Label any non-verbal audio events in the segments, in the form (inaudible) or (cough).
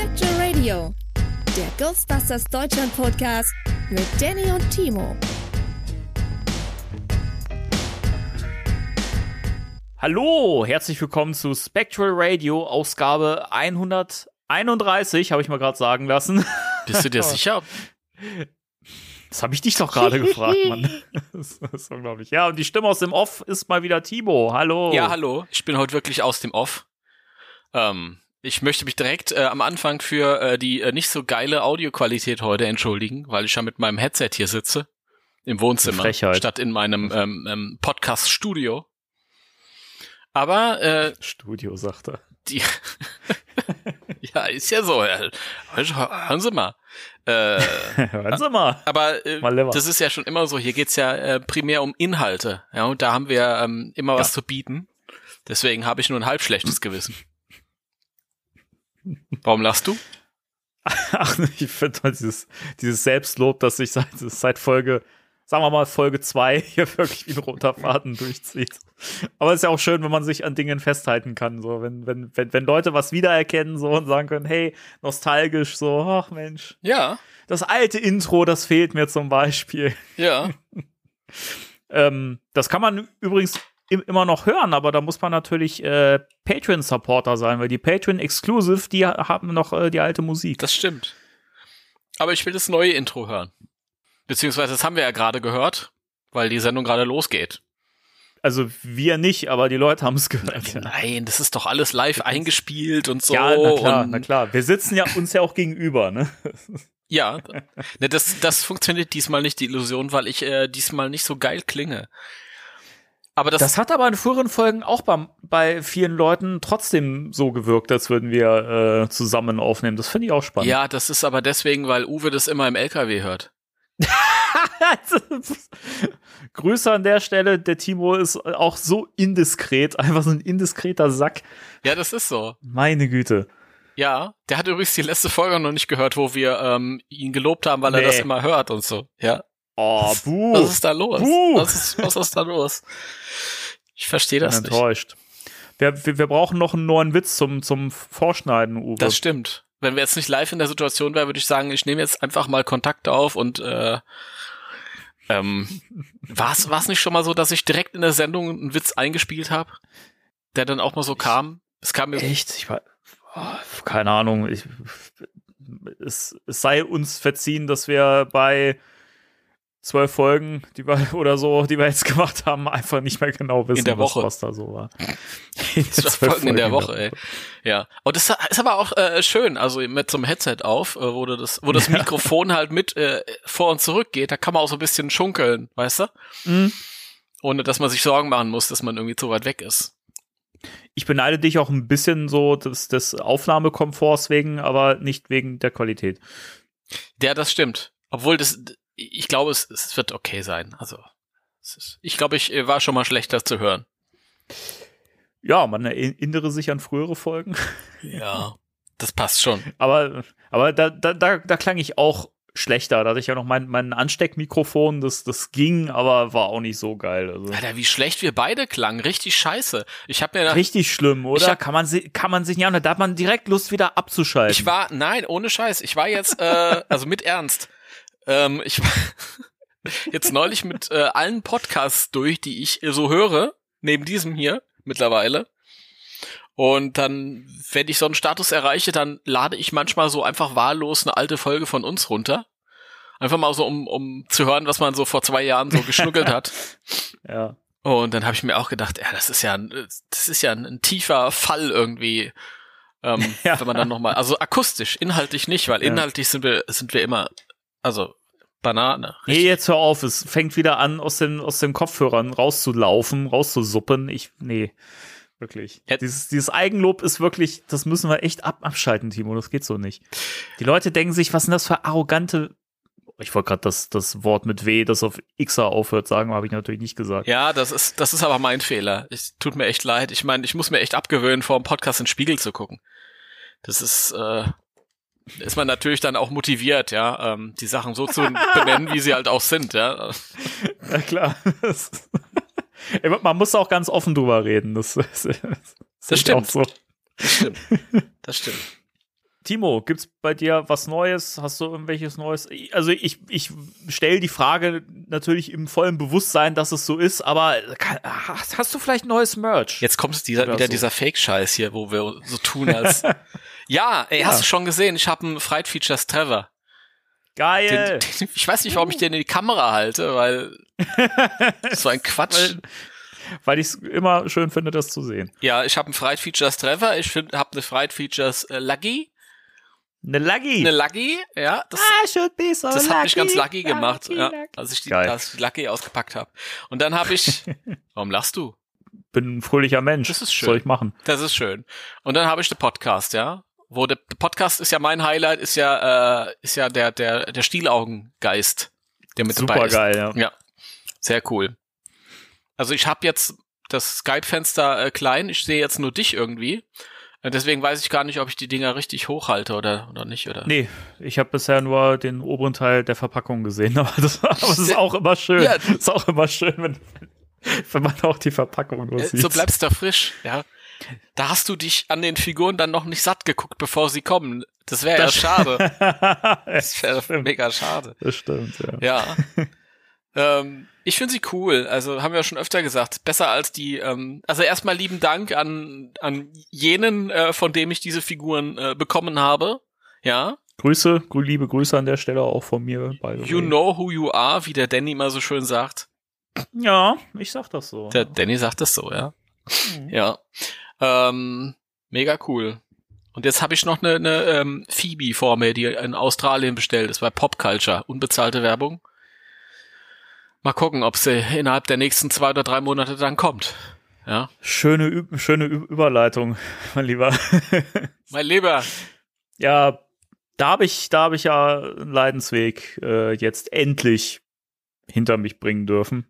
Spectral Radio, der Ghostbusters Deutschland Podcast mit Danny und Timo. Hallo, herzlich willkommen zu Spectral Radio, Ausgabe 131, habe ich mal gerade sagen lassen. (laughs) Bist du dir sicher? Das habe ich dich doch gerade (laughs) gefragt, Mann. Das ist unglaublich. Ja, und die Stimme aus dem Off ist mal wieder Timo. Hallo. Ja, hallo. Ich bin heute wirklich aus dem Off. Ähm, ich möchte mich direkt äh, am Anfang für äh, die äh, nicht so geile Audioqualität heute entschuldigen, weil ich ja mit meinem Headset hier sitze. Im Wohnzimmer. Frechheit. Statt in meinem ähm, ähm, Podcast-Studio. Aber äh, Studio, sagt er. die (laughs) ja, ist ja so. äh, Hören Sie mal. Äh, (laughs) Hören Sie mal. Aber äh, Mal das ist ja schon immer so. Hier geht's ja äh, primär um Inhalte. Ja, und da haben wir ähm, immer was zu bieten. Deswegen habe ich nur ein halb schlechtes Gewissen. Warum lachst du? Ach, ich finde halt dieses, dieses Selbstlob, dass sich seit, seit Folge, sagen wir mal Folge 2 hier wirklich wie ein roter Faden durchzieht. Aber es ist ja auch schön, wenn man sich an Dingen festhalten kann. So, wenn, wenn, wenn, wenn Leute was wiedererkennen so und sagen können, hey, nostalgisch, so, ach Mensch, Ja, das alte Intro, das fehlt mir zum Beispiel. ja. (laughs) Ähm, das kann man übrigens immer noch hören, aber da muss man natürlich äh, Patreon-Supporter sein, weil die Patreon-Exclusive, die haben noch äh, die alte Musik. Das stimmt. Aber ich will das neue Intro hören. Beziehungsweise das haben wir ja gerade gehört, weil die Sendung gerade losgeht. Also wir nicht, aber die Leute haben es gehört. Ja. Nein, das ist doch alles live eingespielt und so. Ja, na klar, na klar. Wir sitzen ja uns ja auch gegenüber, ne? (laughs) Ja, ne, das, das funktioniert diesmal nicht, die Illusion, weil ich äh, diesmal nicht so geil klinge. Aber das, Das hat aber in früheren Folgen auch bei, bei vielen Leuten trotzdem so gewirkt, als würden wir äh, zusammen aufnehmen. Das finde ich auch spannend. ja, das ist aber deswegen, weil Uwe das immer im LKW hört. (laughs) Grüße an der Stelle. Der Timo ist auch so indiskret, einfach so ein indiskreter Sack. Ja, das ist so. Meine Güte. Ja, der hat übrigens die letzte Folge noch nicht gehört, wo wir ähm, ihn gelobt haben, weil er Nee. das immer hört und so. Ja. Oh, buh. Was ist da los? Buh. Was ist, was ist da los? Ich verstehe das nicht. enttäuscht. Wir, wir, wir brauchen noch einen neuen Witz zum, zum Vorschneiden, Uwe. Das stimmt. Wenn wir jetzt nicht live in der Situation wären, würde ich sagen, ich nehme jetzt einfach mal Kontakt auf und äh, ähm, (laughs) war es nicht schon mal so, dass ich direkt in der Sendung einen Witz eingespielt habe, der dann auch mal so kam? Es kam mir Echt? Ich war, oh, keine Ahnung. Ich, es, es sei uns verziehen, dass wir bei zwölf Folgen, die wir (laughs) oder so, die wir jetzt gemacht haben, einfach nicht mehr genau wissen, In der was, Woche. was da so war. (laughs) (laughs) zwölf Folgen in der Woche, ey. Ja. Und das ist aber auch äh, schön, also mit so einem Headset auf, äh, wo du das, wo das Mikrofon halt mit äh, vor und zurück geht, da kann man auch so ein bisschen schunkeln, weißt du? Mhm. Ohne dass man sich Sorgen machen muss, dass man irgendwie zu weit weg ist. Ich beneide dich auch ein bisschen so des, des Aufnahmekomforts wegen, aber nicht wegen der Qualität. Ja, das stimmt. Obwohl das, ich glaube, es, es wird okay sein. Also, ist, ich glaube, ich äh, war schon mal schlechter zu hören. Ja, man erinnere sich an frühere Folgen. (laughs) Ja. Das passt schon. Aber, aber da, da, da, da klang ich auch schlechter. Da hatte ich ja noch mein, mein Ansteckmikrofon, das, das ging, aber war auch nicht so geil. Also, Alter, wie schlecht wir beide klangen. Richtig scheiße. Ich habe mir da, richtig schlimm, oder? Hab- kann, man, kann man sich nicht an, da hat man direkt Lust, wieder abzuschalten. ich war, nein, ohne Scheiß. Ich war jetzt, äh, (laughs) also mit Ernst. Ähm, ich (laughs) jetzt neulich mit äh, allen Podcasts durch, die ich so höre, neben diesem hier mittlerweile. Und dann, wenn ich so einen Status erreiche, dann lade ich manchmal so einfach wahllos eine alte Folge von uns runter. Einfach mal so, um, um zu hören, was man so vor zwei Jahren so geschnuggelt hat. (laughs) ja. Und dann habe ich mir auch gedacht, ja, das ist ja, ein, das ist ja ein, ein tiefer Fall irgendwie, ähm, (laughs) Ja. wenn man dann noch mal, also akustisch, inhaltlich nicht, weil Ja. inhaltlich sind wir, sind wir immer, also Banane. Nee, jetzt hör auf, es fängt wieder an, aus den, aus den Kopfhörern rauszulaufen, rauszusuppen. Ich, nee. Wirklich. Ja. Dieses, dieses Eigenlob ist wirklich, das müssen wir echt ab, abschalten, Timo. Das geht so nicht. Die Leute denken sich, was sind das für arrogante. Ich wollte gerade das, das Wort mit W, das auf Xer aufhört, sagen, habe ich natürlich nicht gesagt. Ja, das ist, das ist aber mein Fehler. Es tut mir echt leid. Ich meine, ich muss mir echt abgewöhnen, vor dem Podcast in den Spiegel zu gucken. Das ist, äh, ist man natürlich dann auch motiviert, ja, ähm, die Sachen so zu benennen, wie sie halt auch sind, ja. Ja, klar. (laughs) Man muss auch ganz offen drüber reden. Das, (laughs) das, das, Das stimmt. So. Das stimmt. Das stimmt. Timo, gibt's bei dir was Neues? Hast du irgendwelches Neues? Also ich, ich stelle die Frage natürlich im vollen Bewusstsein, dass es so ist, aber kann, hast, hast du vielleicht neues Merch? Jetzt kommt dieser, wieder so. dieser Fake-Scheiß hier, wo wir so tun als. (laughs) ja, ey, Ja. hast du schon gesehen? Ich habe einen Fright Features Trevor. Geil. Den, den, ich weiß nicht, warum ich den in die Kamera halte, weil (laughs) so ein Quatsch. Weil, weil ich es immer schön finde, das zu sehen. ja, ich habe einen Fright Features Trevor, ich habe eine Fright Features äh, Lucky, Eine Laggy. eine Lucky, ja, das, I should be so das hat mich ganz lucky, lucky gemacht, lucky, ja, lucky. als ich die, Geil. als ich die Lucky ausgepackt habe. Und dann habe ich, (laughs) warum lachst du? bin ein fröhlicher Mensch. Das ist schön. soll ich machen? Das ist schön. Und dann habe ich den Podcast, ja. Wo der, Podcast ist ja mein Highlight, ist ja, äh, ist ja der, der, der Stielaugengeist, der mit dabei Super ist. geil, ja. Ja, sehr cool. Also ich habe jetzt das Skype-Fenster äh, klein, ich sehe jetzt nur dich irgendwie. Deswegen weiß ich gar nicht, ob ich die Dinger richtig hochhalte oder, oder nicht, oder? Nee, ich habe bisher nur den oberen Teil der Verpackung gesehen, (laughs) aber das, aber das ist auch immer schön. Ja. ist auch immer schön, wenn, wenn man auch die Verpackung nur Äh, sieht. so bleibst du frisch, ja. Da hast du dich an den Figuren dann noch nicht satt geguckt, bevor sie kommen. Das wäre ja Das- schade. (laughs) Das das, wäre mega schade. das stimmt, ja. Ja. Ähm, ich finde sie cool. Also haben wir schon öfter gesagt. Besser als die. Ähm, also erstmal lieben Dank an, an jenen, äh, von dem ich diese Figuren äh, bekommen habe. Ja. Grüße, liebe Grüße an der Stelle auch von mir. by the You way. know who you are, wie der Danny immer so schön sagt. Ja, ich sag das so. Der Danny sagt das so, ja. Mhm. Ja. Ähm, mega cool. Und jetzt habe ich noch eine, eine ähm, Phoebe vor mir, die in Australien bestellt ist, bei Pop Culture. Unbezahlte Werbung. Mal gucken, ob sie innerhalb der nächsten zwei oder drei Monate dann kommt. Ja. Schöne, Ü- schöne Ü- Überleitung, (laughs) mein Lieber. (laughs) Mein Lieber. ja, da habe ich, da habe ich ja einen Leidensweg äh, jetzt endlich hinter mich bringen dürfen.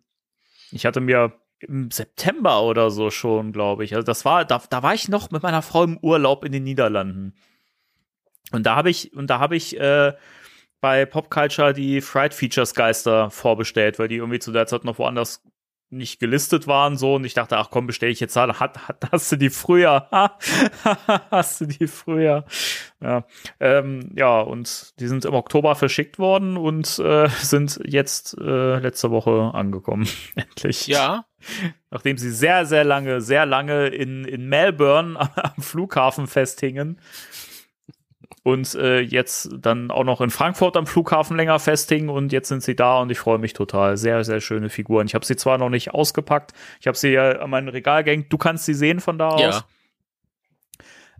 Ich hatte mir im September oder so schon, glaube ich. Also das war, da, da war ich noch mit meiner Frau im Urlaub in den Niederlanden. Und da habe ich, und da habe ich äh, bei Popculture die Fried Features Geister vorbestellt, weil die irgendwie zu der Zeit noch woanders nicht gelistet waren so und ich dachte, ach komm, bestelle ich jetzt alle. Hat, hat, (laughs) hast du die früher? (laughs) hast du die früher? Ja, ähm, ja, und die sind im Oktober verschickt worden und äh, sind jetzt äh, letzte Woche angekommen. (laughs) Endlich. Ja. Nachdem sie sehr, sehr lange, sehr lange in, in Melbourne am Flughafen festhingen. Und äh, jetzt dann auch noch in Frankfurt am Flughafen länger festhingen und jetzt sind sie da und ich freue mich total. Sehr, sehr schöne Figuren. Ich habe sie zwar noch nicht ausgepackt, ich habe sie ja an mein Regal gehängt. Du kannst sie sehen von da aus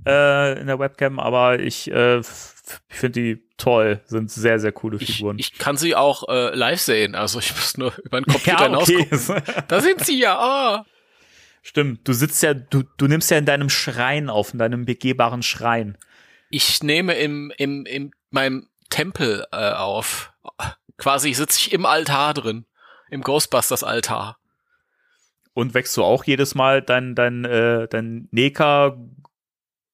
Ja. äh, in der Webcam, aber ich äh, ich finde die toll, sind sehr, sehr coole Ich, Figuren. ich kann sie auch äh, live sehen. Also ich muss nur über den Computer (laughs) ja, okay. gucken. (laughs) Da sind sie ja. Ah. Stimmt, du sitzt ja, du, du nimmst ja in deinem Schrein auf, in deinem begehbaren Schrein. Ich nehme im, im, im meinem Tempel äh, auf. Quasi sitze ich im Altar drin. Im Ghostbusters Altar. Und wächst du auch jedes Mal dein, dein, äh, dein Neka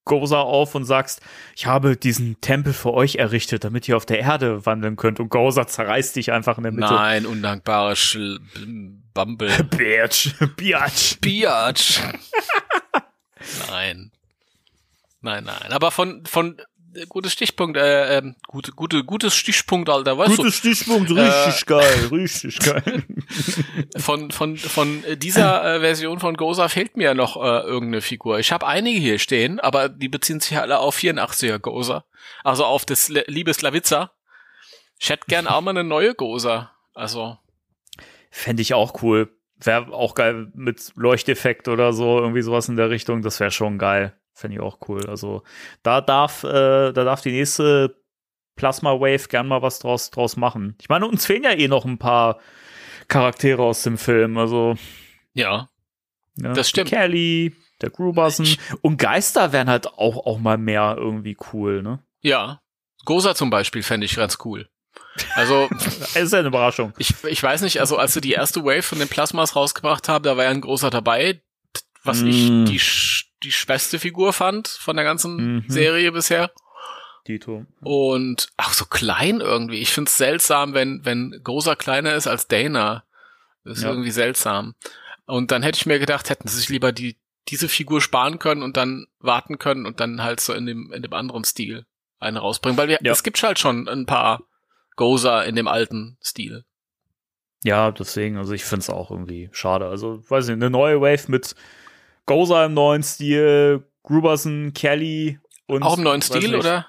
Goza auf und sagst, ich habe diesen Tempel für euch errichtet, damit ihr auf der Erde wandeln könnt. Und Goza zerreißt dich einfach in der Mitte. Nein, undankbare Schl Bumble. (laughs) Bitch, Biatch. Biatch. (laughs) nein. Nein, nein. Aber von, von, äh, gutes Stichpunkt, äh, ähm, gute, gute, gutes Stichpunkt, Alter, weißt Guter Stichpunkt, richtig geil, richtig geil. du, (laughs) von, von, von äh, dieser äh, Version von Goza fehlt mir noch äh, irgendeine Figur. Ich habe einige hier stehen, aber die beziehen sich alle auf 84er Goza. Also auf das Le- liebe Slavica. Ich hätte gern auch mal eine neue Goza. Also, Fände ich auch cool. Wäre auch geil mit Leuchteffekt oder so, irgendwie sowas in der Richtung. Das wäre schon geil. Fände ich auch cool. Also da darf, äh, da darf die nächste Plasma Wave gern mal was draus, draus machen. Ich meine, uns fehlen ja eh noch ein paar Charaktere aus dem Film. Also ja. ja, Das stimmt. Die Kelly, der Grubausen. Und Geister wären halt auch, auch mal mehr irgendwie cool, ne? Ja. Gosa zum Beispiel fände ich ganz cool. Also, (laughs) Es ist ja eine Überraschung. ich, ich weiß nicht, also als sie die erste Wave von den Plasmas rausgebracht haben, da war ja ein großer dabei, was Mm. ich die, die schwächste Figur fand von der ganzen Mhm. Serie bisher. Dito. Und auch so klein irgendwie. Ich find's seltsam, wenn, wenn Gosa kleiner ist als Dana. Das ist Ja. irgendwie seltsam. Und dann hätte ich mir gedacht, hätten sie sich lieber die, diese Figur sparen können und dann warten können und dann halt so in dem, in dem anderen Stil eine rausbringen. Weil wir, Ja. es gibt halt schon ein paar Goza in dem alten Stil. Ja, deswegen, also ich find's auch irgendwie schade. Also, weiß nicht, eine neue Wave mit Goza im neuen Stil, Gruberson, Kelly und. Auch im neuen Stil, nicht, oder?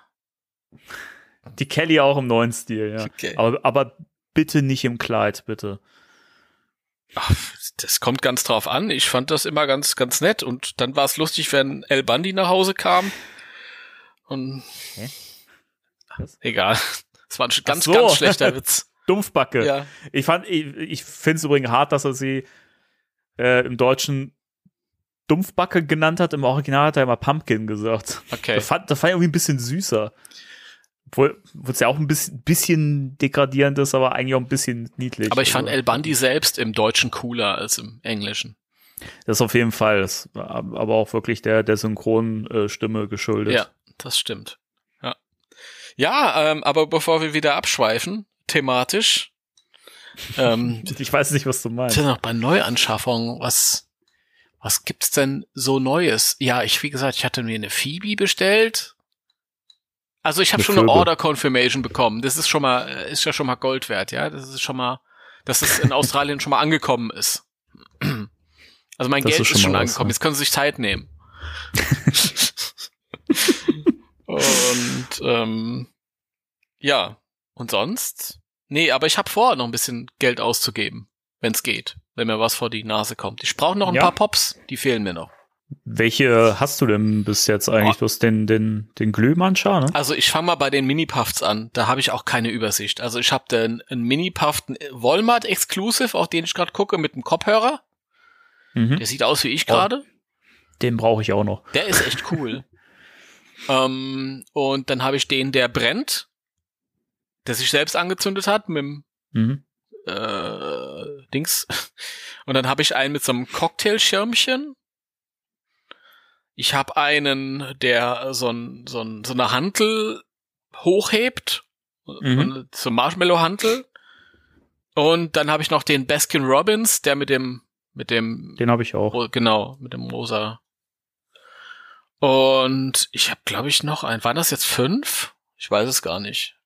Die Kelly auch im neuen Stil, ja. Okay. Aber, aber bitte nicht im Kleid, bitte. Ach, das kommt ganz drauf an. Ich fand das immer ganz, ganz nett. Und dann war es lustig, wenn El Bandi nach Hause kam. Und Hä? Was? egal. Das war ein ganz, so. ganz schlechter (laughs) Witz. Dumpfbacke. Ja. Ich fand, ich, ich finde es übrigens hart, dass er sie äh, im Deutschen Dumpfbacke genannt hat. Im Original hat er immer Pumpkin gesagt. Okay. Das fand, das fand ich irgendwie ein bisschen süßer. Obwohl es ja auch ein bisschen, bisschen degradierend ist, aber eigentlich auch ein bisschen niedlich. Aber ich fand Also, El Bandi selbst im Deutschen cooler als im Englischen. Das auf jeden Fall. Das, aber auch wirklich der, der Synchronstimme geschuldet. Ja, das stimmt. Ja, ja ähm, aber bevor wir wieder abschweifen, thematisch, ähm, (laughs) Ich weiß nicht, was du meinst. noch bei Neuanschaffungen, was, was gibt's denn so Neues? Ja, ich, wie gesagt, ich hatte mir eine Phoebe bestellt. Also ich habe schon eine. Order Confirmation bekommen. Das ist schon mal, äh, ist ja schon mal Gold wert, ja. Das ist schon mal, dass es in (laughs) Australien schon mal angekommen ist. Also mein Das Geld ist ist schon schon, mal was, angekommen. ja. Jetzt können Sie sich Zeit nehmen. (laughs) und ähm, ja, und sonst? Nee, aber ich habe vor, noch ein bisschen Geld auszugeben, wenn es geht, wenn mir was vor die Nase kommt. Ich brauche noch ein Ja. paar Pops, die fehlen mir noch. Welche hast du denn bis jetzt eigentlich? Oh. Du hast den, den, den Glühmannscha, ne? Also ich fange mal bei den Mini-Puffs an. Da habe ich auch keine Übersicht. Also ich habe den einen Mini-Puff, Walmart Exclusive, auf den ich gerade gucke, mit einem Kopfhörer. Mhm. Der sieht aus wie ich Oh. gerade. Den brauche ich auch noch. Der ist echt cool. (laughs) ähm, und dann habe ich den, der brennt, der sich selbst angezündet hat mit dem Mhm. Äh, Dings. (laughs) Und dann habe ich einen mit so einem Cocktailschirmchen. Ich habe einen, der so, ein, so, ein, so eine Hantel hochhebt, Mhm. so Marshmallow-Hantel. Und dann habe ich noch den Baskin Robbins, der mit dem, mit dem Den habe ich auch. Genau, mit dem rosa. Und ich habe, glaube ich, noch einen. Waren das jetzt fünf? Ich weiß es gar nicht.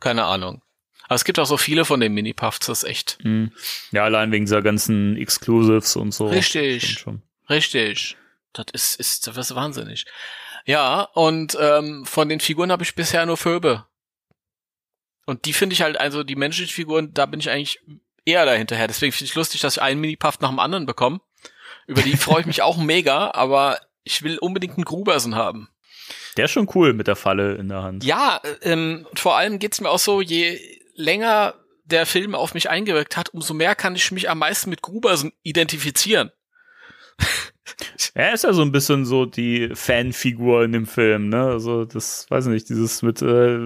Keine Ahnung. Aber es gibt auch so viele von den Mini-Puffs, das ist echt Mhm. Ja, allein wegen dieser ganzen Exclusives und so. Richtig. Richtig. Das ist, ist das ist wahnsinnig. Ja, und ähm, von den Figuren habe ich bisher nur Phoebe. Und die finde ich halt, also die menschlichen Figuren, da bin ich eigentlich eher dahinterher. Deswegen finde ich lustig, dass ich einen Mini-Puff nach dem anderen bekomme. Über die freue ich mich auch mega, aber ich will unbedingt einen Grubersen haben. Der ist schon cool mit der Falle in der Hand. Ja, ähm, vor allem geht's mir auch so, je länger der Film auf mich eingewirkt hat, umso mehr kann ich mich am meisten mit Grubersen identifizieren. (laughs) Er ist ja so ein bisschen so die Fanfigur in dem Film, ne? Also das, weiß ich nicht, dieses mit, äh,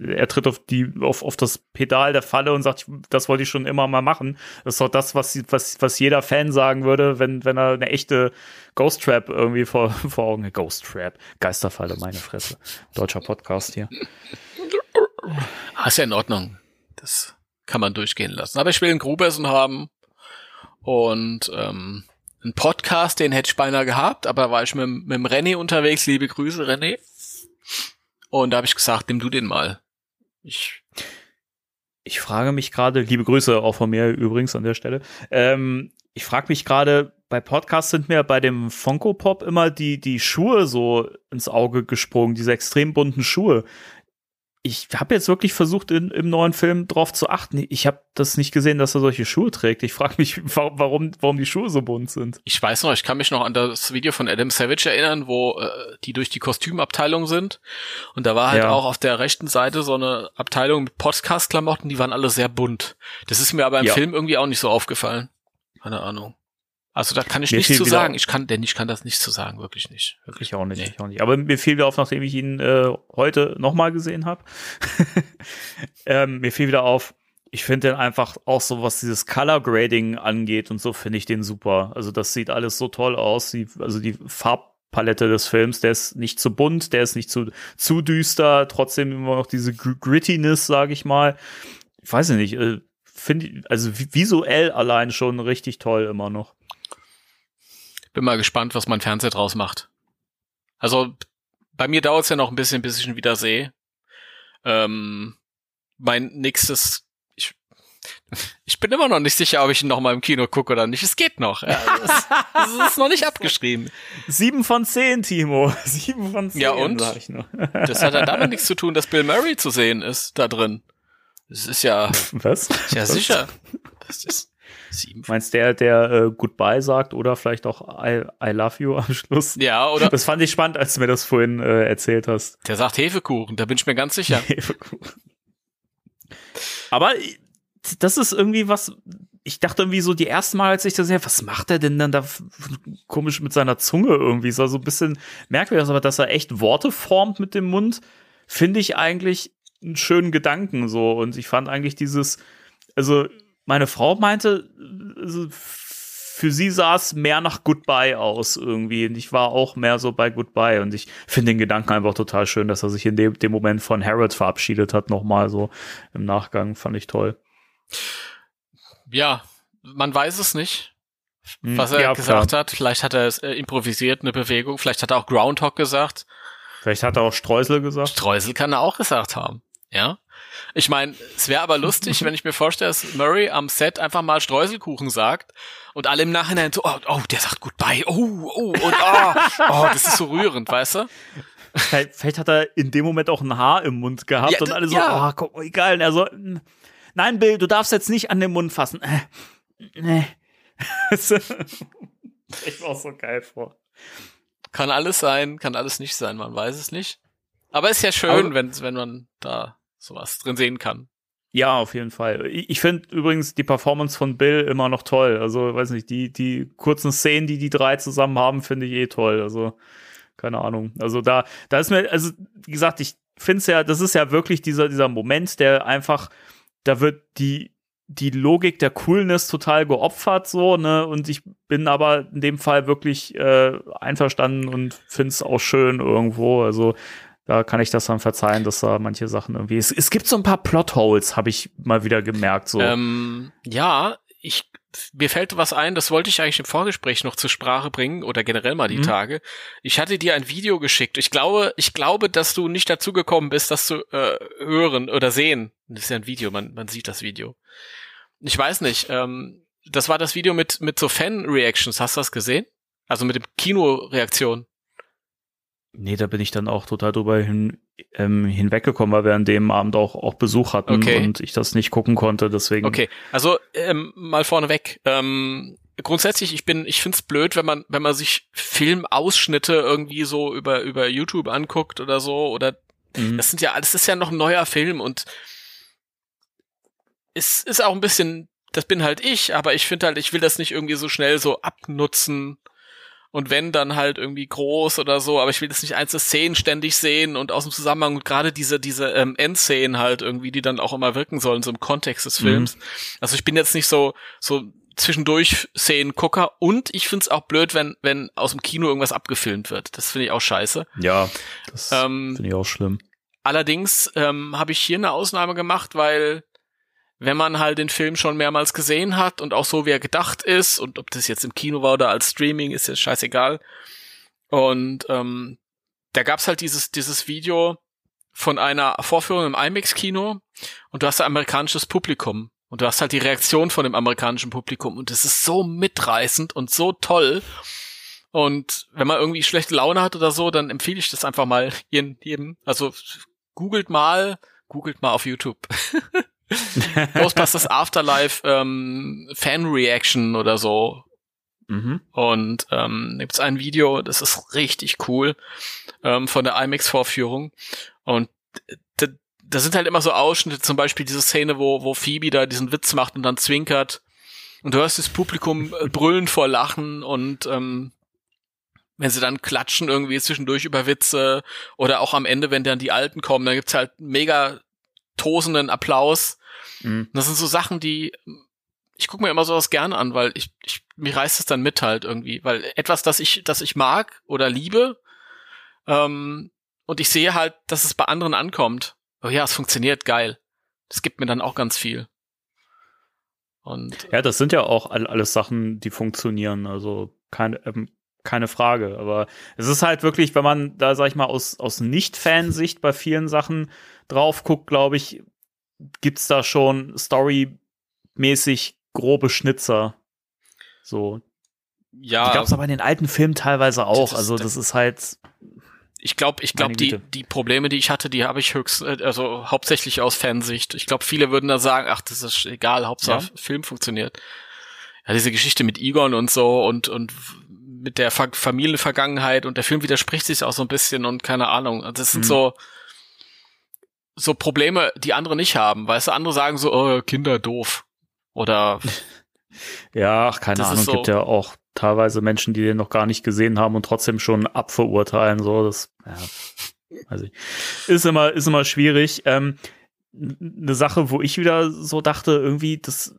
er tritt auf die, auf, auf das Pedal der Falle und sagt, das wollte ich schon immer mal machen. Das ist doch das, was, was, was jeder Fan sagen würde, wenn, wenn er eine echte Ghost Trap irgendwie vor, (laughs) vor Augen, Ghost Trap, Geisterfalle, meine Fresse. Deutscher Podcast hier. Ah, ist ja in Ordnung. Das kann man durchgehen lassen. Aber ich will einen Grubersen haben und ähm, einen Podcast, den hätte ich beinahe gehabt, aber war ich mit, mit dem René unterwegs. Liebe Grüße, René. Und da habe ich gesagt, nimm du den mal. Ich Ich frage mich gerade, liebe Grüße auch von mir übrigens an der Stelle. Ähm, ich frage mich gerade, bei Podcasts sind mir bei dem Funko Pop immer die, die Schuhe so ins Auge gesprungen, diese extrem bunten Schuhe. Ich habe jetzt wirklich versucht, in, im neuen Film drauf zu achten. Ich habe das nicht gesehen, dass er solche Schuhe trägt. Ich frage mich, (laughs) warum, warum, die Schuhe so bunt sind. Ich weiß noch, ich kann mich noch an das Video von Adam Savage erinnern, wo äh, die durch die Kostümabteilung sind. Und da war halt Ja. auch auf der rechten Seite so eine Abteilung mit Podcast-Klamotten, die waren alle sehr bunt. Das ist mir aber im Ja. Film irgendwie auch nicht so aufgefallen. Keine Ahnung. Also da kann ich Mir nichts zu sagen. Ich kann, denn ich kann das nicht zu sagen, wirklich nicht. Wirklich. Ich auch nicht, Nee. ich auch nicht. Aber mir fiel wieder auf, nachdem ich ihn äh, heute nochmal gesehen habe. (laughs) ähm, mir fiel wieder auf, ich finde den einfach auch so, was dieses Color Grading angeht und so, finde ich den super. Also das sieht alles so toll aus. Die, also die Farbpalette des Films, der ist nicht zu bunt, der ist nicht zu, zu düster, trotzdem immer noch diese Gr- Grittiness, sage ich mal. Ich weiß nicht, äh, finde ich, also vi- visuell allein schon richtig toll immer noch. Bin mal gespannt, was mein Fernseher draus macht. Also bei mir dauert es ja noch ein bisschen, bis ich ihn wieder sehe. Ähm, mein nächstes, ich, ich bin immer noch nicht sicher, ob ich ihn noch mal im Kino gucke oder nicht. Es geht noch. Ja, das, das ist noch nicht abgeschrieben. Sieben von zehn, Timo. (laughs) Sieben von zehn, Ja, und? Das hat ja damit nichts zu tun, dass Bill Murray zu sehen ist da drin. Das ist ja, Was? ja sicher. Das ist sieben. Meinst der, der äh, Goodbye sagt oder vielleicht auch I, I love you am Schluss? Ja, oder Das fand ich spannend, als du mir das vorhin äh, erzählt hast. der sagt Hefekuchen, da bin ich mir ganz sicher. (laughs) Aber das ist irgendwie was, ich dachte irgendwie so die ersten Mal, als ich das sehe, was macht er denn dann da komisch mit seiner Zunge irgendwie? So so ein bisschen merkwürdig, aber dass er echt Worte formt mit dem Mund, finde ich eigentlich einen schönen Gedanken so. Und ich fand eigentlich dieses, also meine Frau meinte, für sie sah es mehr nach Goodbye aus irgendwie. Und ich war auch mehr so bei Goodbye. Und ich finde den Gedanken einfach total schön, dass er sich in dem, dem Moment von Harold verabschiedet hat, nochmal so im Nachgang. Fand ich toll. Ja, man weiß es nicht, Hm, was er ja, gesagt klar. hat. Vielleicht hat er es äh, improvisiert, eine Bewegung. Vielleicht hat er auch Groundhog gesagt. Vielleicht hat er auch Streusel gesagt. Streusel kann er auch gesagt haben. Ja. Ich meine, es wäre aber lustig, wenn ich mir vorstelle, dass Murray am Set einfach mal Streuselkuchen sagt und alle im Nachhinein so, oh, oh der sagt Goodbye, oh, oh, und oh, oh, das ist so rührend, weißt du? Vielleicht, vielleicht hat er in dem Moment auch ein Haar im Mund gehabt Ja, und alle so, ja. oh, guck mal, egal. Und er so, "Mm, nein, Bill, du darfst jetzt nicht an den Mund fassen. Äh, nee. (laughs) ich war auch so geil vor. Kann alles sein, kann alles nicht sein, man weiß es nicht. Aber ist ja schön, Aber- wenn, wenn man da sowas drin sehen kann. Ja, auf jeden Fall. Ich, finde übrigens die Performance von Bill immer noch toll. Also, weiß nicht, die, die kurzen Szenen, die die drei zusammen haben, finde ich eh toll. Also, keine Ahnung. Also, da, da ist mir, also, wie gesagt, ich finde es ja, das ist ja wirklich dieser, dieser Moment, der einfach, da wird die, die Logik der Coolness total geopfert, so, ne? Und ich bin aber in dem Fall wirklich äh, einverstanden und finde es auch schön irgendwo. Also, da kann ich das dann verzeihen, dass da manche Sachen irgendwie. Es, es gibt so ein paar Plotholes, habe ich mal wieder gemerkt. So. Ähm, ja, ich, mir fällt was ein, das wollte ich eigentlich im Vorgespräch noch zur Sprache bringen oder generell mal die Mhm. Tage. Ich hatte dir ein Video geschickt. Ich glaube, ich glaube, dass du nicht dazu gekommen bist, das zu äh, hören oder sehen. Das ist ja ein Video, man, man sieht das Video. Ich weiß nicht, ähm, das war das Video mit, mit so Fan-Reactions. Hast du das gesehen? Also mit dem Kino-Reaktion. Nee, da bin ich dann auch total drüber hin, ähm, hinweggekommen, weil wir an dem Abend auch, auch Besuch hatten Okay. und ich das nicht gucken konnte. Deswegen. Okay, also ähm, mal vorneweg. Ähm, grundsätzlich, ich bin, ich find's blöd, wenn man, wenn man sich Filmausschnitte irgendwie so über über YouTube anguckt oder so oder Mhm. das sind ja, das ist ja noch ein neuer Film und es ist auch ein bisschen, das bin halt ich, aber ich finde halt, ich will das nicht irgendwie so schnell so abnutzen. Und wenn, dann halt irgendwie groß oder so, aber ich will das nicht einzelne Szenen ständig sehen und aus dem Zusammenhang und gerade diese, diese ähm, Endszenen halt irgendwie, die dann auch immer wirken sollen, so im Kontext des Mhm. Films. Also ich bin jetzt nicht so, so zwischendurch Szenen Gucker und ich find's auch blöd, wenn, wenn aus dem Kino irgendwas abgefilmt wird. Das finde ich auch scheiße. Ja, das Ähm, finde ich auch schlimm. Allerdings ähm, habe ich hier eine Ausnahme gemacht, weil wenn man halt den Film schon mehrmals gesehen hat und auch so wie er gedacht ist und ob das jetzt im Kino war oder als Streaming, ist jetzt scheißegal. Und ähm, da gab's halt dieses dieses Video von einer Vorführung im IMAX-Kino und du hast ein amerikanisches Publikum und du hast halt die Reaktion von dem amerikanischen Publikum und es ist so mitreißend und so toll. Und wenn man irgendwie schlechte Laune hat oder so, dann empfehle ich das einfach mal jedem. (laughs) jedem. Also googelt mal, googelt mal auf YouTube. (laughs) (laughs) Ghostbusters Afterlife ähm, Fan Reaction oder so. Mhm. Und ähm, gibt's ein Video, das ist richtig cool ähm, von der IMAX-Vorführung. Und da, da sind halt immer so Ausschnitte, zum Beispiel diese Szene, wo, wo Phoebe da diesen Witz macht und dann zwinkert. Und du hörst das Publikum äh, brüllen vor Lachen und ähm, wenn sie dann klatschen irgendwie zwischendurch über Witze oder auch am Ende, wenn dann die Alten kommen, dann gibt's halt mega tosenden Applaus. Mhm. Das sind so Sachen, die ich gucke mir immer sowas gerne an, weil ich, ich mich reißt es dann mit halt irgendwie, weil etwas, das ich, das ich mag oder liebe, ähm, und ich sehe halt, dass es bei anderen ankommt. Oh ja, es funktioniert geil. Das gibt mir dann auch ganz viel. Und Ja, das sind ja auch all, alles Sachen, die funktionieren. Also keine, ähm, keine Frage. Aber es ist halt wirklich, wenn man da, sag ich mal, aus, aus Nicht-Fansicht bei vielen Sachen drauf guckt, glaube ich, gibt's da schon storymäßig grobe Schnitzer. So. ja, Die gab's aber in den alten Filmen teilweise auch. Das- also das- ist halt, ich glaube, ich glaube, die, die Probleme, die ich hatte, die habe ich höchst, äh, also hauptsächlich aus Fansicht. Ich glaube, viele würden da sagen, ach, das ist egal, Hauptsache Film funktioniert. Ja, diese Geschichte mit Egon und so und, und mit der Fa Familienvergangenheit und der Film widerspricht sich auch so ein bisschen und keine Ahnung. Also Das sind Mhm. so, so Probleme, die andere nicht haben. Weißt du, andere sagen so, oh, Kinder doof. Oder, (laughs) ja, ach, keine Ahnung, so- gibt ja auch teilweise Menschen, die den noch gar nicht gesehen haben und trotzdem schon abverurteilen. So, das, ja, also ist immer, ist immer schwierig. Ähm, eine Sache, wo ich wieder so dachte, irgendwie, das,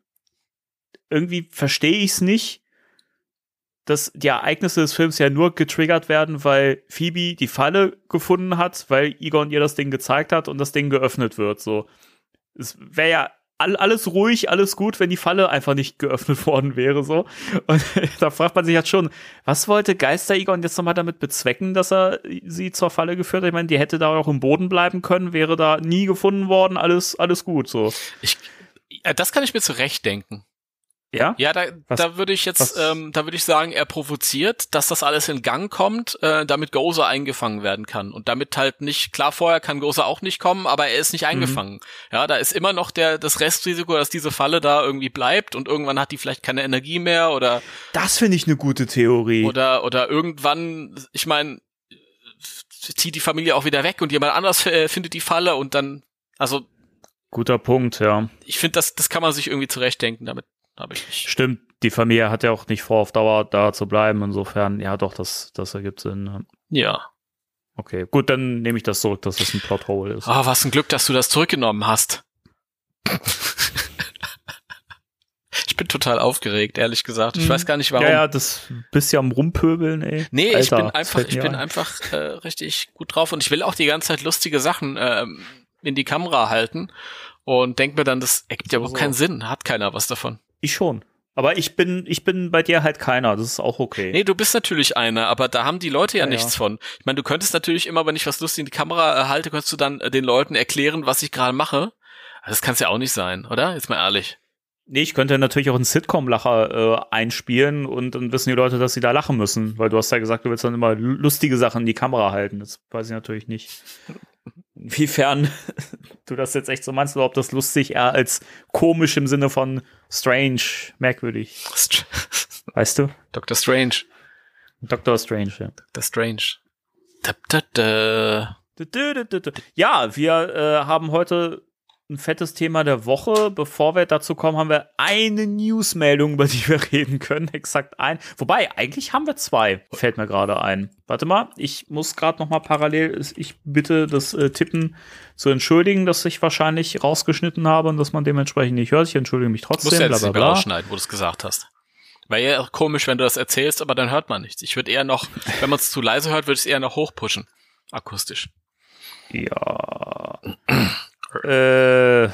irgendwie verstehe ich es nicht, dass die Ereignisse des Films ja nur getriggert werden, weil Phoebe die Falle gefunden hat, weil Egon ihr das Ding gezeigt hat und das Ding geöffnet wird. So, es wäre ja all, alles ruhig, alles gut, wenn die Falle einfach nicht geöffnet (laughs) worden wäre. So, und (laughs) da fragt man sich halt schon, was wollte Geister Egon jetzt nochmal damit bezwecken, dass er sie zur Falle geführt hat? Ich meine, die hätte da auch im Boden bleiben können, wäre da nie gefunden worden, alles, alles gut. So, ich, ja, das kann ich mir zurechtdenken. Ja. Ja, da, Was- da würde ich jetzt, was- ähm, da würde ich sagen, er provoziert, dass das alles in Gang kommt, äh, damit Gozer eingefangen werden kann. Und damit halt nicht, klar, vorher kann Gozer auch nicht kommen, aber er ist Mhm. nicht eingefangen. Ja, da ist immer noch der, das Restrisiko, dass diese Falle da irgendwie bleibt und irgendwann hat die vielleicht keine Energie mehr oder, Das finde ich eine gute Theorie. oder, oder irgendwann, ich meine, zieht die Familie auch wieder weg und jemand anders äh, findet die Falle und dann, also, Guter Punkt, ja. ich finde, das, das kann man sich irgendwie zurechtdenken, damit habe ich nicht. Stimmt, die Familie hat ja auch nicht vor, auf Dauer da zu bleiben. Insofern, ja doch, das, das ergibt Sinn. Ja. Okay, gut, dann nehme ich das zurück, dass das ein Plothole ist. Ah, was ein Glück, dass du das zurückgenommen hast. (laughs) ich bin total aufgeregt, ehrlich gesagt. Ich weiß gar nicht warum. Ja, ja, das bist ja am Rumpöbeln, ey. Nee, ich Alter, bin das einfach, ich bin ein. einfach äh, richtig gut drauf und ich will auch die ganze Zeit lustige Sachen ähm, in die Kamera halten und denk mir dann, das ergibt ja überhaupt So. keinen Sinn, hat keiner was davon. Ich schon. Aber ich bin, ich bin bei dir halt keiner. Das ist auch okay. Nee, du bist natürlich einer, aber da haben die Leute ja, Ja, nichts ja. von. Ich meine, du könntest natürlich immer, wenn ich was lustig in die Kamera äh, halte, könntest du dann äh, den Leuten erklären, was ich gerade mache. Das kann's ja auch nicht sein, oder? Jetzt mal ehrlich. Nee, ich könnte natürlich auch einen Sitcom-Lacher äh, einspielen und dann wissen die Leute, dass sie da lachen müssen, weil du hast ja gesagt, du willst dann immer lu- lustige Sachen in die Kamera halten. Das weiß ich natürlich nicht. (laughs) Inwiefern (laughs) du das jetzt echt so meinst oder ob das lustig eher als komisch im Sinne von strange, merkwürdig. Str (laughs) Weißt du? Dr. Strange. Doctor Strange, ja. Dr. Strange. Da, da, da. Ja, wir äh, haben heute ein fettes Thema der Woche. Bevor wir dazu kommen, haben wir eine Newsmeldung, über die wir (laughs) reden können. Exakt ein. Wobei, eigentlich haben wir zwei. Fällt mir gerade ein. Warte mal, ich muss gerade noch mal parallel, ich bitte das äh, Tippen zu entschuldigen, dass ich wahrscheinlich rausgeschnitten habe und dass man dementsprechend nicht hört. Ich entschuldige mich trotzdem. Musst du jetzt nicht rausschneiden, wo du es gesagt hast. Wäre ja komisch, wenn du das erzählst, aber dann hört man nichts. Ich würde eher noch, wenn man es zu leise hört, würde ich es eher noch hochpushen. Akustisch. Ja. Äh,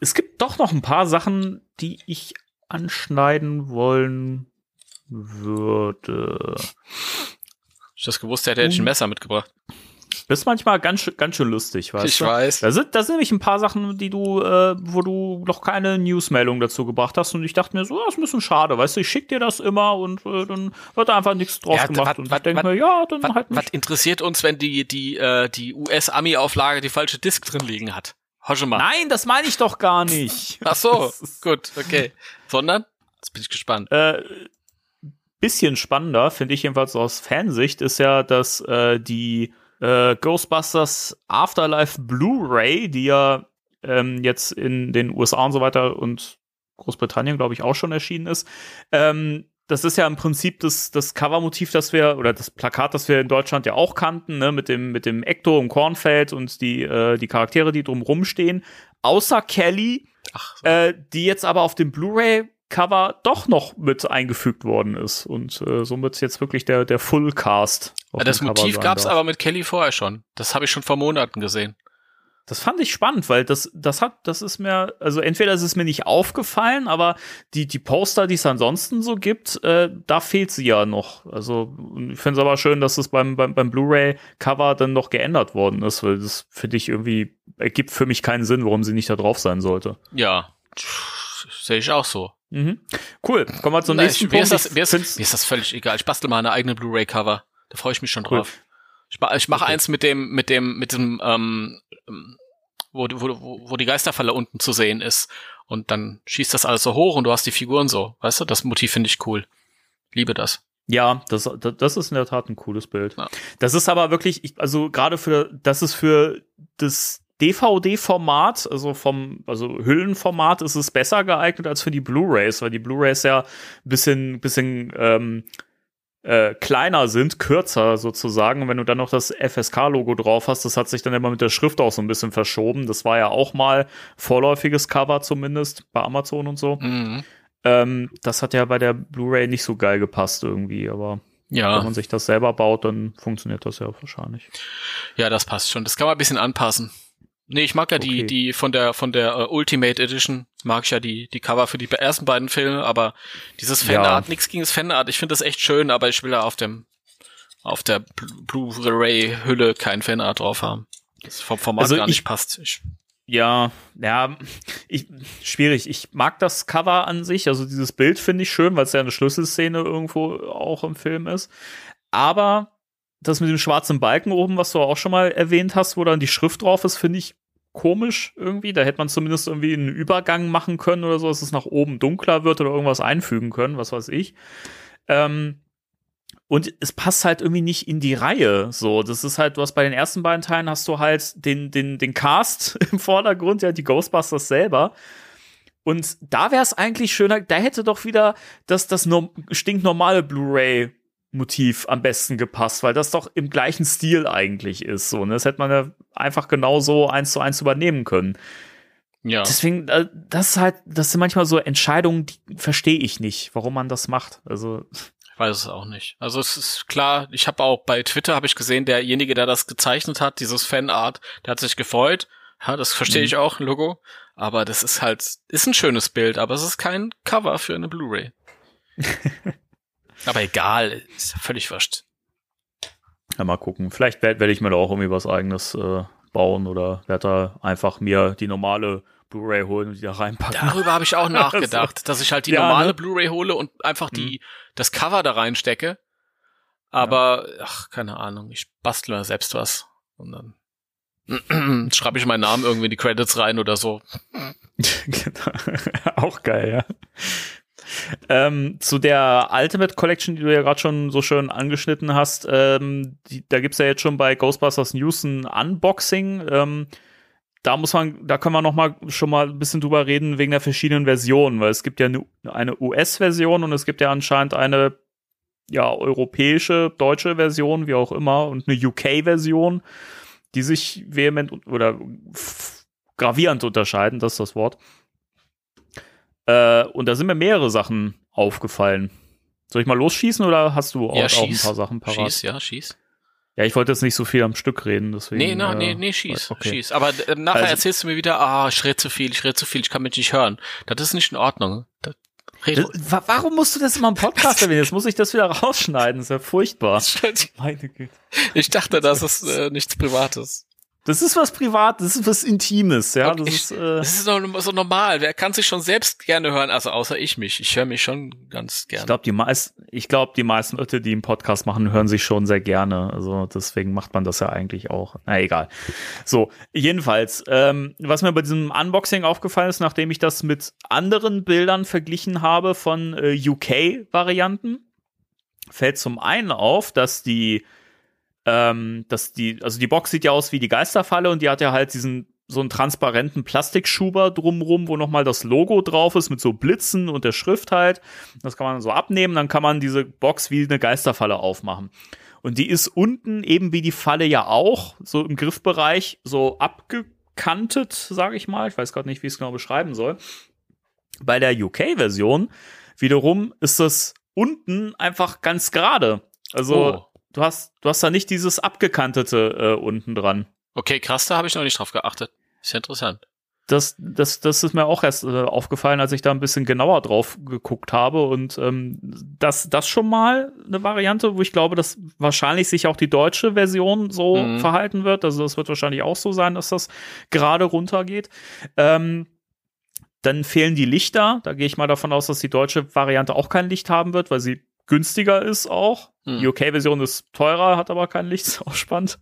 es gibt doch noch ein paar Sachen, die ich anschneiden wollen würde. Ich das gewusst hätte, hätte ich ein Messer mitgebracht. Das ist manchmal ganz, schön- ganz schön lustig, weißt Ich du? weiß. Da sind, da sind nämlich ein paar Sachen, die du, äh, wo du noch keine Newsmeldung dazu gebracht hast und ich dachte mir so, ja, ist ein bisschen schade, weißt du, ich schick dir das immer und äh, dann wird da einfach nichts draus Ja, gemacht wat- und wat- ich denke wat- mir, ja, dann Was, halt was nicht. interessiert uns, wenn die, die, äh, die US-Ami-Auflage die falsche Disk drin liegen hat? Hosche mal. Nein, das meine ich doch gar nicht. (laughs) Ach so, (laughs) Das gut, okay. Sondern? Jetzt bin ich gespannt. Äh, bisschen spannender, finde ich jedenfalls aus Fansicht, ist ja, dass äh, die äh, Ghostbusters Afterlife Blu-ray, die ja ähm, jetzt in den USA und so weiter und Großbritannien, glaube ich, auch schon erschienen ist. Ähm, das ist ja im Prinzip das, das Covermotiv, das wir, oder das Plakat, das wir in Deutschland ja auch kannten, ne, mit dem, mit dem Ecto im Kornfeld und die, äh, die Charaktere, die drumrum stehen. Außer Kelly, Ach, so. äh, die jetzt aber auf dem Blu-ray-Cover doch noch mit eingefügt worden ist. Und äh, somit jetzt wirklich der, der Full-Cast. Ja, das Cover Motiv gab's darf. aber mit Kelly vorher schon. Das habe ich schon vor Monaten gesehen. Das fand ich spannend, weil das, das hat, das ist mir, also entweder ist es mir nicht aufgefallen, aber die, die Poster, die es ansonsten so gibt, äh, da fehlt sie ja noch. Also ich finde es aber schön, dass es beim, beim, beim Blu-ray-Cover dann noch geändert worden ist, weil das finde ich irgendwie, ergibt für mich keinen Sinn, warum sie nicht da drauf sein sollte. Ja, sehe ich auch so. Mhm. Cool, kommen wir zum Na, nächsten ich, mir, Punkt. ist das, mir, ist, mir ist das völlig egal. Ich bastel mal eine eigene Blu-ray-Cover. Da freue ich mich schon Cool. drauf. Ich, ma- ich mache Okay. eins mit dem, mit dem, mit dem, ähm, wo, wo, wo, die Geisterfalle unten zu sehen ist. Und dann schießt das alles so hoch und du hast die Figuren so. Weißt du, das Motiv finde ich cool. Liebe das. Ja, das, das ist in der Tat ein cooles Bild. Ja. Das ist aber wirklich, ich, also gerade für, das ist für das DVD-Format, also vom, also Hüllenformat ist es besser geeignet als für die Blu-Rays, weil die Blu-Rays ja ein bisschen, bisschen ähm, äh, kleiner sind, kürzer sozusagen. Und wenn du dann noch das FSK-Logo drauf hast, das hat sich dann immer mit der Schrift auch so ein bisschen verschoben. Das war ja auch mal vorläufiges Cover zumindest bei Amazon und so. Mhm. Ähm, das hat ja bei der Blu-ray nicht so geil gepasst irgendwie, aber wenn Ja, man sich das selber baut, dann funktioniert das ja wahrscheinlich. ja, das passt schon. Das kann man ein bisschen anpassen. Nee, ich mag ja die, Okay. die von der, von der äh, Ultimate Edition, mag ich ja die, die Cover für die ersten beiden Filme, aber dieses Ja. Fanart, nix gegen das Fanart, ich finde das echt schön, aber ich will da auf dem, auf der Blu- Blu-ray-Hülle kein Fanart drauf haben. Das vom Format Also gar ich- nicht passt. Ich, Ja, ja, ich, schwierig. Ich mag das Cover an sich, also dieses Bild finde ich schön, weil es ja eine Schlüsselszene irgendwo auch im Film ist. Aber das mit dem schwarzen Balken oben, was du auch schon mal erwähnt hast, wo dann die Schrift drauf ist, finde ich komisch irgendwie. Da hätte man zumindest irgendwie einen Übergang machen können oder so, dass es nach oben dunkler wird oder irgendwas einfügen können, was weiß ich. Ähm, und es passt halt irgendwie nicht in die Reihe. So, das ist halt, du hast bei den ersten beiden Teilen hast du halt den, den, den Cast (laughs) im Vordergrund, ja, die Ghostbusters selber. Und da wäre es eigentlich schöner, da hätte doch wieder das, das no stinknormale Blu-ray-Motiv am besten gepasst, weil das doch im gleichen Stil eigentlich ist. So, ne? Das hätte man ja einfach genauso eins zu eins übernehmen können. ja. Deswegen, äh, das ist halt, das sind manchmal so Entscheidungen, die verstehe ich nicht, warum man das macht. Also, Ich weiß es auch nicht. Also es ist klar, ich habe auch bei Twitter habe ich gesehen, derjenige, der das gezeichnet hat, dieses Fanart, der hat sich gefreut. Ja, das verstehe Mhm. ich auch, ein Logo. Aber das ist halt, ist ein schönes Bild, aber es ist kein Cover für eine Blu-ray. (laughs) aber egal, ist ja völlig wurscht. Ja, mal gucken. Vielleicht werde werd ich mir da auch irgendwie was eigenes äh, bauen oder werde da einfach mir die normale Blu-ray holen und die da reinpacken. Darüber habe ich auch (laughs) nachgedacht, dass ich halt die Ja, normale ne? Blu-ray hole und einfach die, das Cover da reinstecke. Aber, ach, keine Ahnung, ich bastle mir selbst was. Und dann (clears throat) schreibe ich meinen Namen irgendwie in die Credits rein oder so. (laughs) Genau. (laughs) auch geil, ja. Ähm, zu der Ultimate Collection, die du ja gerade schon so schön angeschnitten hast, ähm, die, da gibt's ja jetzt schon bei Ghostbusters News ein Unboxing. Ähm, da muss man, da können wir noch mal schon mal ein bisschen drüber reden wegen der verschiedenen Versionen, weil es gibt ja eine, US-Version und es gibt ja anscheinend eine ja europäische, deutsche Version, wie auch immer, und eine UK-Version, die sich vehement oder gravierend unterscheiden, das ist das Wort. Äh, und da sind mir mehrere Sachen aufgefallen. Soll ich mal losschießen oder hast du auch, Ja, auch ein schieß. paar Sachen parat? Schieß, ja, schieß. Ja, ich wollte jetzt nicht so viel am Stück reden, deswegen. Nee, na, äh, nee, nee, schieß, okay. schieß. Aber äh, nachher Also- erzählst du mir wieder, ah, ich rede zu viel, ich rede zu viel, ich kann mich nicht hören. Das ist nicht in Ordnung. Das, Das, wa warum musst du das immer im Podcast (laughs) erwähnen? Jetzt muss ich das wieder rausschneiden. Das ist ja furchtbar. Meine Güte. Ich dachte, das (laughs) ist äh, nichts Privates. Das ist was Privates, das ist was Intimes, ja. Das ich- ist, äh, Das ist so normal. Wer kann sich schon selbst gerne hören? Also außer ich mich. Ich höre mich schon ganz ich gerne. glaube, die meisten, ich glaube, die meisten Leute, die einen Podcast machen, hören sich schon sehr gerne. Also deswegen macht man das ja eigentlich auch. Na egal. So, jedenfalls, ähm, was mir bei diesem Unboxing aufgefallen ist, nachdem ich das mit anderen Bildern verglichen habe von äh, UK-Varianten, fällt zum einen auf, dass die, ähm, dass die, also die Box sieht ja aus wie die Geisterfalle und die hat ja halt diesen so einen transparenten Plastikschuber drumrum, wo nochmal das Logo drauf ist mit so Blitzen und der Schrift halt. Das kann man so abnehmen, dann kann man diese Box wie eine Geisterfalle aufmachen. Und die ist unten eben wie die Falle ja auch, so im Griffbereich, so abgekantet, sage ich mal. Ich weiß gerade nicht, wie ich es genau beschreiben soll. Bei der UK-Version wiederum ist das unten einfach ganz gerade. Also Oh. Du hast, du hast da nicht dieses abgekantete äh, unten dran. Okay, krass, da habe ich noch nicht drauf geachtet. Ist ja interessant. Das, das, das ist mir auch erst äh, aufgefallen, als ich da ein bisschen genauer drauf geguckt habe. Und ähm, das, das schon mal eine Variante, wo ich glaube, dass wahrscheinlich sich auch die deutsche Version so Mhm. verhalten wird. Also das wird wahrscheinlich auch so sein, dass das gerade runtergeht. Ähm, dann fehlen die Lichter. Da gehe ich mal davon aus, dass die deutsche Variante auch kein Licht haben wird, weil sie günstiger ist auch. Hm. Die UK-Version ist teurer, hat aber kein Licht, ist auch spannend.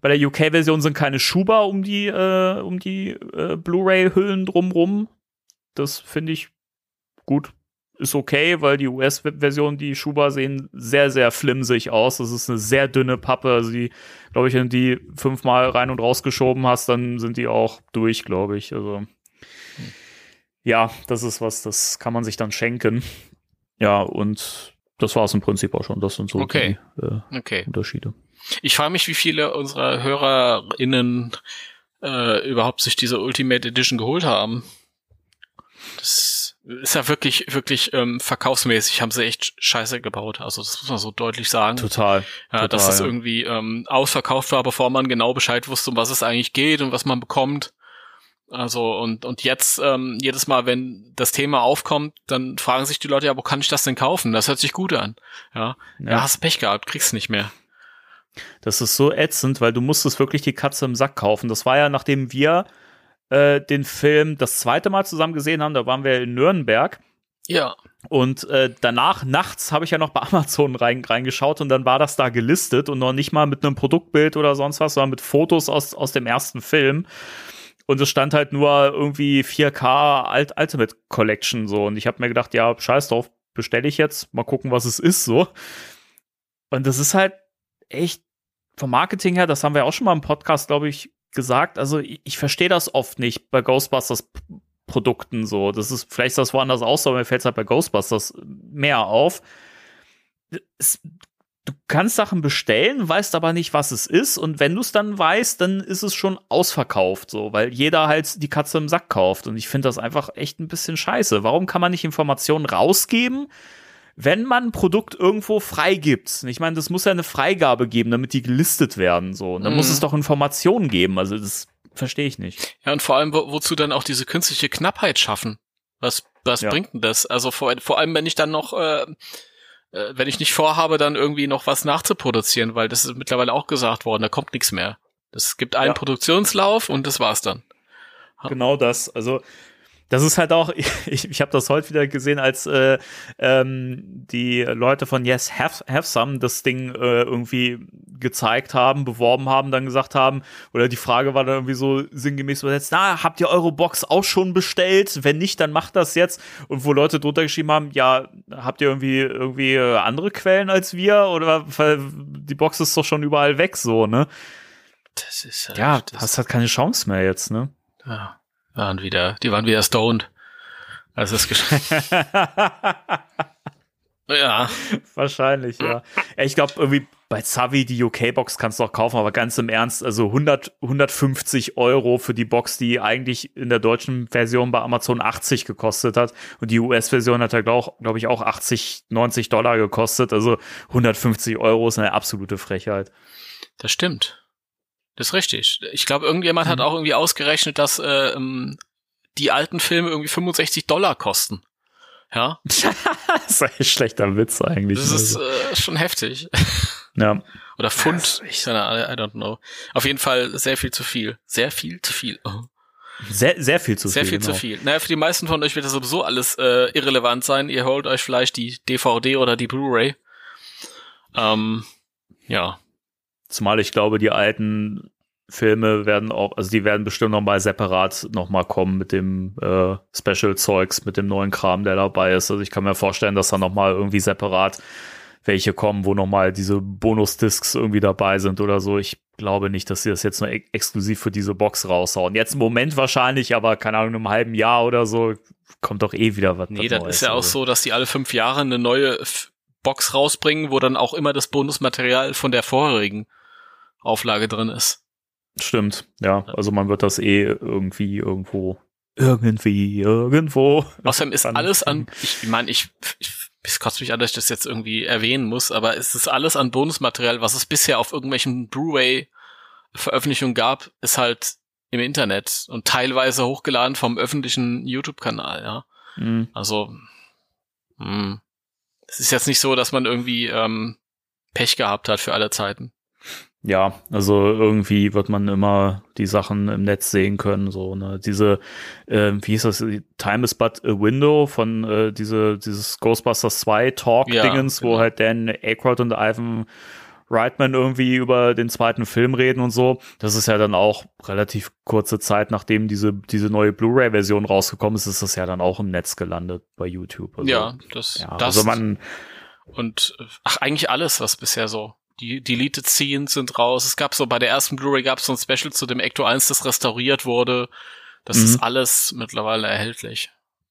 Bei der UK-Version sind keine Schuber um die, äh, um die äh, Blu-ray-Hüllen drumrum. Das finde ich gut. Ist okay, weil die US-Version, die Schuber sehen sehr, sehr flimsig aus. Das ist eine sehr dünne Pappe. Also die, glaube ich, wenn du die fünfmal rein und rausgeschoben hast, dann sind die auch durch, glaube ich. Also ja, das ist was, das kann man sich dann schenken. Ja, und das war es im Prinzip auch schon. Das sind so Okay. die äh, Okay. Unterschiede. Ich frage mich, wie viele unserer HörerInnen äh, überhaupt sich diese Ultimate Edition geholt haben. Das ist ja wirklich, wirklich ähm, verkaufsmäßig, haben sie echt scheiße gebaut. Also das muss man so deutlich sagen. Total. ja, total, dass es ja. irgendwie ähm, ausverkauft war, bevor man genau Bescheid wusste, um was es eigentlich geht und was man bekommt. Also und und jetzt ähm, jedes Mal, wenn das Thema aufkommt, dann fragen sich die Leute ja, wo kann ich das denn kaufen? Das hört sich gut an. Ja, ja, Ja. hast Pech gehabt, kriegst nicht mehr. Das ist so ätzend, weil du musstest wirklich die Katze im Sack kaufen. Das war ja, nachdem wir äh, den Film das zweite Mal zusammen gesehen haben, da waren wir in Nürnberg. Ja, Und äh, danach, nachts, habe ich ja noch bei (laughs) Amazon rein, reingeschaut und dann war das da gelistet und noch nicht mal mit einem Produktbild oder sonst was, sondern mit Fotos aus, aus dem ersten Film. Und es stand halt nur irgendwie 4K Ult Ultimate Collection so. Und ich habe mir gedacht, ja, scheiß drauf, bestelle ich jetzt, mal gucken, was es ist so. Und das ist halt echt vom Marketing her, das haben wir auch schon mal im Podcast, glaube ich, gesagt. Also ich, ich verstehe das oft nicht bei Ghostbusters Produkten so. Das ist vielleicht das woanders aus, aber mir fällt es halt bei Ghostbusters mehr auf. Es, du kannst Sachen bestellen, weißt aber nicht, was es ist. Und wenn du es dann weißt, dann ist es schon ausverkauft, so, weil jeder halt die Katze im Sack kauft. Und ich finde das einfach echt ein bisschen scheiße. Warum kann man nicht Informationen rausgeben? wenn man ein Produkt irgendwo freigibt, ich meine, das muss ja eine Freigabe geben, damit die gelistet werden, so. Und dann Mhm. muss es doch Informationen geben. Also das verstehe ich nicht. Ja, und vor allem, wo, wozu dann auch diese künstliche Knappheit schaffen? Was, was Ja. bringt denn das? Also vor, vor allem, wenn ich dann noch, äh, äh, wenn ich nicht vorhabe, dann irgendwie noch was nachzuproduzieren, weil das ist mittlerweile auch gesagt worden, da kommt nichts mehr. Es gibt einen Ja. Produktionslauf und das war's dann. Genau das. Also das ist halt auch, (laughs) ich, ich habe das heute wieder gesehen, als äh, ähm, die Leute von Yes Have, Have Some das Ding äh, irgendwie gezeigt haben, beworben haben, dann gesagt haben, oder die Frage war dann irgendwie so sinngemäß übersetzt, na, habt ihr eure Box auch schon bestellt? Wenn nicht, dann macht das jetzt. Und wo Leute drunter geschrieben haben, ja, habt ihr irgendwie irgendwie äh, andere Quellen als wir? Oder weil die Box ist doch schon überall weg, so, ne? Das ist äh, Ja, das, hast halt keine Chance mehr jetzt, ne? ja, waren wieder, die waren wieder stoned. Also es (laughs) ja, Wahrscheinlich, ja. ja ich glaube, irgendwie bei Zavi die UK-Box kannst du auch kaufen, aber ganz im Ernst, also 100, 150 Euro für die Box, die eigentlich in der deutschen Version bei Amazon 80 gekostet hat. Und die US-Version hat ja, glaube glaub ich, auch 80, 90 Dollar gekostet. Also 150 Euro ist eine absolute Frechheit. das stimmt. Das ist richtig. Ich glaube, irgendjemand hat Mhm. auch irgendwie ausgerechnet, dass äh, ähm, die alten Filme irgendwie 65 Dollar kosten. Ja, (laughs) das ist ein schlechter Witz eigentlich. das ist Also, äh, schon heftig. ja. (laughs) Oder Pfund, ich I don't know. Auf jeden Fall sehr viel zu viel. Sehr viel zu viel. Oh. Sehr, sehr viel zu sehr viel. viel genau. zu viel. Naja, für die meisten von euch wird das sowieso alles äh, irrelevant sein. Ihr holt euch vielleicht die DVD oder die Blu-ray. Ähm, ja. Zumal ich glaube, die alten Filme werden auch, also die werden bestimmt noch mal separat noch mal kommen mit dem äh, Special-Zeugs, mit dem neuen Kram, der dabei ist. Also ich kann mir vorstellen, dass da noch mal irgendwie separat welche kommen, wo noch mal diese Bonus-Discs irgendwie dabei sind oder so. Ich glaube nicht, dass sie das jetzt nur ex exklusiv für diese Box raushauen. Jetzt im Moment wahrscheinlich, aber keine Ahnung, in einem halben Jahr oder so kommt doch eh wieder was. Nee, das ist ja auch also. so, dass die alle fünf Jahre eine neue Box rausbringen, wo dann auch immer das Bonusmaterial von der vorherigen Auflage drin ist. Stimmt, ja. Also man wird das eh irgendwie irgendwo irgendwie irgendwo. Außerdem ist alles an, (laughs) ich meine, ich, ich es kotzt mich an, dass ich das jetzt irgendwie erwähnen muss, aber es ist alles an Bonusmaterial, was es bisher auf irgendwelchen Blu-ray Veröffentlichungen gab, ist halt im Internet und teilweise hochgeladen vom öffentlichen YouTube-Kanal, ja. Mhm. Also, mh. Hm. es ist jetzt nicht so, dass man irgendwie ähm, Pech gehabt hat für alle Zeiten ja, also irgendwie wird man immer die Sachen im Netz sehen können. So, ne? Diese, äh, wie hieß das, Time is but a Window von äh, diese, dieses Ghostbusters 2 Talk-Dingens, ja, genau. wo halt Dan Aykroyd und Ivan Reitman irgendwie über den zweiten Film reden und so. Das ist ja dann auch relativ kurze Zeit, nachdem diese, diese neue Blu-ray-Version rausgekommen ist, ist das ja dann auch im Netz gelandet bei YouTube. Also, ja, das, ja, das also man und ach, eigentlich alles, was bisher so die Deleted Scenes sind raus. Es gab so bei der ersten Blu-ray gab es so ein Special zu dem Ecto 1, das restauriert wurde. Das mhm. ist alles mittlerweile erhältlich.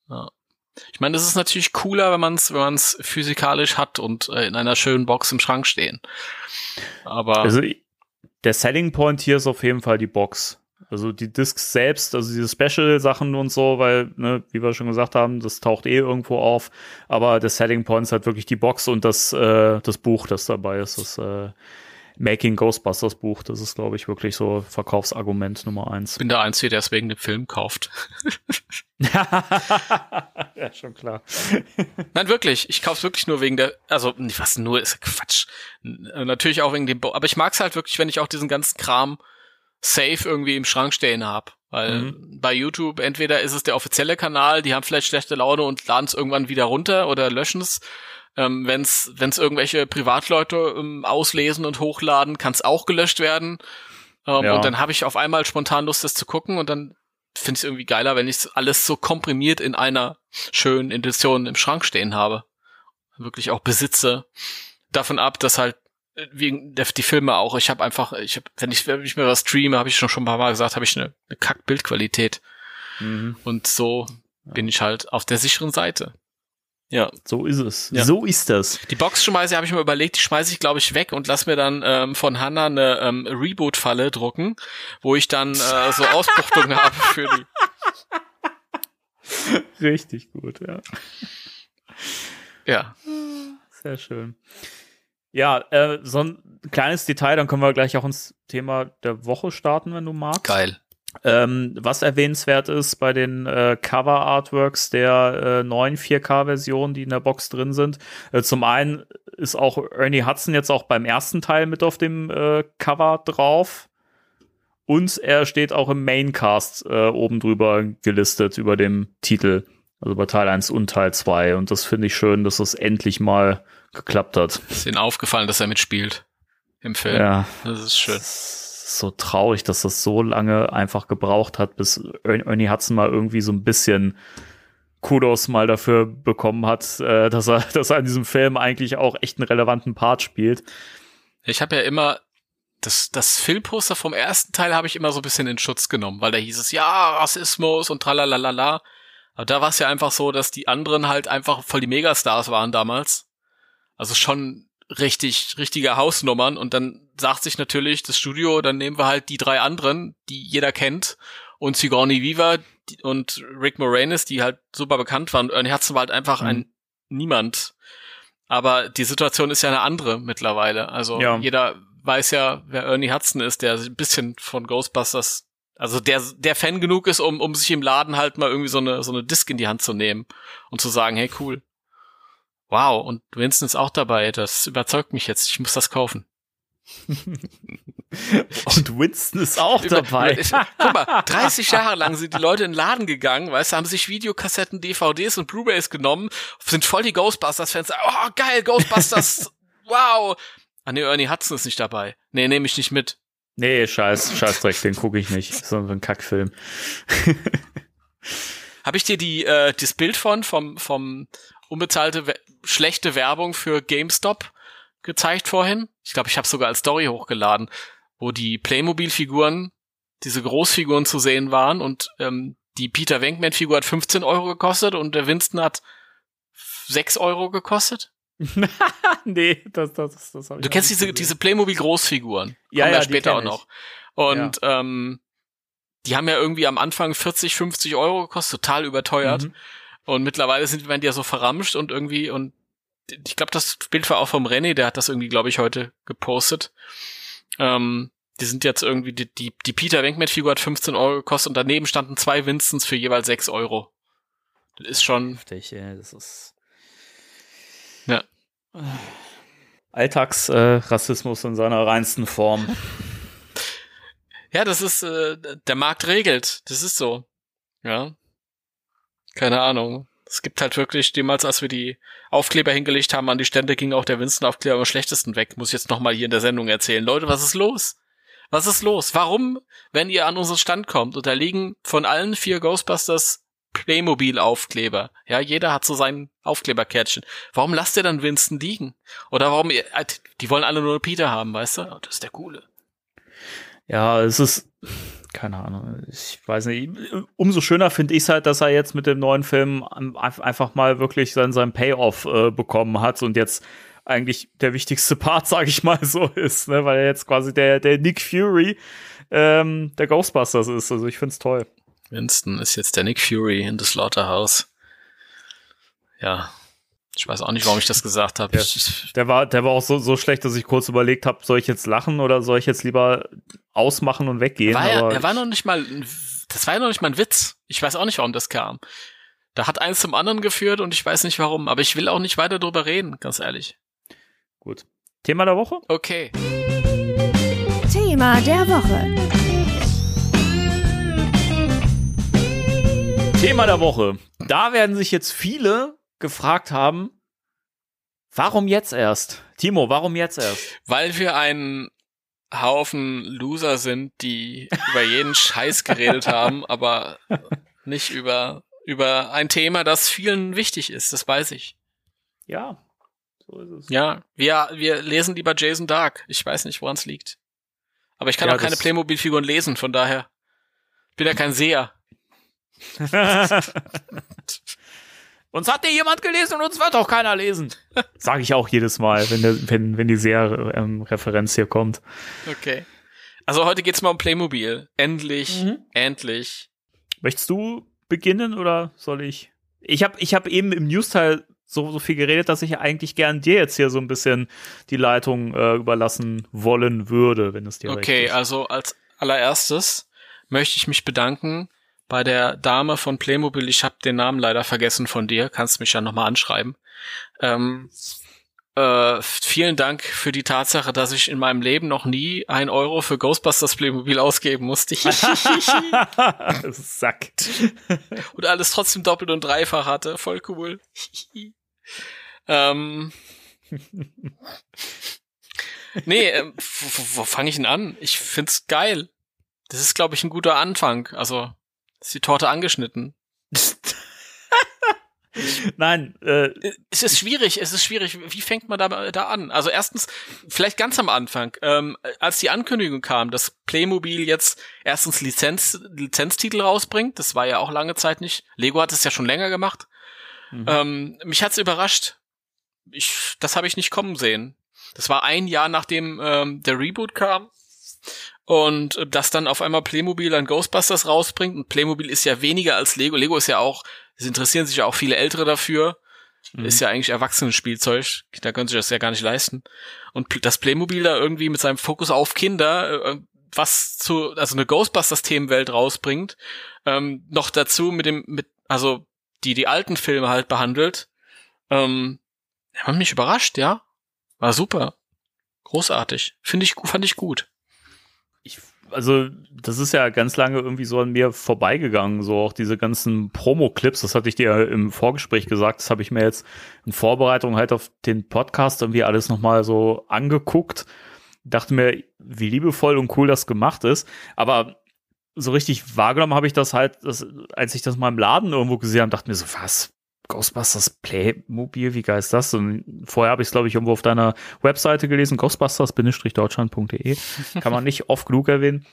Ja. Ich meine, das ist natürlich cooler, wenn man es wenn man's physikalisch hat und äh, in einer schönen Box im Schrank stehen. Aber also der Selling Point hier ist auf jeden Fall die Box. Also die Discs selbst, also diese Special-Sachen und so, weil, ne, wie wir schon gesagt haben, das taucht eh irgendwo auf. Aber der Selling Point ist halt wirklich die Box und das, äh, das Buch, das dabei ist, das äh, Making Ghostbusters Buch. Das ist, glaube ich, wirklich so Verkaufsargument Nummer eins. Bin der Einzige, der es wegen dem Film kauft. (laughs) (laughs) ja, schon klar. Nein, wirklich. Ich kaufe es wirklich nur wegen der, also was nur ist Quatsch. Natürlich auch wegen dem, Bo aber ich mag es halt wirklich, wenn ich auch diesen ganzen Kram safe irgendwie im Schrank stehen habe. Weil mhm. bei YouTube entweder ist es der offizielle Kanal, die haben vielleicht schlechte Laune und laden es irgendwann wieder runter oder löschen es. Ähm, Wenn es irgendwelche Privatleute ähm, auslesen und hochladen, kann es auch gelöscht werden. Ähm, ja. Und dann habe ich auf einmal spontan Lust, das zu gucken und dann finde ich es irgendwie geiler, wenn ich alles so komprimiert in einer schönen Edition im Schrank stehen habe. Wirklich auch besitze. Davon ab, dass halt wegen der, die Filme auch. Ich habe einfach, ich habe, wenn ich, wenn ich mir was streame, habe ich schon schon ein paar Mal gesagt, habe ich eine, eine Kack-Bildqualität. Mhm. Und so ja. bin ich halt auf der sicheren Seite. Ja. So ist es. Ja. So ist das. Die Boxschmeiße habe ich mir überlegt, die schmeiße ich, glaube ich, weg und lass mir dann ähm, von Hanna eine ähm, Reboot-Falle drucken, wo ich dann äh, so (laughs) Ausbuchtungen habe für die. Richtig gut, ja. Ja. Sehr schön. Ja, äh, so ein kleines Detail, dann können wir gleich auch ins Thema der Woche starten, wenn du magst. Geil. Ähm, was erwähnenswert ist bei den äh, Cover-Artworks der äh, neuen 4K-Version, die in der Box drin sind. Äh, zum einen ist auch Ernie Hudson jetzt auch beim ersten Teil mit auf dem äh, Cover drauf. Und er steht auch im Maincast äh, oben drüber gelistet über dem Titel. Also bei Teil 1 und Teil 2. Und das finde ich schön, dass es endlich mal geklappt hat. Ist Ihnen aufgefallen, dass er mitspielt im Film? Ja. Das ist schön. So traurig, dass das so lange einfach gebraucht hat, bis Ernie Hudson mal irgendwie so ein bisschen Kudos mal dafür bekommen hat, äh, dass er, (laughs) dass er in diesem Film eigentlich auch echt einen relevanten Part spielt. Ich habe ja immer das, das Filmposter vom ersten Teil habe ich immer so ein bisschen in Schutz genommen, weil da hieß es, ja, Rassismus und tralalala. Aber da war es ja einfach so, dass die anderen halt einfach voll die Megastars waren damals. Also schon richtig, richtige Hausnummern und dann sagt sich natürlich das Studio, dann nehmen wir halt die drei anderen, die jeder kennt und Sigourney Weaver und Rick Moranis, die halt super bekannt waren. Ernie Hudson war halt einfach mhm. ein Niemand. Aber die Situation ist ja eine andere mittlerweile. Also ja. jeder weiß ja, wer Ernie Hudson ist, der ein bisschen von Ghostbusters, also der, der Fan genug ist, um, um sich im Laden halt mal irgendwie so eine, so eine Disc in die Hand zu nehmen und zu sagen, hey cool, Wow, und Winston ist auch dabei. Das überzeugt mich jetzt. Ich muss das kaufen. (laughs) und Winston ist auch dabei. (laughs) Guck mal, 30 Jahre lang sind die Leute in den Laden gegangen, weißt du, haben sich Videokassetten, DVDs und Blu-rays genommen, sind voll die Ghostbusters-Fans. Oh, geil, Ghostbusters, (laughs) wow. Ah nee, Ernie Hudson ist nicht dabei. Nee, nehme ich nicht mit. Nee, scheiß, scheiß Dreck, den gucke ich nicht. So ein Kackfilm. Habe ich dir die äh, das Bild von vom vom unbezahlte schlechte Werbung für GameStop gezeigt vorhin. Ich glaube, ich habe sogar als Story hochgeladen, wo die Playmobil-Figuren, diese Großfiguren zu sehen waren und ähm, die Peter Venkman-Figur hat 15 Euro gekostet und der Winston hat 6 Euro gekostet. (laughs) nee, das, das, das, das habe ich Du kennst diese, gesehen. diese Playmobil-Großfiguren. Ja, ja, später auch noch. Und ähm, die haben ja irgendwie am Anfang 40, 50 Euro gekostet, total überteuert. Mhm. Und mittlerweile sind werden die ja so verramscht und irgendwie und ich glaube, das Bild war auch vom René, der hat das irgendwie, glaube ich, heute gepostet. Ähm, die sind jetzt irgendwie, die, die, die Peter Venkman-Figur hat 15 Euro gekostet und daneben standen zwei Winstons für jeweils 6 Euro. Das ist schon, Heftig, ey, das ist. Ja. Alltagsrassismus äh, in seiner reinsten Form. (laughs) ja, das ist, äh, der Markt regelt. Das ist so. Ja. Keine Ahnung. Es gibt halt wirklich, damals, als wir die Aufkleber hingelegt haben an die Stände, ging auch der Winston-Aufkleber am schlechtesten weg. Muss ich jetzt nochmal hier in der Sendung erzählen. Leute, was ist los? Was ist los? Warum, wenn ihr an unseren Stand kommt und da liegen von allen vier Ghostbusters Playmobil-Aufkleber. Ja, jeder hat so sein Aufkleberkärtchen. Warum lasst ihr dann Winston liegen? Oder warum, ihr, äh, die wollen alle nur Peter haben, weißt du? Das ist der Coole. Ja, es ist, keine Ahnung, ich weiß nicht. Umso schöner finde ich es halt, dass er jetzt mit dem neuen Film einfach mal wirklich seinen, seinen Payoff äh, bekommen hat und jetzt eigentlich der wichtigste (laughs) Part, sage ich mal so, ist, ne? weil er jetzt quasi der, der Nick Fury ähm, der Ghostbusters ist. Also ich find's toll. Winston ist jetzt der Nick Fury in The Slaughterhouse. Ja. Ich weiß auch nicht, warum ich das gesagt habe. Ja. Der war, der war auch so, so schlecht, dass ich kurz überlegt habe, soll ich jetzt lachen oder soll ich jetzt lieber ausmachen und weggehen? War Aber er war noch nicht mal, das war ja noch nicht mal ein Witz. Ich weiß auch nicht, warum das kam. Da hat eins zum anderen geführt und ich weiß nicht warum, aber ich will auch nicht weiter drüber reden, ganz ehrlich. gut. Thema der Woche? Okay. Thema der Woche. Thema der Woche. Da werden sich jetzt viele gefragt haben, warum jetzt erst? Timo, warum jetzt erst? Weil wir ein Haufen Loser sind, die über jeden Scheiß geredet haben, (laughs) aber nicht über, über ein Thema, das vielen wichtig ist, das weiß ich. Ja, so ist es. Ja, wir, wir lesen lieber Jason Dark. Ich weiß nicht, woran es liegt. Aber ich kann Ja, auch keine Playmobil-Figuren lesen, von daher. Ich bin ja kein Seher. (laughs) (laughs) uns hat dir jemand gelesen und uns wird auch keiner lesen. (laughs) Sage ich auch jedes Mal, wenn, der, wenn, wenn die Serie-Referenz hier kommt. Okay. Also heute geht's mal um Playmobil. Endlich, Mhm. endlich. Möchtest du beginnen oder soll ich? Ich habe ich hab eben im News-Teil so, so viel geredet, dass ich eigentlich gern dir jetzt hier so ein bisschen die Leitung äh, überlassen wollen würde, wenn es dir recht Okay, ist. also als allererstes möchte ich mich bedanken bei der Dame von Playmobil. Ich habe den Namen leider vergessen von dir. Kannst mich ja nochmal anschreiben. Ähm, äh, vielen Dank für die Tatsache, dass ich in meinem Leben noch nie ein Euro für Ghostbusters Playmobil ausgeben musste. (laughs) Sack. (laughs) und alles trotzdem doppelt und dreifach hatte. Voll cool. (laughs) ähm. nee, ähm, wo, wo fange ich denn an? Ich find's geil. Das ist, glaube ich, ein guter Anfang. Also, ist die Torte angeschnitten. (laughs) Nein, äh, Es ist schwierig, es ist schwierig. Wie fängt man da, da an? Also erstens, vielleicht ganz am Anfang, ähm, als die Ankündigung kam, dass Playmobil jetzt erstens Lizenz, Lizenztitel rausbringt, das war ja auch lange Zeit nicht. Lego hat es ja schon länger gemacht. Mhm. Ähm, mich hat's überrascht. Ich, das habe ich nicht kommen sehen. Das war ein Jahr nachdem ähm, der Reboot kam. Und äh, dass dann auf einmal Playmobil ein Ghostbusters rausbringt. Und Playmobil ist ja weniger als Lego. Lego ist ja auch, es interessieren sich ja auch viele Ältere dafür. Mhm. Ist ja eigentlich Erwachsenenspielzeug. Da können sich das ja gar nicht leisten. Und das Playmobil da irgendwie mit seinem Fokus auf Kinder, äh, was zu, also eine Ghostbusters-Themenwelt rausbringt, ähm, noch dazu mit dem, mit, also die die alten Filme halt behandelt, ähm, haben mich überrascht, ja. War super. Großartig. Finde ich, fand ich gut. Ich, also das ist ja ganz lange irgendwie so an mir vorbeigegangen, so auch diese ganzen Promo-Clips, das hatte ich dir im Vorgespräch gesagt, das habe ich mir jetzt in Vorbereitung halt auf den Podcast irgendwie alles nochmal so angeguckt, dachte mir, wie liebevoll und cool das gemacht ist, aber so richtig wahrgenommen habe ich das halt, das, als ich das mal im Laden irgendwo gesehen habe, dachte mir so, was? Ghostbusters Playmobil, wie geil ist das? Und vorher habe ich es, glaube ich, irgendwo auf deiner Webseite gelesen, ghostbusters-deutschland.de. (laughs) Kann man nicht oft genug erwähnen.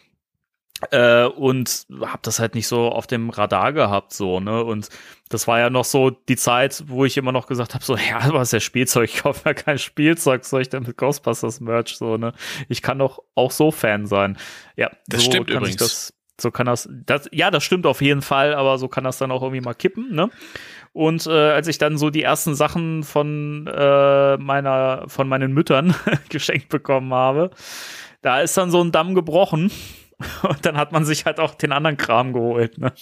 Äh, und habe das halt nicht so auf dem Radar gehabt, so, ne? Und das war ja noch so die Zeit, wo ich immer noch gesagt habe, so, (laughs) ja, was ist ja Spielzeug, ich kaufe ja kein Spielzeug, soll ich denn mit Ghostbusters Merch, so, ne? Ich kann doch auch so Fan sein. Ja, das so stimmt kann übrigens. Ich das, so kann das, das, ja, das stimmt auf jeden Fall, aber so kann das dann auch irgendwie mal kippen, ne? Und äh, als ich dann so die ersten Sachen von äh, meiner, von meinen Müttern (laughs) geschenkt bekommen habe, da ist dann so ein Damm gebrochen. Und dann hat man sich halt auch den anderen Kram geholt. Ne?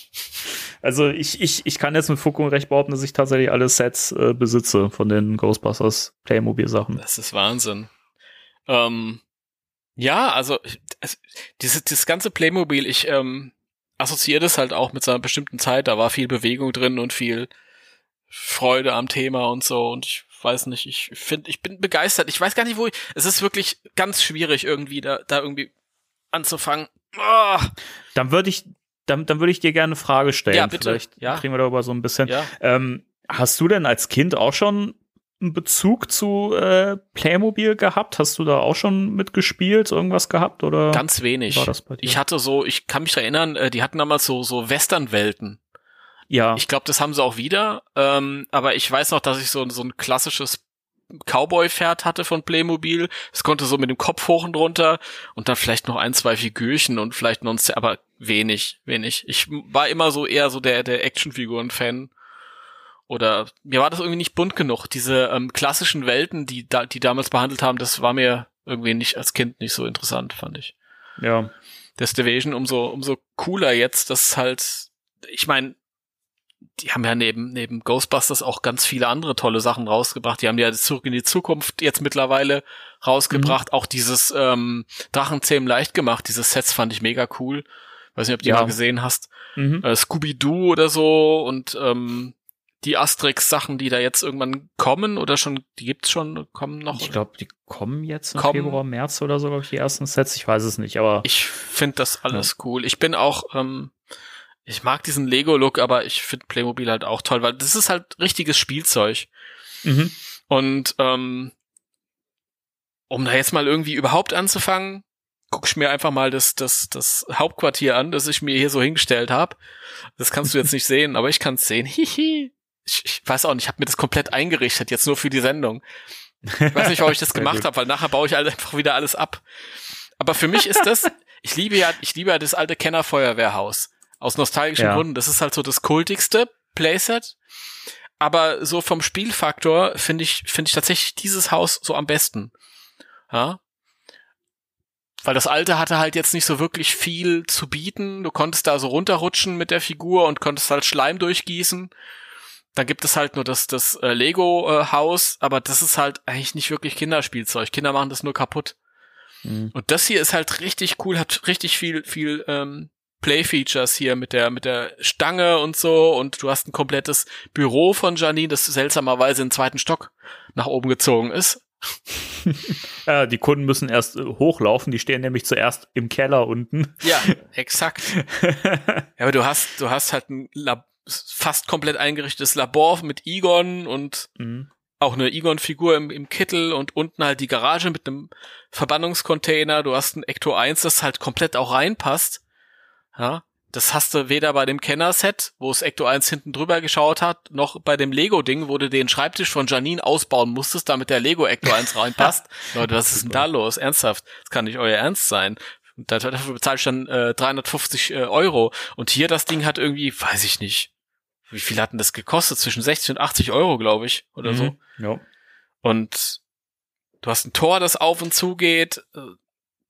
Also ich, ich, ich kann jetzt mit Fug und Recht behaupten, dass ich tatsächlich alle Sets äh, besitze von den Ghostbusters Playmobil-Sachen. Das ist Wahnsinn. Ähm, ja, also es, dieses, dieses ganze Playmobil, ich ähm, assoziiere das halt auch mit so einer bestimmten Zeit. Da war viel Bewegung drin und viel Freude am Thema und so. Und ich weiß nicht, ich finde, ich bin begeistert. Ich weiß gar nicht, wo ich. Es ist wirklich ganz schwierig, irgendwie da, da irgendwie anzufangen. Oh, Dann würde ich, dann, dann würde ich dir gerne eine Frage stellen. Ja, bitte. Vielleicht Ja. kriegen wir darüber so ein bisschen. ja. Ähm, hast du denn als Kind auch schon einen Bezug zu äh, Playmobil gehabt? Hast du da auch schon mitgespielt, irgendwas gehabt oder Ganz wenig. war das bei dir? Ich hatte so, ich kann mich erinnern, äh, die hatten damals so, so Westernwelten. Ja, Ich glaube, das haben sie auch wieder. Ähm, aber ich weiß noch, dass ich so, so ein klassisches Cowboy-Pferd hatte von Playmobil. Es konnte so mit dem Kopf hoch und runter und dann vielleicht noch ein, zwei Figürchen und vielleicht noch ein, aber wenig, wenig. Ich war immer so eher so der, der Actionfiguren-Fan. Oder mir war das irgendwie nicht bunt genug. Diese ähm, klassischen Welten, die da, die damals behandelt haben, das war mir irgendwie nicht als Kind nicht so interessant, fand ich. ja. Das Division umso, umso cooler jetzt, dass halt, ich meine, die haben ja neben, neben Ghostbusters auch ganz viele andere tolle Sachen rausgebracht. Die haben ja zurück in die Zukunft jetzt mittlerweile rausgebracht. Auch dieses ähm, Drachenzähmen leicht gemacht. Diese Sets fand ich mega cool. Weiß nicht, ob du die Ja. mal gesehen hast. Mhm. Äh, Scooby-Doo oder so und ähm, die Asterix-Sachen, die da jetzt irgendwann kommen oder schon, die gibt's schon, kommen noch. Ich glaube, die kommen jetzt im Kommen. Februar, März oder so, glaube ich, die ersten Sets. Ich weiß es nicht, aber Ich finde das alles cool. Ich bin auch, ähm, ich mag diesen Lego-Look, aber ich finde Playmobil halt auch toll, weil das ist halt richtiges Spielzeug. mhm. Und ähm, um da jetzt mal irgendwie überhaupt anzufangen, guck ich mir einfach mal das, das, das Hauptquartier an, das ich mir hier so hingestellt habe. Das kannst du jetzt nicht (laughs) sehen, aber ich kann es sehen. Hihi. Ich, ich weiß auch nicht, ich habe mir das komplett eingerichtet, jetzt nur für die Sendung. Ich weiß nicht, warum ich das (laughs) gemacht habe, weil nachher baue ich halt einfach wieder alles ab. Aber für mich ist das, (laughs) ich liebe ja, ich liebe ja das alte Kenner Feuerwehrhaus. Aus nostalgischen Ja. Gründen. Das ist halt so das kultigste Playset. Aber so vom Spielfaktor finde ich, finde ich tatsächlich dieses Haus so am besten. Ja. Weil das alte hatte halt jetzt nicht so wirklich viel zu bieten. Du konntest da so runterrutschen mit der Figur und konntest halt Schleim durchgießen. Dann gibt es halt nur das, das äh, Lego-Haus, aber das ist halt eigentlich nicht wirklich Kinderspielzeug. Kinder machen das nur kaputt. Mhm. Und das hier ist halt richtig cool, hat richtig viel, viel ähm, Play-Features hier mit der, mit der Stange und so. Und du hast ein komplettes Büro von Janine, das seltsamerweise in den zweiten Stock nach oben gezogen ist. (laughs) äh, die Kunden müssen erst äh, hochlaufen, die stehen nämlich zuerst im Keller unten. Ja, exakt. (laughs) Ja, aber du hast, du hast halt ein Lab fast komplett eingerichtetes Labor mit Egon und Mhm. auch eine Egon-Figur im, im Kittel und unten halt die Garage mit einem Verbannungscontainer. Du hast ein Ecto 1, das halt komplett auch reinpasst. Ja, das hast du weder bei dem Kenner-Set, wo es Ecto 1 hinten drüber geschaut hat, noch bei dem Lego-Ding, wo du den Schreibtisch von Janine ausbauen musstest, damit der Lego Ecto 1 (laughs) reinpasst. Leute, was ist denn da los? Ernsthaft? Das kann nicht euer Ernst sein. Und da- dafür bezahle ich dann äh, 350 äh, Euro. Und hier das Ding hat irgendwie, weiß ich nicht, wie viel hat denn das gekostet? Zwischen 60 und 80 Euro, glaube ich, oder so. Mhm. Ja. Und du hast ein Tor, das auf und zu geht, äh,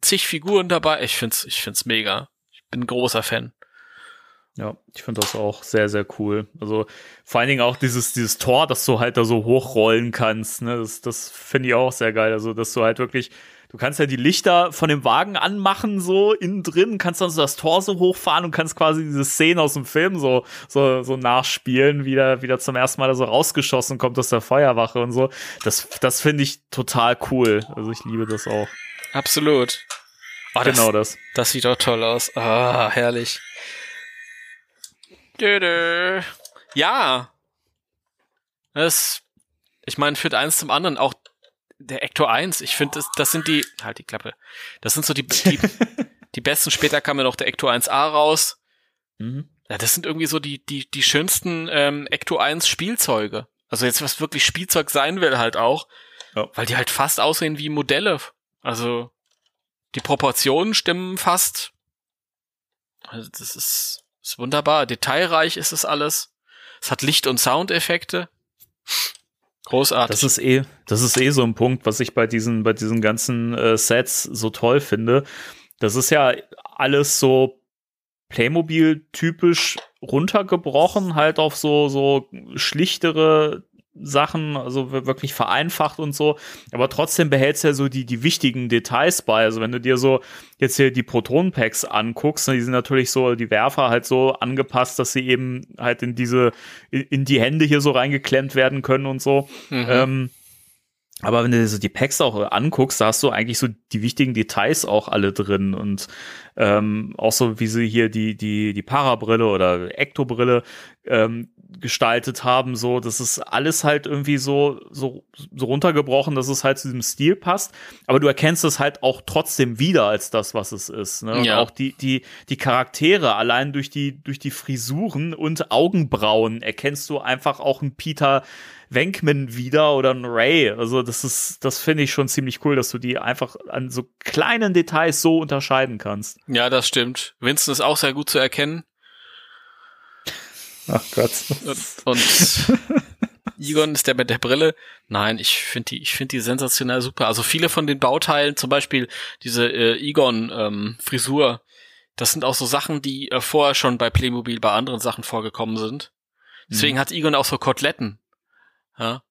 zig Figuren dabei. Ich find's, ich find's mega. Bin ein großer Fan. Ja, ich finde das auch sehr, sehr cool. Also vor allen Dingen auch dieses, dieses Tor, das du halt da so hochrollen kannst, ne? Das, das finde ich auch sehr geil. Also, dass du halt wirklich, du kannst ja die Lichter von dem Wagen anmachen, so innen drin, kannst dann so das Tor so hochfahren und kannst quasi diese Szene aus dem Film so, so, so nachspielen, wie der wieder zum ersten Mal da so rausgeschossen kommt aus der Feuerwache und so. Das, das finde ich total cool. Also ich liebe das auch. Absolut. Oh, das, genau das. das sieht doch toll aus. Ah, herrlich. Dö, dö. Ja. Das, ich meine, führt eins zum anderen. Auch der Ector 1, ich finde, das, das sind die, halt die Klappe. Das sind so die, die, (laughs) die besten. Später kam ja noch der Ector 1A raus. Mhm. Ja, das sind irgendwie so die, die, die schönsten ähm, Ecto 1 Spielzeuge. Also jetzt, was wirklich Spielzeug sein will, halt auch. Ja. Weil die halt fast aussehen wie Modelle. Also die Proportionen stimmen fast. Also das ist, ist wunderbar. Detailreich ist es alles. Es hat Licht- und Soundeffekte. Großartig. Das ist eh, das ist eh so ein Punkt, was ich bei diesen, bei diesen ganzen äh, Sets so toll finde. Das ist ja alles so Playmobil-typisch runtergebrochen, halt auf so, so schlichtere Sachen, also wirklich vereinfacht und so, aber trotzdem behältst du ja so die, die wichtigen Details bei. Also wenn du dir so jetzt hier die Proton-Packs anguckst, ne, die sind natürlich so, die Werfer halt so angepasst, dass sie eben halt in diese, in die Hände hier so reingeklemmt werden können und so. Mhm. Ähm, aber wenn du dir so die Packs auch anguckst, da hast du eigentlich so die wichtigen Details auch alle drin und ähm, auch so wie sie hier die die die Parabrille oder Ektobrille ähm, gestaltet haben, so das ist alles halt irgendwie so so so runtergebrochen, dass es halt zu diesem Stil passt. Aber du erkennst es halt auch trotzdem wieder als das, was es ist. Ne? Ja. Und auch die die die Charaktere allein durch die durch die Frisuren und Augenbrauen erkennst du einfach auch einen Peter Wenkman wieder oder ein Ray. Also das ist, das finde ich schon ziemlich cool, dass du die einfach an so kleinen Details so unterscheiden kannst. Ja, das stimmt. Winston ist auch sehr gut zu erkennen. Ach Gott. Und, und Egon ist der mit der Brille. Nein, ich finde die, ich finde die sensationell super. Also viele von den Bauteilen, zum Beispiel diese äh, Egon ähm, Frisur, das sind auch so Sachen, die äh, vorher schon bei Playmobil bei anderen Sachen vorgekommen sind. Deswegen mhm. hat Egon auch so Koteletten. Ja.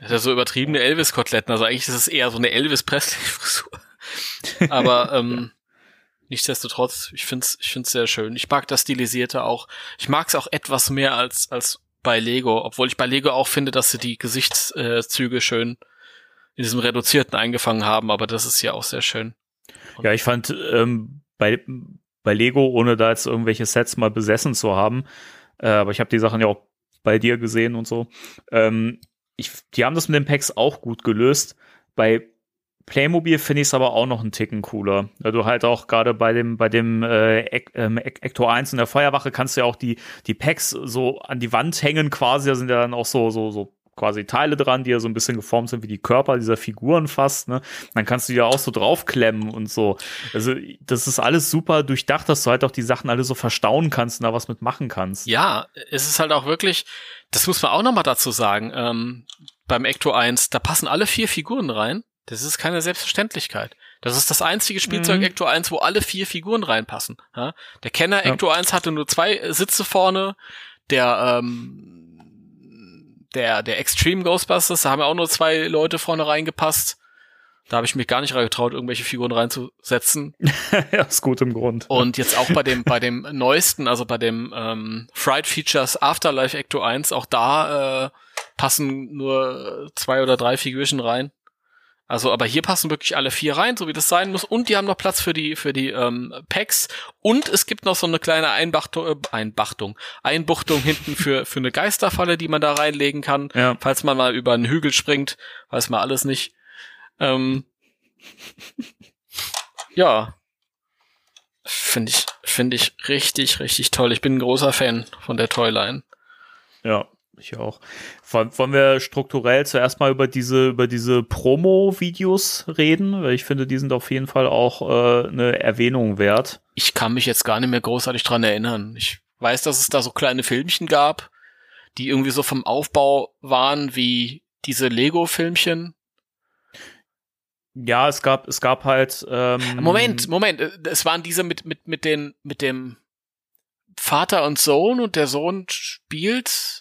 Das ist so übertriebene Elvis-Koteletten. Also eigentlich ist es eher so eine Elvis-Presley-Frisur. (laughs) Aber ähm, nichtsdestotrotz, ich find's, ich find's sehr schön. Ich mag das Stilisierte auch. Ich mag's auch etwas mehr als, als bei Lego, obwohl ich bei Lego auch finde, dass sie die Gesichtszüge schön in diesem Reduzierten eingefangen haben, aber das ist ja auch sehr schön. Und ja, ich fand ähm, bei, bei Lego, ohne da jetzt irgendwelche Sets mal besessen zu haben, äh, aber ich habe die Sachen ja auch bei dir gesehen und so. Ähm, ich, die haben das mit den Packs auch gut gelöst. Bei Playmobil finde ich es aber auch noch einen Ticken cooler. Weil du halt auch gerade bei dem, bei dem äh, ähm, Ector 1 in der Feuerwache kannst du ja auch die, die Packs so an die Wand hängen quasi. Da sind ja dann auch so, so, so quasi Teile dran, die ja so ein bisschen geformt sind wie die Körper dieser Figuren fast, ne? Dann kannst du die ja auch so draufklemmen und so. Also, das ist alles super durchdacht, dass du halt auch die Sachen alle so verstauen kannst und da was mitmachen kannst. Ja, es ist halt auch wirklich, das muss man auch nochmal dazu sagen, ähm, beim Ecto 1, da passen alle vier Figuren rein. Das ist keine Selbstverständlichkeit. Das ist das einzige Spielzeug mhm. Ecto 1, wo alle vier Figuren reinpassen. Ja? Der Kenner ja. Ecto 1 hatte nur zwei Sitze vorne. Der ähm, der, der Extreme Ghostbusters, da haben ja auch nur zwei Leute vorne reingepasst. Da habe ich mich gar nicht getraut, irgendwelche Figuren reinzusetzen. (laughs) ja, ist gut im Grund. Und jetzt auch bei dem, bei dem neuesten, also bei dem ähm, Fright Features Afterlife Ecto 1, auch da äh, passen nur zwei oder drei Figürchen rein. Also, aber hier passen wirklich alle vier rein, so wie das sein muss. Und die haben noch Platz für die für die ähm, Packs. Und es gibt noch so eine kleine Einbachtung, äh, Einbachtung, Einbuchtung hinten für für eine Geisterfalle, die man da reinlegen kann, ja. falls man mal über einen Hügel springt, weiß man alles nicht. Ähm, ja, finde ich finde ich richtig richtig toll. Ich bin ein großer Fan von der Toyline. Ja, ich auch. Wollen wir strukturell zuerst mal über diese, über diese Promo-Videos reden? Weil ich finde, die sind auf jeden Fall auch äh, eine Erwähnung wert. Ich kann mich jetzt gar nicht mehr großartig dran erinnern. Ich weiß, dass es da so kleine Filmchen gab, die irgendwie so vom Aufbau waren wie diese Lego-Filmchen. Ja, es gab, es gab halt. Ähm Moment, Moment, es waren diese mit, mit, mit den, mit dem Vater und Sohn und der Sohn spielt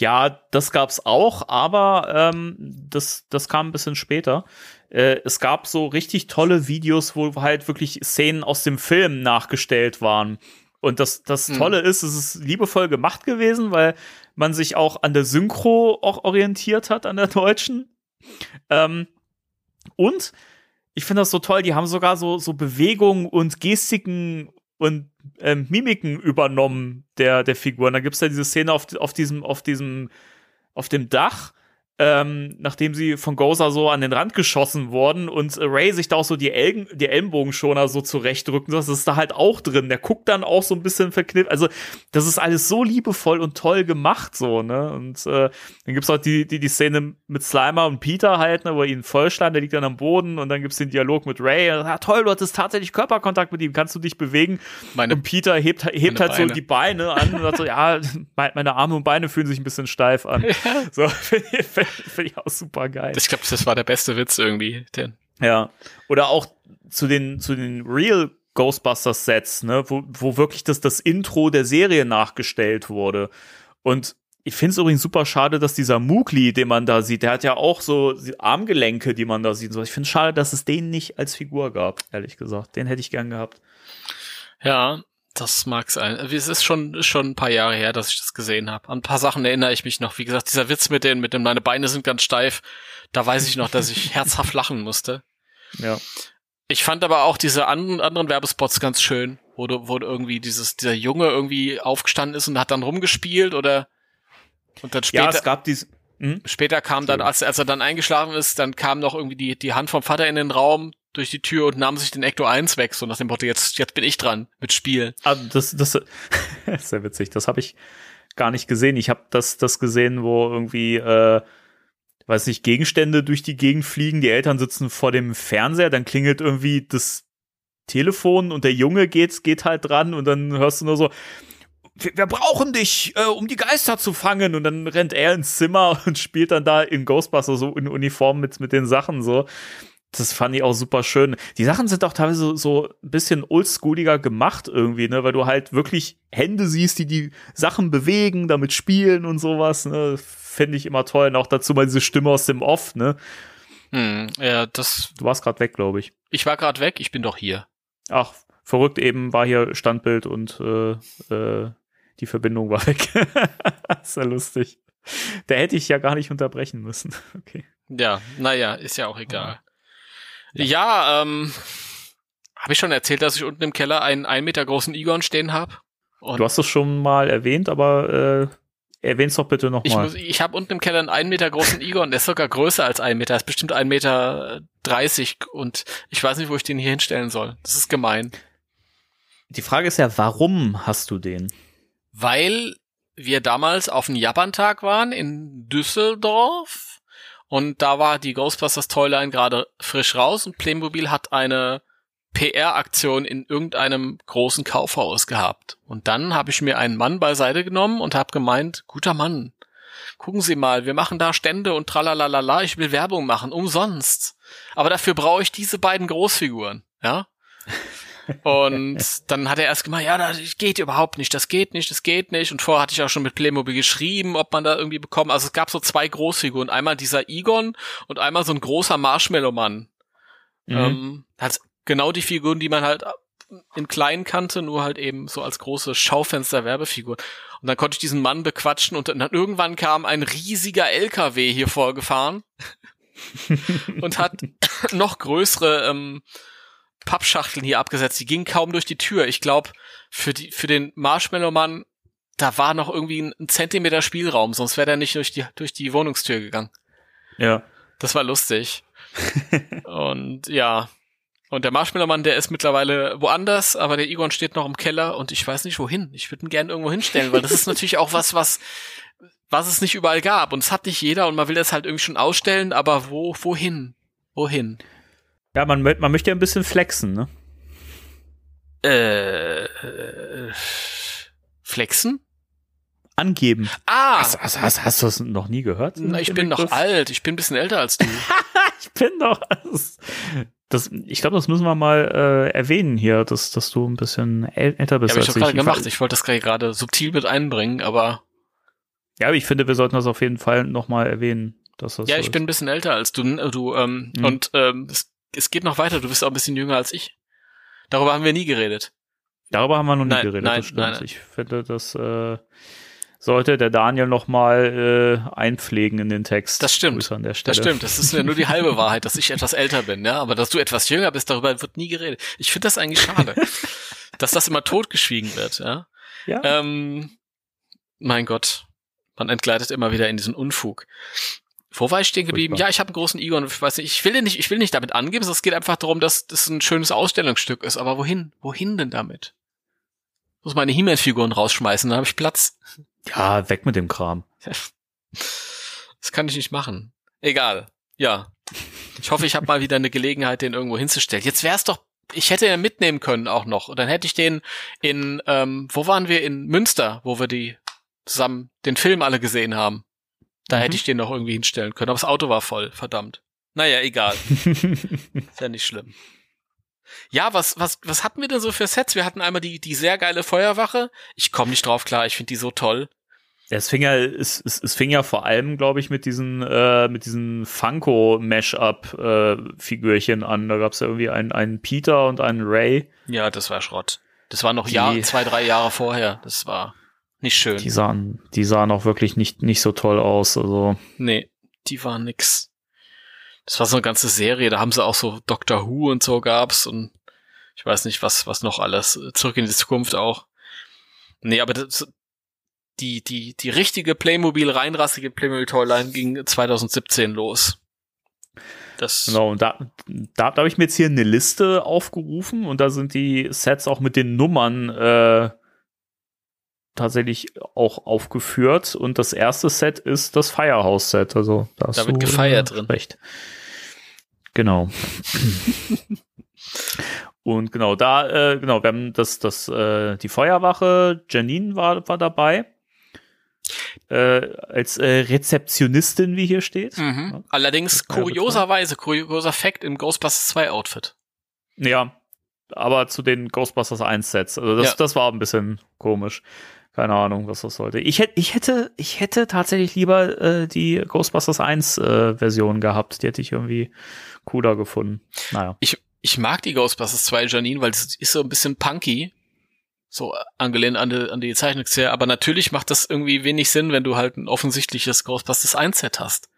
ja, das gab's auch, aber ähm, das, das kam ein bisschen später. Äh, es gab so richtig tolle Videos, wo halt wirklich Szenen aus dem Film nachgestellt waren. Und das, das mhm. Tolle ist, es ist liebevoll gemacht gewesen, weil man sich auch an der Synchro auch orientiert hat, an der deutschen. Ähm, und ich finde das so toll, die haben sogar so, so Bewegungen und Gestiken und ähm, Mimiken übernommen der, der Figuren. Da gibt's ja diese Szene auf, auf diesem, auf diesem auf dem Dach ähm, nachdem sie von Gozer so an den Rand geschossen wurden und Ray sich da auch so die, Elgen, die Ellenbogenschoner so zurechtdrücken, das ist da halt auch drin. Der guckt dann auch so ein bisschen verknippt. Also, das ist alles so liebevoll und toll gemacht, so, ne? Und äh, dann gibt's auch die, die, die Szene mit Slimer und Peter halt, ne, wo er ihn vollschlagen, der liegt dann am Boden und dann gibt's den Dialog mit Ray. Ja, toll, du hattest tatsächlich Körperkontakt mit ihm, kannst du dich bewegen? Meine, und Peter hebt, hebt halt Beine. so die Beine an und sagt so, ja, (laughs) meine Arme und Beine fühlen sich ein bisschen steif an. (laughs) So, (laughs) (laughs) finde ich, auch super geil. ich glaube, das war der beste Witz irgendwie. Den, Ja. Oder auch zu den, zu den Real Ghostbusters Sets, ne, wo, wo wirklich das, das Intro der Serie nachgestellt wurde. Und ich finde es übrigens super schade, dass dieser Mugli, den man da sieht, der hat ja auch so Armgelenke, die man da sieht. So, Ich finde es schade, dass es den nicht als Figur gab, ehrlich gesagt. Den hätte ich gern gehabt. ja, das mag sein. Es ist schon, ist schon ein paar Jahre her, dass ich das gesehen habe. An ein paar Sachen erinnere ich mich noch. Wie gesagt, dieser Witz mit den, mit dem, meine Beine sind ganz steif. Da weiß ich noch, dass ich (laughs) herzhaft lachen musste. Ja. Ich fand aber auch diese anderen, anderen Werbespots ganz schön, wo, du, wo du irgendwie dieses, dieser Junge irgendwie aufgestanden ist und hat dann rumgespielt oder und dann Ja, später, es gab diese. Hm? später kam dann, als, als er dann eingeschlafen ist, dann kam noch irgendwie die, die Hand vom Vater in den Raum durch die Tür und nahm sich den Ecto 1 weg, so nach dem Motto, jetzt, jetzt bin ich dran mit Spielen. Ah, das, das, das (laughs) ist sehr witzig. Das habe ich gar nicht gesehen. Ich habe das, das gesehen, wo irgendwie, äh, weiß nicht, Gegenstände durch die Gegend fliegen. Die Eltern sitzen vor dem Fernseher, dann klingelt irgendwie das Telefon und der Junge geht, geht halt dran und dann hörst du nur so, wir, wir brauchen dich, äh, um die Geister zu fangen. Und dann rennt er ins Zimmer (laughs) und spielt dann da in Ghostbusters so in Uniform mit, mit den Sachen so. Das fand ich auch super schön. Die Sachen sind auch teilweise so, so ein bisschen oldschooliger gemacht irgendwie, ne, weil du halt wirklich Hände siehst, die die Sachen bewegen, damit spielen und sowas, ne. Finde ich immer toll. Und auch dazu mal diese Stimme aus dem Off, ne. Hm, ja, das, Du warst gerade weg, glaube ich. ich war gerade weg, ich bin doch hier. Ach, verrückt eben war hier Standbild und äh, äh, die Verbindung war weg. (laughs) ist ja lustig. Da hätte ich ja gar nicht unterbrechen müssen. (laughs) Okay. Ja, naja, ist ja auch egal. Ja, ähm, habe ich schon erzählt, dass ich unten im Keller einen ein Meter großen Igon stehen habe? Du hast es schon mal erwähnt, aber äh, erwähn's doch bitte Ich, nochmal. muss, ich habe unten im Keller einen einen Meter großen Igon, der ist sogar größer als ein Meter, ist bestimmt ein Meter dreißig und ich weiß nicht, wo ich den hier hinstellen soll. Das ist gemein. Die Frage ist ja, warum hast du den? Weil wir damals auf dem Japantag waren in Düsseldorf und da war die Ghostbusters Toyline gerade frisch raus und Playmobil hat eine PR-Aktion in irgendeinem großen Kaufhaus gehabt. Und dann habe ich mir einen Mann beiseite genommen und habe gemeint, guter Mann, gucken Sie mal, wir machen da Stände und tralalala, ich will Werbung machen, umsonst. Aber dafür brauche ich diese beiden Großfiguren, ja? (laughs) Und dann hat er erst gemeint, ja, das geht überhaupt nicht, das geht nicht, das geht nicht. Und vorher hatte ich auch schon mit Playmobil geschrieben, ob man da irgendwie bekommt. Also es gab so zwei Großfiguren. Einmal dieser Egon und einmal so ein großer Marshmallow-Mann. Mhm. Ähm, hat genau die Figuren, die man halt in klein kannte, nur halt eben so als große Schaufenster-Werbefigur. Und dann konnte ich diesen Mann bequatschen und dann irgendwann kam ein riesiger LKW hier vorgefahren (laughs) und hat noch größere ähm, Pappschachteln hier abgesetzt. Die gingen kaum durch die Tür. Ich glaube, für die für den Marshmallow-Mann, da war noch irgendwie ein, ein Zentimeter Spielraum, sonst wäre der nicht durch die durch die Wohnungstür gegangen. Ja. Das war lustig. (laughs) und ja. Und der Marshmallow-Mann, der ist mittlerweile woanders, aber der Egon steht noch im Keller und ich weiß nicht wohin. Ich würde ihn gerne irgendwo hinstellen, weil das ist natürlich auch was, was, was es nicht überall gab. Und es hat nicht jeder und man will das halt irgendwie schon ausstellen, aber wo, wohin? Wohin? Ja, man, man möchte ja ein bisschen flexen, ne? Äh, äh, flexen? Angeben. Ah! Hast, hast, hast, hast du das noch nie gehört? na, ich bin noch alt, ich bin ein bisschen älter als du. (laughs) Ich bin doch. Das, das, ich glaube, das müssen wir mal äh, erwähnen hier, dass, dass du ein bisschen äl älter bist Ja, habe ich doch gerade gemacht. Ich wollte das gerade subtil mit einbringen, aber Ja, aber ich finde, wir sollten das auf jeden Fall noch mal erwähnen. Dass das ja, so ich ist. bin ein bisschen älter als du. du ähm, Mhm. Und ähm, es, es geht noch weiter. Du bist auch ein bisschen jünger als ich. Darüber haben wir nie geredet. Darüber haben wir noch nie Nein, geredet, nein, das stimmt. nein, nein. Ich finde, das äh, sollte der Daniel noch mal äh, einpflegen in den Text. Das stimmt. Grüße An der Stelle. Das stimmt. Das ist ja nur die halbe (laughs) Wahrheit, dass ich etwas älter bin, ja. Aber dass du etwas jünger bist, darüber wird nie geredet. Ich finde das eigentlich schade, (laughs) dass das immer totgeschwiegen wird, ja. Ja. Ähm, mein Gott. Man entgleitet immer wieder in diesen Unfug. Wo war ich stehen geblieben? Furchtbar. Ja, ich habe einen großen Egon. Ich weiß nicht, ich will den nicht, ich will nicht damit angeben, sondern es geht einfach darum, dass das ein schönes Ausstellungsstück ist. Aber wohin? Wohin denn damit? Ich muss meine He-Man-Figuren rausschmeißen, dann habe ich Platz. Ja, weg mit dem Kram. (laughs) Das kann ich nicht machen. Egal. Ja. Ich hoffe, ich habe mal wieder eine Gelegenheit, den irgendwo hinzustellen. Jetzt wär's doch, ich hätte den mitnehmen können auch noch. Und dann hätte ich den in, ähm, wo waren wir? In Münster, wo wir die zusammen den Film alle gesehen haben. Da Mhm. hätte ich den noch irgendwie hinstellen können. Aber das Auto war voll, verdammt. Naja, egal. (laughs) Ist ja nicht schlimm. Ja, was, was, was hatten wir denn so für Sets? Wir hatten einmal die, die sehr geile Feuerwache. Ich komme nicht drauf klar, ich finde die so toll. Es fing ja, es, es, es fing ja vor allem, glaube ich, mit diesen, äh, mit diesen Funko-Mash-Up-Figürchen an. Da gab es ja irgendwie einen, einen Peter und einen Ray. Ja, das war Schrott. Das war noch Jahr, zwei, drei Jahre vorher. Das war nicht schön. Die sahen, die sahen auch wirklich nicht, nicht so toll aus. Also, nee, die waren nix. Das war so eine ganze Serie, da haben sie auch so Doctor Who und so gab's und ich weiß nicht, was, was noch alles. Zurück in die Zukunft auch. Nee, aber das, die, die, die richtige Playmobil, reinrassige Playmobil Toyline ging 2017 los. Das, genau, und da, da, da habe ich mir jetzt hier eine Liste aufgerufen und da sind die Sets auch mit den Nummern äh, tatsächlich auch aufgeführt. Und das erste Set ist das Firehouse-Set. Also da, Da wird gefeiert drin. Recht. Genau. Und genau, da, äh, genau, wir haben das, das, äh, die Feuerwache, Janine war, war dabei. Äh, als äh, Rezeptionistin, wie hier steht. Mhm. Allerdings ja kurioserweise, kurioser Fact im Ghostbusters 2 Outfit. Ja, aber zu den Ghostbusters 1 Sets. Also das, Ja. das war ein bisschen komisch. Keine Ahnung, was das sollte. Ich hätte, ich hätte, ich hätte tatsächlich lieber äh, die Ghostbusters 1 äh, Version gehabt. Die hätte ich irgendwie cooler gefunden. Naja. Ich, ich mag die Ghostbusters 2 Janine, weil es ist so ein bisschen punky. So angelehnt an die, an die Zeichnungsserie. Aber natürlich macht das irgendwie wenig Sinn, wenn du halt ein offensichtliches Ghostbusters 1 Set hast.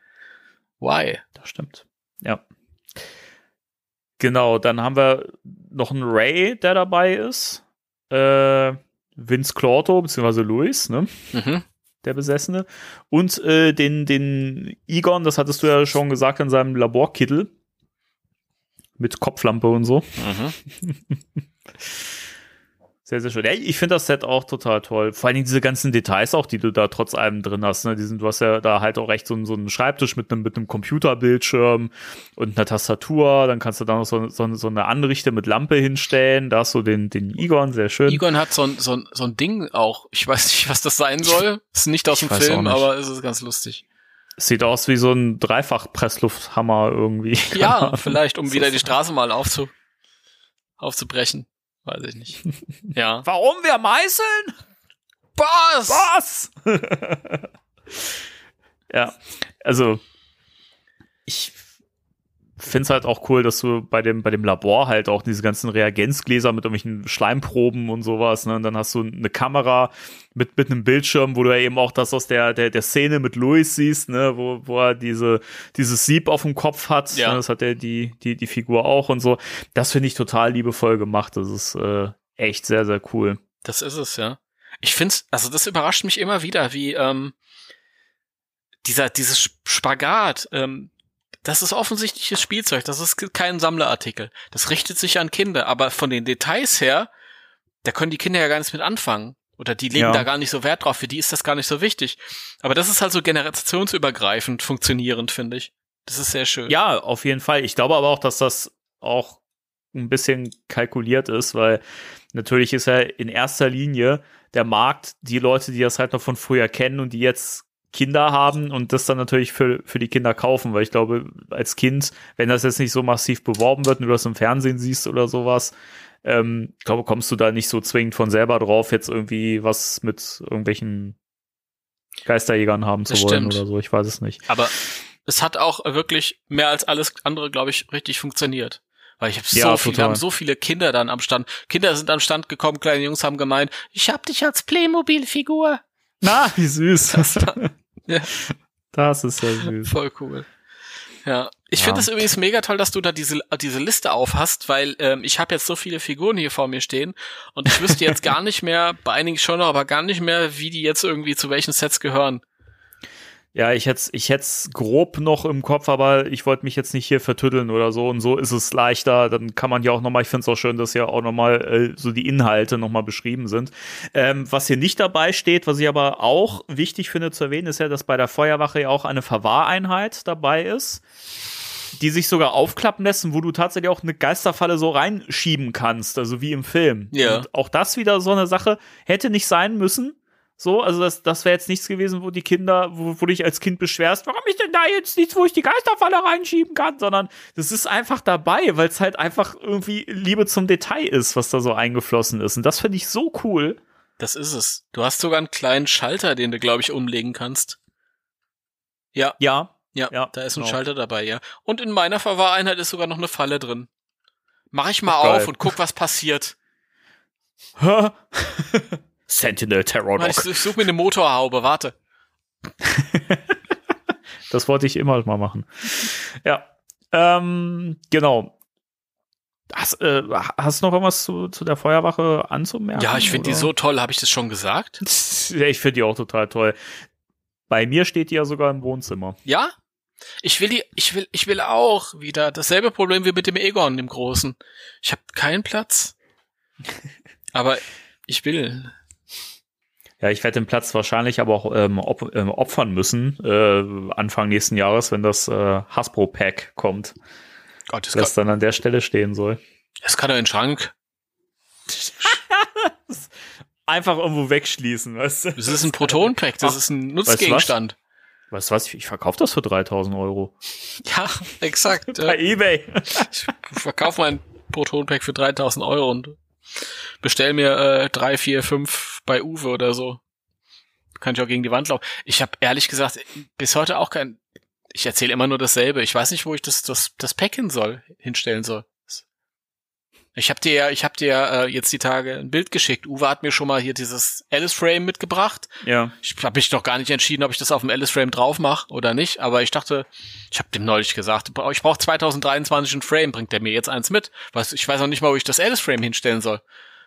Why? Das stimmt. Ja. Genau, dann haben wir noch einen Ray, der dabei ist. Äh, Vince Clorto, beziehungsweise Louis, ne? Mhm. der Besessene. Und äh, den, den Egon, das hattest du ja schon gesagt, in seinem Laborkittel. Mit Kopflampe und so. Mhm. (laughs) Sehr, sehr schön. Ja, ich finde das Set auch total toll. Vor allen Dingen diese ganzen Details auch, die du da trotz allem drin hast. Ne? Die sind, du hast ja da halt auch recht so, einen- so einen Schreibtisch mit einem, mit einem Computerbildschirm und einer Tastatur. Dann kannst du da noch so, so, so eine Anrichte mit Lampe hinstellen. Da hast du den, den Egon, sehr schön. Egon hat so ein, so, ein, so ein Ding auch. Ich weiß nicht, was das sein soll. Ist nicht aus dem Film, aber es ist ganz lustig. Sieht aus wie so ein Dreifach-Presslufthammer irgendwie. Ja, (laughs) vielleicht, um wieder die Straße mal aufzu, aufzubrechen. Weiß ich nicht. (laughs) Ja. Warum wir meißeln? Boss! Was? (laughs) ja, also ich finde es halt auch cool, dass du bei dem, bei dem Labor halt auch diese ganzen Reagenzgläser mit irgendwelchen Schleimproben und sowas, ne? Und dann hast du eine Kamera mit, mit einem Bildschirm, wo du ja eben auch das aus der, der, der Szene mit Louis siehst, ne? Wo, wo er diese, dieses Sieb auf dem Kopf hat. Ja. Ne? Das hat ja die, die, die Figur auch und so. Das finde ich total liebevoll gemacht. Das ist äh, echt sehr, sehr cool. Das ist es, ja. Ich find's, also das überrascht mich immer wieder, wie ähm, dieser dieses Spagat. Ähm, das ist offensichtliches Spielzeug. Das ist kein Sammlerartikel. Das richtet sich an Kinder, aber von den Details her, da können die Kinder ja gar nichts mit anfangen. Oder die legen Ja. da gar nicht so Wert drauf. Für die ist das gar nicht so wichtig. Aber das ist halt so generationsübergreifend funktionierend, finde ich. Das ist sehr schön. Ja, auf jeden Fall. Ich glaube aber auch, dass das auch ein bisschen kalkuliert ist, weil natürlich ist ja in erster Linie der Markt die Leute, die das halt noch von früher kennen und die jetzt Kinder haben und das dann natürlich für, für die Kinder kaufen, weil ich glaube, als Kind, wenn das jetzt nicht so massiv beworben wird und du das im Fernsehen siehst oder sowas, ähm, ich glaube, kommst du da nicht so zwingend von selber drauf, jetzt irgendwie was mit irgendwelchen Geisterjägern haben zu Das wollen stimmt. oder so. Ich weiß es nicht. Aber es hat auch wirklich mehr als alles andere, glaube ich, richtig funktioniert. Weil ich habe so Ja, viele, total. haben so viele Kinder dann am Stand. Kinder sind am Stand gekommen, kleine Jungs haben gemeint, ich hab dich als Playmobil-Figur. Na, (laughs) wie süß. Ja. Das ist ja süß. Voll cool. Ja. Ich Ja. finde es übrigens mega toll, dass du da diese, diese Liste auf hast, weil ähm, ich habe jetzt so viele Figuren hier vor mir stehen und ich wüsste jetzt (laughs) gar nicht mehr, bei einigen schon noch, aber gar nicht mehr, wie die jetzt irgendwie zu welchen Sets gehören. Ja, ich hätte ich hätt's grob noch im Kopf, aber ich wollte mich jetzt nicht hier vertütteln oder so. Und so ist es leichter. Dann kann man ja auch nochmal, ich finde es auch schön, dass ja auch nochmal äh, so die Inhalte nochmal beschrieben sind. Ähm, was hier nicht dabei steht, was ich aber auch wichtig finde zu erwähnen, ist ja, dass bei der Feuerwache ja auch eine Verwahreinheit dabei ist die sich sogar aufklappen lässt, wo du tatsächlich auch eine Geisterfalle so reinschieben kannst, also wie im Film. Ja. Und auch das wieder so eine Sache hätte nicht sein müssen. So, also das, das wäre jetzt nichts gewesen, wo die Kinder, wo, wo du dich als Kind beschwerst, warum ist denn da jetzt nichts, wo ich die Geisterfalle reinschieben kann, sondern das ist einfach dabei, weil es halt einfach irgendwie Liebe zum Detail ist, was da so eingeflossen ist. Und das finde ich so cool. Das ist es. Du hast sogar einen kleinen Schalter, den du, glaube ich, umlegen kannst. Ja, Ja, ja, Ja, da ist ein genau. Schalter dabei, ja. Und in meiner Verwahreinheit ist sogar noch eine Falle drin. Mach ich mal Ach, geil. auf und guck, was passiert. (laughs) Sentinel Terror Mann, ich, Dog. ich suche mir eine Motorhaube, warte. (laughs) Das wollte ich immer mal machen. Ja. Ähm, genau. Hast, äh, hast du noch irgendwas zu, zu der Feuerwache anzumerken? Ja, ich finde die so toll, habe ich das schon gesagt? (laughs) Ja, ich finde die auch total toll. Bei mir steht die ja sogar im Wohnzimmer. Ja? Ich will die, ich will, ich will auch wieder dasselbe Problem wie mit dem Egon, dem Großen. Ich habe keinen Platz. (laughs) Aber ich will. Ja, ich werde den Platz wahrscheinlich aber auch ähm, op ähm, opfern müssen, äh, Anfang nächsten Jahres, wenn das äh, Hasbro-Pack kommt, Gott, das, das dann an der Stelle stehen soll. das kann doch in den Schrank. (laughs) Einfach irgendwo wegschließen, weißt du? Das ist ein Protonpack, das Ach, ist ein? Nutzgegenstand. Weißt du was? Ich, ich verkaufe das für 3000 Euro. Ja, exakt. (laughs) Bei ja. Ebay. Ich verkaufe mein Protonpack für 3000 Euro und bestell mir äh, drei, vier, fünf bei Uwe oder so. Kann ich auch gegen die Wand laufen. Ich habe ehrlich gesagt bis heute auch kein. Ich erzähle immer nur dasselbe. Ich weiß nicht, wo ich das das das Pack hin soll, hinstellen soll. Ich habe dir ja, ich habe dir äh, jetzt die Tage ein Bild geschickt. Uwe hat mir schon mal hier dieses Alice Frame mitgebracht. Ja. Ich habe mich noch gar nicht entschieden, ob ich das auf dem Alice Frame drauf mache oder nicht, aber ich dachte, ich habe dem neulich gesagt, ich brauche 2023 ein Frame, bringt der mir jetzt eins mit? Was, ich weiß noch nicht mal, wo ich das Alice Frame hinstellen soll.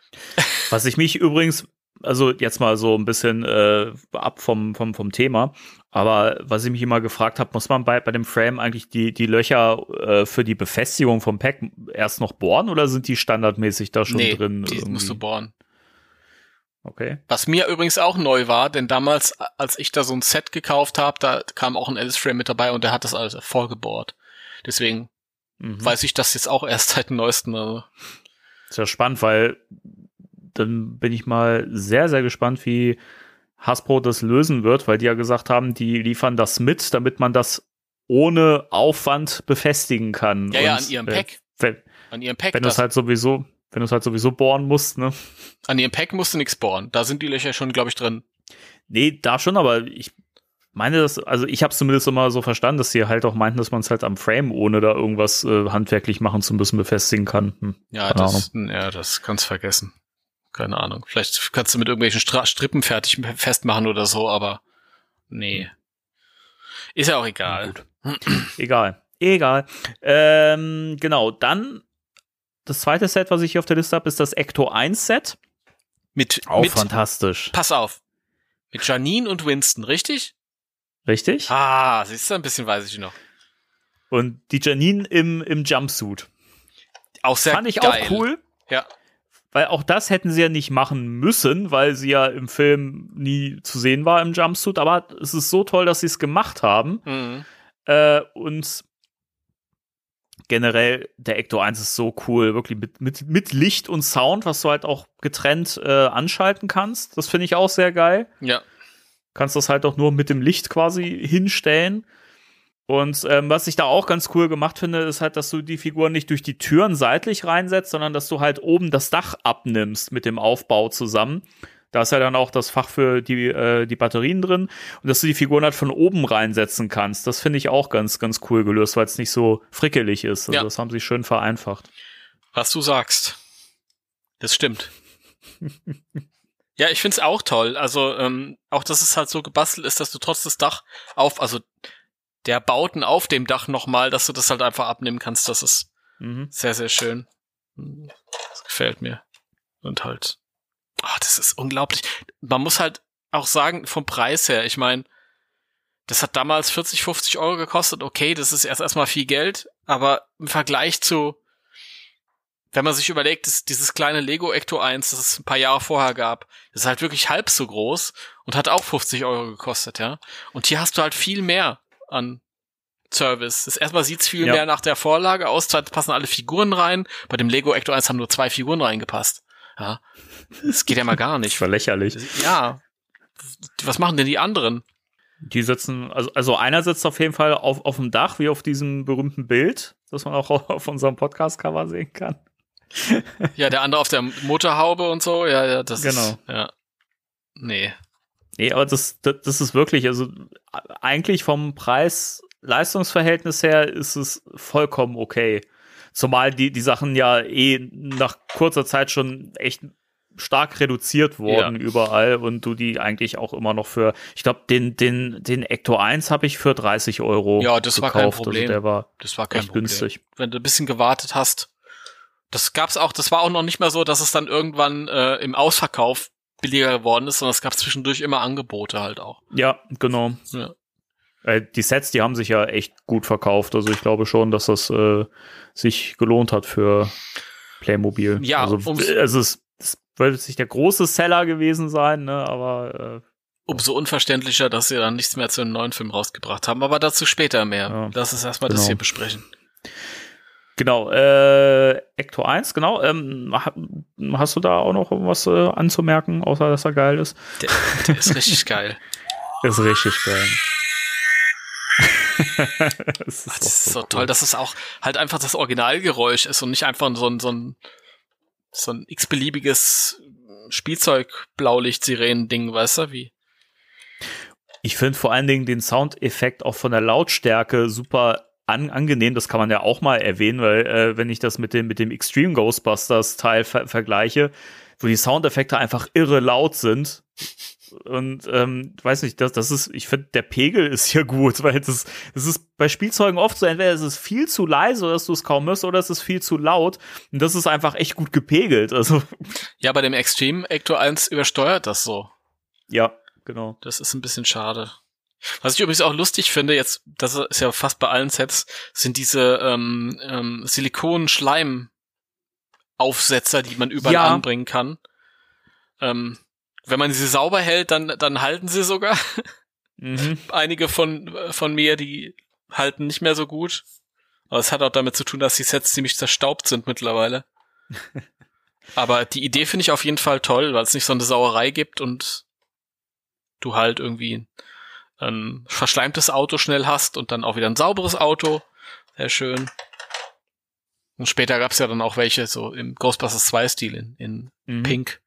(laughs) Was ich mich übrigens, also jetzt mal so ein bisschen äh, ab vom, vom, vom Thema, aber was ich mich immer gefragt habe, muss man bei, bei dem Frame eigentlich die, die Löcher äh, für die Befestigung vom Pack erst noch bohren oder sind die standardmäßig da schon nee, drin? die irgendwie? musst du bohren. Okay. Was mir übrigens auch neu war, denn damals, als ich da so ein Set gekauft habe, da kam auch ein Alice Frame mit dabei und der hat das alles vollgebohrt. Deswegen Mhm. weiß ich das jetzt auch erst seit dem neuesten. Also. Ist ja spannend, weil dann bin ich mal sehr, sehr gespannt, wie Hasbro das lösen wird, weil die ja gesagt haben, die liefern das mit, damit man das ohne Aufwand befestigen kann. Ja, ja, Und, an ihrem äh, Pack. Wenn, An ihrem Pack. wenn du es halt sowieso, wenn du es halt sowieso bohren musst, ne? an ihrem Pack musst du nichts bohren. Da sind die Löcher schon, glaube ich, drin. Nee, da schon, aber ich meine das, also ich habe es zumindest immer so verstanden, dass sie halt auch meinten, dass man es halt am Frame, ohne da irgendwas äh, handwerklich machen zu müssen, befestigen kann. Hm, Ja, das, ja, das kannst vergessen. Keine Ahnung. Vielleicht kannst du mit irgendwelchen Stra Strippen fertig festmachen oder so, aber nee. Ist ja auch egal. (clears throat) Egal. Egal. Ähm, genau, dann das zweite Set, was ich hier auf der Liste habe, ist das Ecto 1 Set. Mit, Auch mit fantastisch. pass auf. Mit Janine und Winston, richtig? Richtig? Ah, siehst du, ein bisschen weiß ich noch. Und die Janine im, im Jumpsuit. Auch sehr Fand ich geil. auch cool, Ja. Weil auch das hätten sie ja nicht machen müssen, weil sie ja im Film nie zu sehen war im Jumpsuit. Aber es ist so toll, dass sie es gemacht haben. Mhm. Äh, und generell, der Ecto 1 ist so cool, wirklich mit, mit, mit Licht und Sound, was du halt auch getrennt äh, anschalten kannst. Das finde ich auch sehr geil. Ja. Kannst das halt auch nur mit dem Licht quasi hinstellen. Und ähm, was ich da auch ganz cool gemacht finde, ist halt, dass du die Figuren nicht durch die Türen seitlich reinsetzt, sondern dass du halt oben das Dach abnimmst mit dem Aufbau zusammen. Da ist ja dann auch das Fach für die, äh, die Batterien drin und dass du die Figuren halt von oben reinsetzen kannst. Das finde ich auch ganz, ganz cool gelöst, weil es nicht so frickelig ist. Also Ja. das haben sie schön vereinfacht. Was du sagst. Das stimmt. (laughs) ja, ich find's auch toll. Also, ähm, auch dass es halt so gebastelt ist, dass du trotz des Dach auf, also der Bauten auf dem Dach nochmal, dass du das halt einfach abnehmen kannst. Das ist Mhm. sehr, sehr schön. Das gefällt mir. Und halt, ah, das ist unglaublich. Man muss halt auch sagen, vom Preis her, ich meine, das hat damals 40, 50 Euro gekostet. Okay, das ist erst erstmal viel Geld, aber im Vergleich zu, wenn man sich überlegt, dass dieses kleine Lego Ecto 1, das es ein paar Jahre vorher gab, das ist halt wirklich halb so groß und hat auch 50 Euro gekostet, ja. Und hier hast du halt viel mehr an Service. Das erstmal sieht's viel Ja. mehr nach der Vorlage aus, zweitens passen alle Figuren rein. Bei dem Lego Ecto 1 haben nur zwei Figuren reingepasst. Ja. Das geht ja mal gar Das nicht. (laughs) war lächerlich. Ja. Was machen denn die anderen? Die sitzen, also, also einer sitzt auf jeden Fall auf, auf dem Dach, wie auf diesem berühmten Bild, das man auch (laughs) auf unserem Podcast-Cover sehen kann. Ja, der andere auf der Motorhaube und so. Ja, ja, das Genau. ist. Ja. Nee. Nee, aber das, das, das ist wirklich, also eigentlich vom Preis-Leistungsverhältnis her ist es vollkommen okay. Zumal die, die Sachen ja eh nach kurzer Zeit schon echt stark reduziert wurden überall und du die eigentlich auch immer noch für, ich glaube, den, den, den Ecto 1 habe ich für 30 Euro Ja, das war kein gekauft. Problem. Also der war Das war kein echt Problem. günstig. Wenn du ein bisschen gewartet hast. Das gab's auch, das war auch noch nicht mehr so, dass es dann irgendwann äh, im Ausverkauf billiger geworden ist, sondern es gab zwischendurch immer Angebote halt auch. Ja, genau. Ja. Äh, die Sets, die haben sich ja echt gut verkauft. Also ich glaube schon, dass das äh, sich gelohnt hat für Playmobil. Ja, also ums- es ist es wird nicht der große Seller gewesen sein, ne, aber äh, Umso unverständlicher, dass sie dann nichts mehr zu einem neuen Film rausgebracht haben. Aber dazu später mehr. Ja. Lass uns erstmal das Genau. hier besprechen. Genau, äh, Ecto 1, genau. Ähm, ha- hast du da auch noch was äh, anzumerken, außer dass er geil ist? Der, der ist richtig (laughs) geil. Ist richtig geil. (laughs) das Ach, ist, das ist so cool. toll, dass es auch halt einfach das Originalgeräusch ist und nicht einfach so ein, so ein, so ein x-beliebiges Spielzeug-Blaulicht-Sirenen-Ding, weißt du, wie? Ich finde vor allen Dingen den Soundeffekt auch von der Lautstärke super an, angenehm. Das kann man ja auch mal erwähnen, weil äh, wenn ich das mit dem, mit dem Extreme Ghostbusters Teil ver vergleiche, wo die Soundeffekte einfach irre laut sind. Und ähm, weiß nicht, das, das ist, ich finde, der Pegel ist hier gut, (laughs) weil das, das ist bei Spielzeugen oft so, entweder es ist viel zu leise, dass du es kaum hörst, oder es ist viel zu laut. Und das ist einfach echt gut gepegelt. Also, Ja, bei dem Extreme Ecto 1 übersteuert das so. ja, genau. Das ist ein bisschen schade. Was ich übrigens auch lustig finde, jetzt, das ist ja fast bei allen Sets, sind diese ähm, ähm, Silikon-Schleim-Aufsetzer, die man überall Ja. anbringen kann. Ähm, wenn man sie sauber hält, dann, dann halten sie sogar. Mhm. (laughs) Einige von, von mir, die halten nicht mehr so gut. Aber es hat auch damit zu tun, dass die Sets ziemlich zerstaubt sind mittlerweile. (laughs) Aber die Idee finde ich auf jeden Fall toll, weil es nicht so eine Sauerei gibt und du halt irgendwie ein verschleimtes Auto schnell hast und dann auch wieder ein sauberes Auto. Sehr schön. Und später gab es ja dann auch welche so im Ghostbusters 2 Stil in, in Mhm. Pink.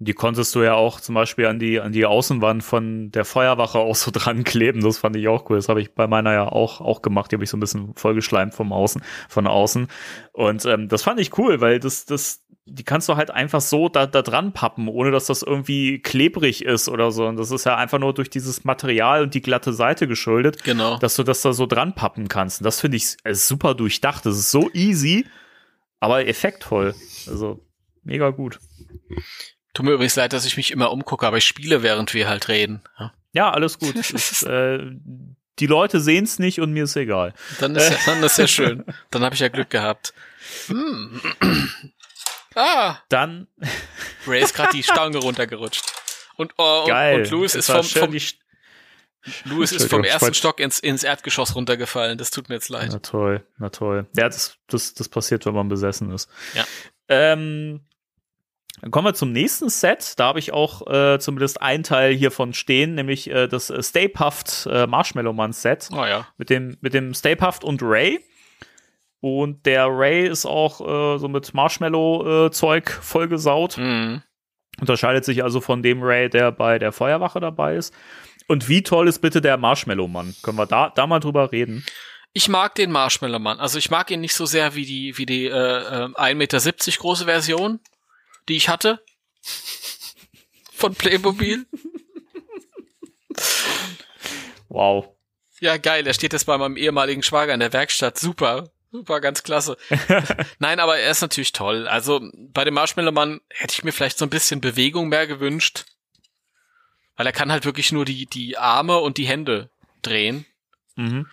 Die konntest du ja auch zum Beispiel an die, an die Außenwand von der Feuerwache auch so (laughs) dran kleben. Das fand ich auch cool. Das habe ich bei meiner ja auch, auch gemacht. Die habe ich so ein bisschen vollgeschleimt vom Außen, von außen. Und ähm, das fand ich cool, weil das, das, die kannst du halt einfach so da, da dran pappen, ohne dass das irgendwie klebrig ist oder so. Und das ist ja einfach nur durch dieses Material und die glatte Seite geschuldet, Genau. dass du das da so dran pappen kannst. Und das finde ich äh, super durchdacht. Das ist so easy, aber effektvoll. Also mega gut. Tut mir übrigens leid, dass ich mich immer umgucke, aber ich spiele, während wir halt reden. Ja. Ja, alles gut. (laughs) Ist, äh, die Leute sehen es nicht und mir ist egal. Dann ist, ja, dann ist ja (laughs) schön. Dann habe ich ja Glück gehabt. Hm. (clears throat) Ah, Dann (laughs) Ray ist gerade die Stange runtergerutscht. Und, oh, und, geil. und Louis ist vom, vom, Louis ist vom ersten Stock ins, ins Erdgeschoss runtergefallen. Das tut mir jetzt leid. Na toll, na toll. Ja, das, das, das passiert, wenn man besessen ist. Ja. Ähm, dann kommen wir zum nächsten Set. Da habe ich auch äh, zumindest einen Teil hiervon stehen, nämlich äh, das äh, Stay Puft äh, Marshmallow Man Set Oh ja. mit dem, mit dem Stay Puft und Ray. Und der Ray ist auch äh, so mit Marshmallow-Zeug vollgesaut. Mhm. Unterscheidet sich also von dem Ray, der bei der Feuerwache dabei ist. Und wie toll ist bitte der Marshmallow-Mann? Können wir da, da mal drüber reden? Ich mag den Marshmallow Mann. Also ich mag ihn nicht so sehr wie die, wie die äh, äh, 1,70 Meter große Version, die ich hatte. Von Playmobil. Wow. Ja, geil. Er steht jetzt bei meinem ehemaligen Schwager in der Werkstatt. Super. Super, ganz klasse. (laughs) Nein, aber er ist natürlich toll. Also bei dem Marshmallow Mann hätte ich mir vielleicht so ein bisschen Bewegung mehr gewünscht. Weil er kann halt wirklich nur die, die Arme und die Hände drehen. Mhm.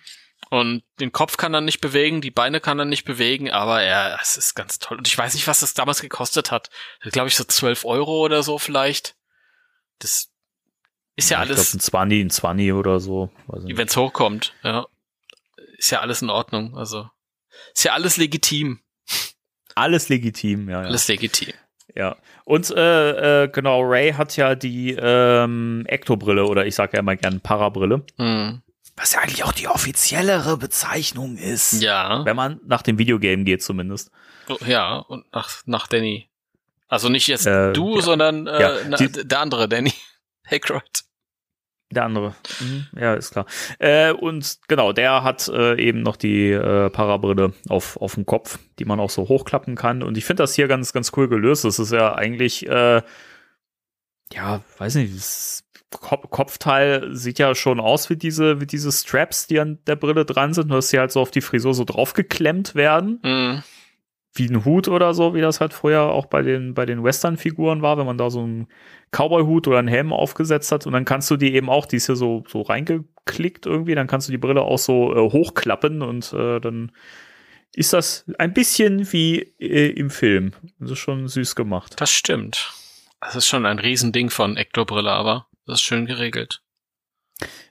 Und den Kopf kann er nicht bewegen, die Beine kann er nicht bewegen, aber er, es ist ganz toll. Und ich weiß nicht, was das damals gekostet hat. Glaube ich so 12 Euro oder so vielleicht. Das ist ja, Ich alles, glaube, ein 20, ein 20 oder so. Wenn es hochkommt, ja. Ist ja alles in Ordnung. Also ist ja alles legitim. Alles legitim, ja. ja. Alles legitim. Ja. Und äh, äh, genau, Ray hat ja die ähm, Ektobrille oder ich sage ja immer gerne Parabrille. Hm. Was ja eigentlich auch die offiziellere Bezeichnung ist. Ja. Wenn man nach dem Videogame geht zumindest. Oh, Ja, und nach, nach Danny. Also nicht jetzt Äh, du, ja. sondern äh, Ja, na, der andere Danny. (laughs) Aykroyd. Der andere. Mhm. Ja, ist klar. Äh, und genau, der hat äh, eben noch die äh, Parabrille auf, auf dem Kopf, die man auch so hochklappen kann. Und ich finde das hier ganz, ganz cool gelöst. Das ist ja eigentlich, äh, ja, weiß nicht, das Kop Kopfteil sieht ja schon aus wie diese, wie diese Straps, die an der Brille dran sind, nur dass sie halt so auf die Frisur so draufgeklemmt werden. Mhm. wie ein Hut oder so, wie das halt früher auch bei den, bei den Western-Figuren war, wenn man da so einen Cowboy-Hut oder einen Helm aufgesetzt hat und dann kannst du die eben auch, die ist hier so, so reingeklickt irgendwie, dann kannst du die Brille auch so äh, hochklappen und äh, dann ist das ein bisschen wie äh, im Film. Das ist schon süß gemacht. Das stimmt. Das ist schon ein Riesending von Ektobrille, aber das ist schön geregelt.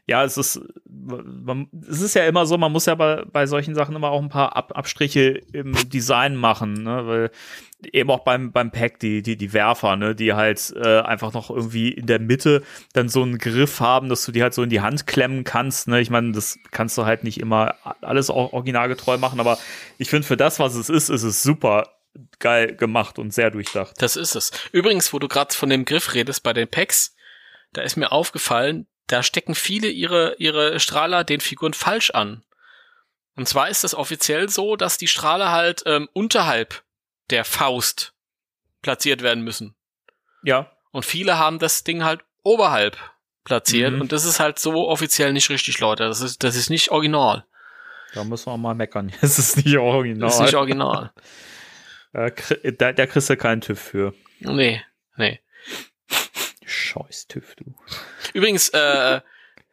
Ja, es ist, man, es ist ja immer so, man muss ja bei, bei solchen Sachen immer auch ein paar Ab Abstriche im Design machen, ne? weil eben auch beim, beim Pack die, die, die Werfer, ne, die halt äh, einfach noch irgendwie in der Mitte dann so einen Griff haben, dass du die halt so in die Hand klemmen kannst, ne? Ich meine, das kannst du halt nicht immer alles auch originalgetreu machen, aber ich finde für das, was es ist, ist es super geil gemacht und sehr durchdacht. Das ist es. Übrigens, wo du gerade von dem Griff redest bei den Packs, da ist mir aufgefallen, da stecken viele ihre, ihre Strahler den Figuren falsch an. Und zwar ist es offiziell so, dass die Strahler halt ähm, unterhalb der Faust platziert werden müssen. Ja, Und viele haben das Ding halt oberhalb platziert. Mhm. Und das ist halt so offiziell nicht richtig, Leute. Das ist, das ist nicht original. da müssen wir mal meckern. (laughs) Es ist nicht original. Das ist nicht original. Da, da kriegst du keinen TÜV für. nee, nee. Scheiß TÜV, du. Übrigens, äh,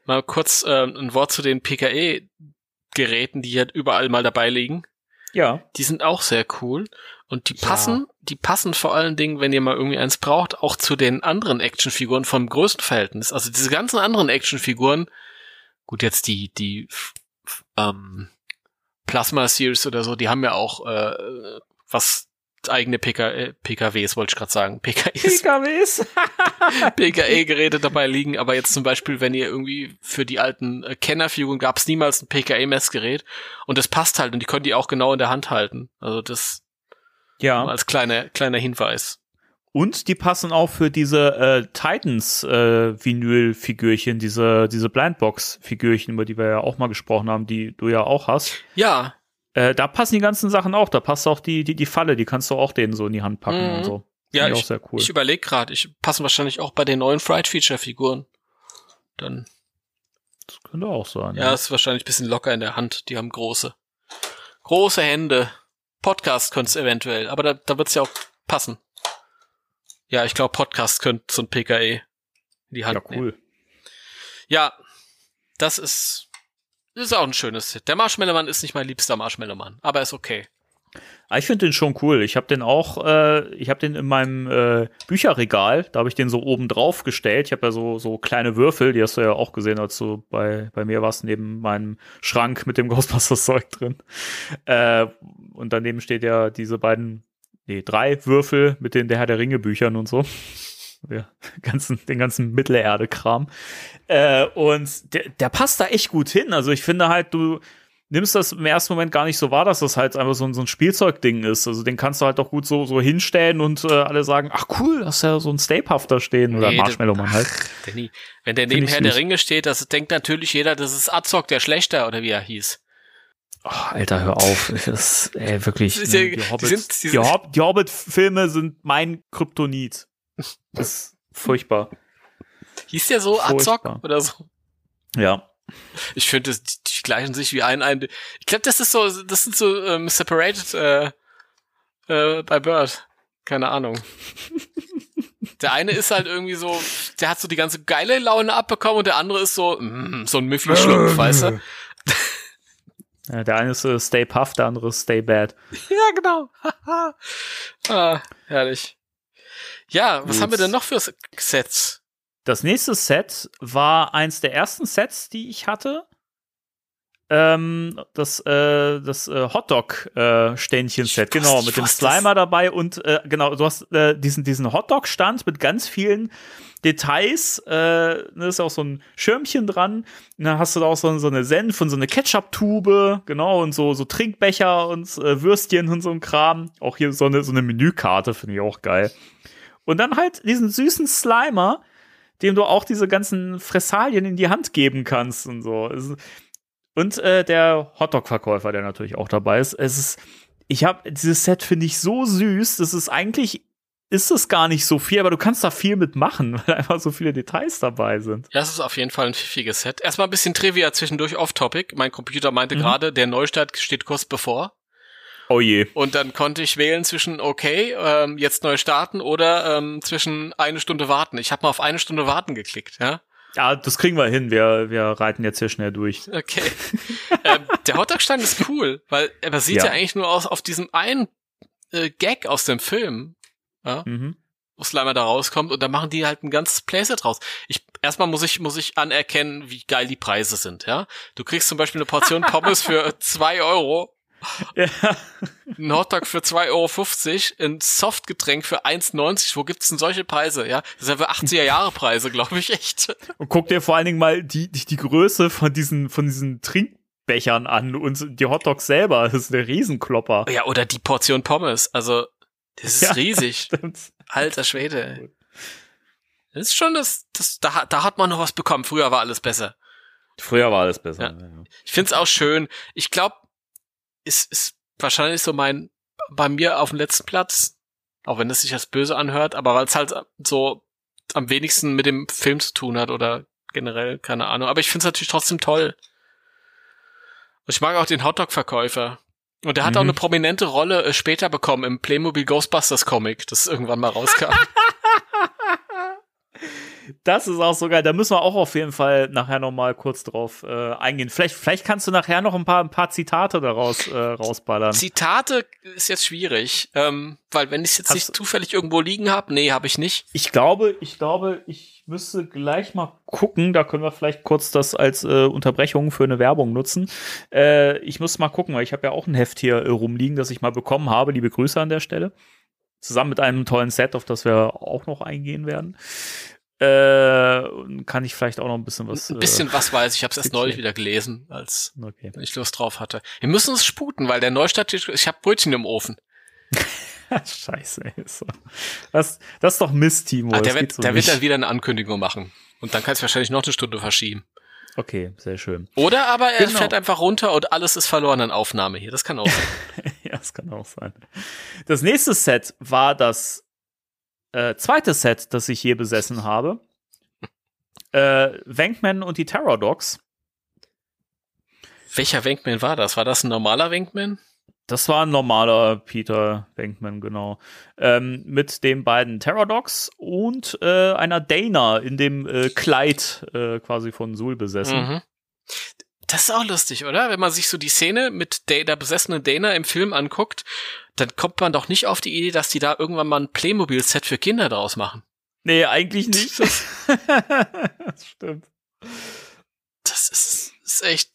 mal kurz äh, ein Wort zu den PKE-Geräten, die halt überall mal dabei liegen. Ja. Die sind auch sehr cool. Und die Ja. passen, die passen vor allen Dingen, wenn ihr mal irgendwie eins braucht, auch zu den anderen Actionfiguren vom größten Verhältnis. Also diese ganzen anderen Actionfiguren, gut, jetzt die, die ähm, Plasma Series oder so, die haben ja auch äh, was eigene PK, äh, PKWs, wollte ich gerade sagen. (laughs) PKEs. PKWs. PKE-Geräte (laughs) dabei liegen, aber jetzt zum Beispiel, wenn ihr irgendwie für die alten äh, Kennerfiguren gab es niemals ein PKE-Messgerät und das passt halt und die könnt ihr auch genau in der Hand halten. Also das Ja. als kleiner kleiner Hinweis. Und die passen auch für diese äh, Titans äh, Vinyl-Figürchen, diese, diese Blindbox-Figürchen, über die wir ja auch mal gesprochen haben, die du ja auch hast. Ja, Äh, da passen die ganzen Sachen auch. Da passt auch die, die, die Falle, die kannst du auch denen so in die Hand packen Mhm. und so. ja, ich, auch sehr cool. ich überlege gerade, ich passen wahrscheinlich auch bei den neuen Fright Feature Figuren. Dann das könnte auch sein. ja, ist wahrscheinlich ein bisschen locker in der Hand. Die haben große große Hände. Podcast könnte es eventuell, aber da, da wird's ja auch passen. Ja, ich glaube Podcast könnte so ein PKE in die Hand ja, nehmen. cool. Ja, das ist, das ist auch ein schönes Hit. Der Marshmallow-Mann ist nicht mein liebster Marshmallow-Mann, aber ist okay. Ah, Ich finde den schon cool. Ich habe den auch, äh, ich habe den in meinem äh, Bücherregal, da habe ich den so oben drauf gestellt. Ich habe ja so, so kleine Würfel, die hast du ja auch gesehen, als du bei, bei mir warst, neben meinem Schrank mit dem (laughs) Ghostbusters-Zeug drin. Äh, und daneben steht ja diese beiden, nee, drei Würfel mit den Der Herr der Ringe-Büchern und so. Ja, (laughs) ganzen, den ganzen Mittelerde-Kram. Äh, und der, der passt da echt gut hin. Also ich finde halt, du, nimmst das im ersten Moment gar nicht so wahr, dass das halt einfach so ein, so ein Spielzeugding ist. Also den kannst du halt doch gut so, so hinstellen und äh, alle sagen, ach cool, hast ja so ein Stapehaft da stehen oder Nee, Marshmallow-Mann halt. Danny, wenn der Find neben ich Herr der. Ringe steht, das denkt natürlich jeder, das ist Azog, der Schlechter, oder wie er hieß. Oh, Alter, hör auf. (laughs) Das, ey, wirklich. Ne, die Hobbit-Filme sind mein Kryptonit. Das ist furchtbar. Hieß der so Azog Furchtbar. oder so? Ja. Ich finde, das- die, die gleichen sich wie ein, ein ich glaube, das ist so, das sind so ähm, separated äh, äh, by birth. Keine Ahnung. (laughs) Der eine ist halt irgendwie so der hat so die ganze geile Laune abbekommen und der andere ist so, mm, so ein Müffi-Schlumpf, weißt du? (laughs) Ja, der eine ist äh, Stay Puff, der andere ist Stay Bad. Ja, genau. (laughs) ah, herrlich. Ja, was Gut. haben wir denn noch für Sets? Das nächste Set war eins der ersten Sets, die ich hatte. Ähm, das äh, das äh, Hotdog-Ständchen-Set, Ich genau, mit dem. Slimer dabei und äh, genau, du hast äh, diesen, diesen Hotdog-Stand mit ganz vielen Details. Äh, da ist auch so ein Schirmchen dran. Und dann hast du da auch so, so eine Senf und so eine Ketchup-Tube, genau, und so, so Trinkbecher und äh, Würstchen und so ein Kram. Auch hier so eine, so eine Menükarte, finde ich auch geil. Und dann halt diesen süßen Slimer, dem du auch diese ganzen Fressalien in die Hand geben kannst und so. Und äh, der Hotdog-Verkäufer, der natürlich auch dabei ist. Es ist, ich habe dieses Set finde ich so süß. Das ist eigentlich ist es gar nicht so viel, aber du kannst da viel mitmachen, (laughs) weil einfach so viele Details dabei sind. Ja, es ist auf jeden Fall ein pfiffiges Set. Erstmal ein bisschen Trivia zwischendurch off-topic. Mein Computer meinte Mhm. gerade, der Neustart steht kurz bevor. Oh je. Und dann konnte ich wählen zwischen okay, ähm, jetzt neu starten oder ähm, zwischen eine Stunde warten. Ich habe mal auf eine Stunde warten geklickt, ja. Ja, das kriegen wir hin. Wir, wir reiten jetzt hier schnell durch. Okay. (laughs) ähm, der Hotdog-Stand ist cool, weil er basiert ja, Ja. eigentlich nur aus, auf diesem einen äh, Gag aus dem Film, ja, Mhm. wo Slimer da rauskommt und da machen die halt ein ganzes Playset raus. Ich, erstmal muss ich, muss ich anerkennen, wie geil die Preise sind, ja. Du kriegst zum Beispiel eine Portion (laughs) Pommes für zwei Euro, Ja. ein Hotdog für 2,50 Euro, ein Softgetränk für 1,90. Wo gibt's denn solche Preise, ja? Das sind ja für 80er Jahre Preise, glaube ich, echt. Und guck dir vor allen Dingen mal die, die, die Größe von diesen, von diesen Trinkbechern an und die Hotdogs selber. Das ist der Riesenklopper. Ja, oder die Portion Pommes, also, das ist Ja. riesig. (laughs) Stimmt. Alter Schwede. ey. Das ist schon das, das da, da hat man noch was bekommen. Früher war alles besser. Früher war alles besser. Ja. Ich find's auch schön. Ich glaube, es ist wahrscheinlich so mein, bei mir auf dem letzten Platz, auch wenn es sich als böse anhört, aber weil es halt so am wenigsten mit dem Film zu tun hat oder generell, keine Ahnung. Aber ich find's natürlich trotzdem toll. Und ich mag auch den Hotdog-Verkäufer. Und der hat auch Mhm. eine prominente Rolle äh, später bekommen im Playmobil Ghostbusters Comic, das irgendwann mal rauskam. (laughs) Das ist auch so geil. Da müssen wir auch auf jeden Fall nachher noch mal kurz drauf äh, eingehen. Vielleicht, vielleicht kannst du nachher noch ein paar, ein paar Zitate daraus äh, rausballern. Zitate ist jetzt schwierig, ähm, weil wenn ich jetzt Hast nicht zufällig irgendwo liegen habe, nee, habe ich nicht. Ich glaube, ich glaube, ich müsste gleich mal gucken. Da können wir vielleicht kurz das als äh, Unterbrechung für eine Werbung nutzen. Äh, ich muss mal gucken, weil ich habe ja auch ein Heft hier äh, rumliegen, das ich mal bekommen habe. Liebe Grüße an der Stelle. Zusammen mit einem tollen Set, auf das wir auch noch eingehen werden. Äh, kann ich vielleicht auch noch ein bisschen was. Ein bisschen was weiß ich, habe es erst neulich wieder gelesen, als Äh, okay. ich Lust drauf hatte. Wir müssen uns sputen, weil der Neustadt, ich habe Brötchen im Ofen. (laughs) Scheiße, ey. Das, das ist doch Mist, Timo. Ah, der wird, so der wird dann wieder eine Ankündigung machen. Und dann kannst du wahrscheinlich noch eine Stunde verschieben. Okay, sehr schön. Oder aber er Genau. fährt einfach runter und alles ist verloren an Aufnahme hier. Das kann auch (laughs) sein. ja, das kann auch sein. Das nächste Set war das äh, zweite Set, das ich je besessen habe. Äh, Wankman und die Terror Dogs. Welcher Wankman war das? War das ein normaler Wankman? Das war ein normaler Peter Venkman, genau. Ähm, mit den beiden Terror Dogs und äh, einer Dana in dem äh, Kleid äh, quasi von Sul besessen. Mhm. Das ist auch lustig, oder? Wenn man sich so die Szene mit der, der besessenen Dana im Film anguckt, dann kommt man doch nicht auf die Idee, dass die da irgendwann mal ein Playmobil-Set für Kinder draus machen. Nee, eigentlich nicht. (laughs) das stimmt. Das ist, ist echt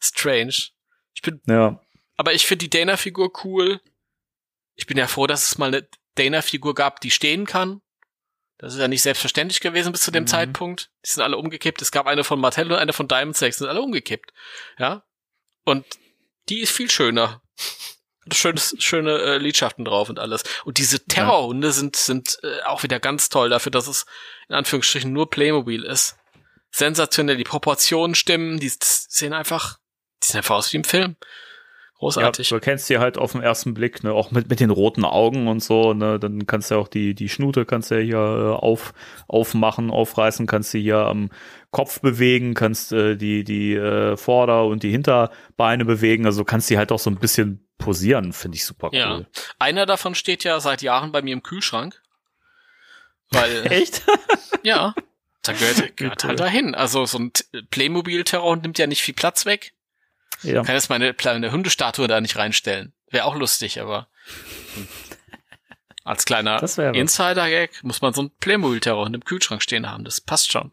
strange. Ich bin, Ja. aber ich finde die Dana-Figur cool. Ich bin ja froh, dass es mal eine Dana-Figur gab, die stehen kann. Das ist ja nicht selbstverständlich gewesen bis zu dem Mhm. Zeitpunkt. Die sind alle umgekippt. Es gab eine von Mattel und eine von Diamond Sex, sind alle umgekippt. Ja. Und die ist viel schöner. Schönes, schöne äh, Lidschaften drauf und alles. Und diese Terrorhunde sind, sind äh, auch wieder ganz toll dafür, dass es in Anführungsstrichen nur Playmobil ist. Sensationell, die Proportionen stimmen, die sehen einfach, die sehen einfach aus wie im Film. Großartig. Ja, du kennst die halt auf den ersten Blick, ne, auch mit, mit den roten Augen und so, ne, dann kannst du ja auch die, die Schnute kannst du ja hier äh, auf, aufmachen, aufreißen, kannst du hier am Kopf bewegen, kannst äh, die, die äh, Vorder- und die Hinterbeine bewegen, also kannst die halt auch so ein bisschen posieren, finde ich super cool. Ja. Einer davon steht ja seit Jahren bei mir im Kühlschrank. Weil, (laughs) Echt? (laughs) ja, da gehört, gehört halt dahin. Also so ein Playmobil-Terror nimmt ja nicht viel Platz weg. Ja. Ich kann jetzt meine kleine Hundestatue da nicht reinstellen. Wäre auch lustig, aber hm. als kleiner. Insider-Gag muss man so ein Playmobil-Terror im Kühlschrank stehen haben. Das passt schon.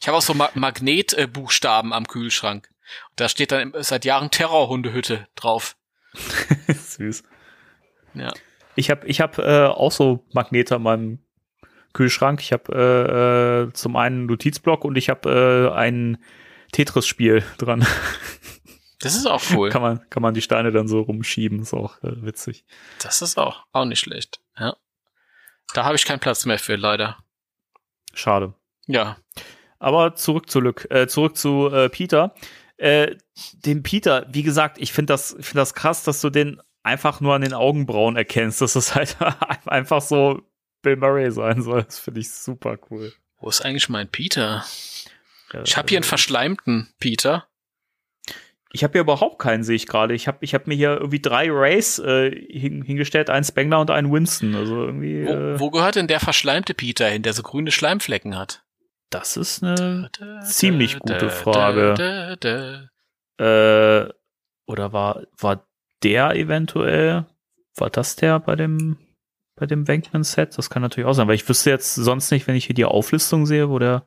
Ich habe auch so Ma Magnetbuchstaben am Kühlschrank. Da steht dann seit Jahren Terrorhundehütte drauf. (laughs) Süß. Ja. Ich habe ich hab, äh, auch so Magnete an meinem Kühlschrank. Ich habe äh, äh, zum einen einen Notizblock und ich habe äh, ein Tetris-Spiel dran. Das ist auch cool. kann, man, kann man die Steine dann so rumschieben. Ist auch äh, witzig. Das ist auch, auch nicht schlecht. Ja. Da habe ich keinen Platz mehr für, leider. Schade. Ja. Aber zurück zu Lück, äh, zurück zu äh, Peter. Äh, dem Peter, wie gesagt, ich finde das, ich finde das krass, dass du den einfach nur an den Augenbrauen erkennst, dass das halt (laughs) einfach so Bill Murray sein soll. Das finde ich super cool. Wo ist eigentlich mein Peter? Ich habe hier einen verschleimten Peter. Ich habe hier überhaupt keinen, sehe ich gerade. Ich habe ich hab mir hier irgendwie drei Rays äh, hin, hingestellt, einen Spengler und einen Winston. Also irgendwie. Wo, Äh, wo gehört denn der verschleimte Peter hin, der so grüne Schleimflecken hat? das ist eine. Da, Ziemlich da, gute da, Frage. Da, da, da. Äh, oder war, war der eventuell, war das der bei dem, bei dem Wankman-Set? Das kann natürlich auch sein, weil ich wüsste jetzt sonst nicht, wenn ich hier die Auflistung sehe, wo der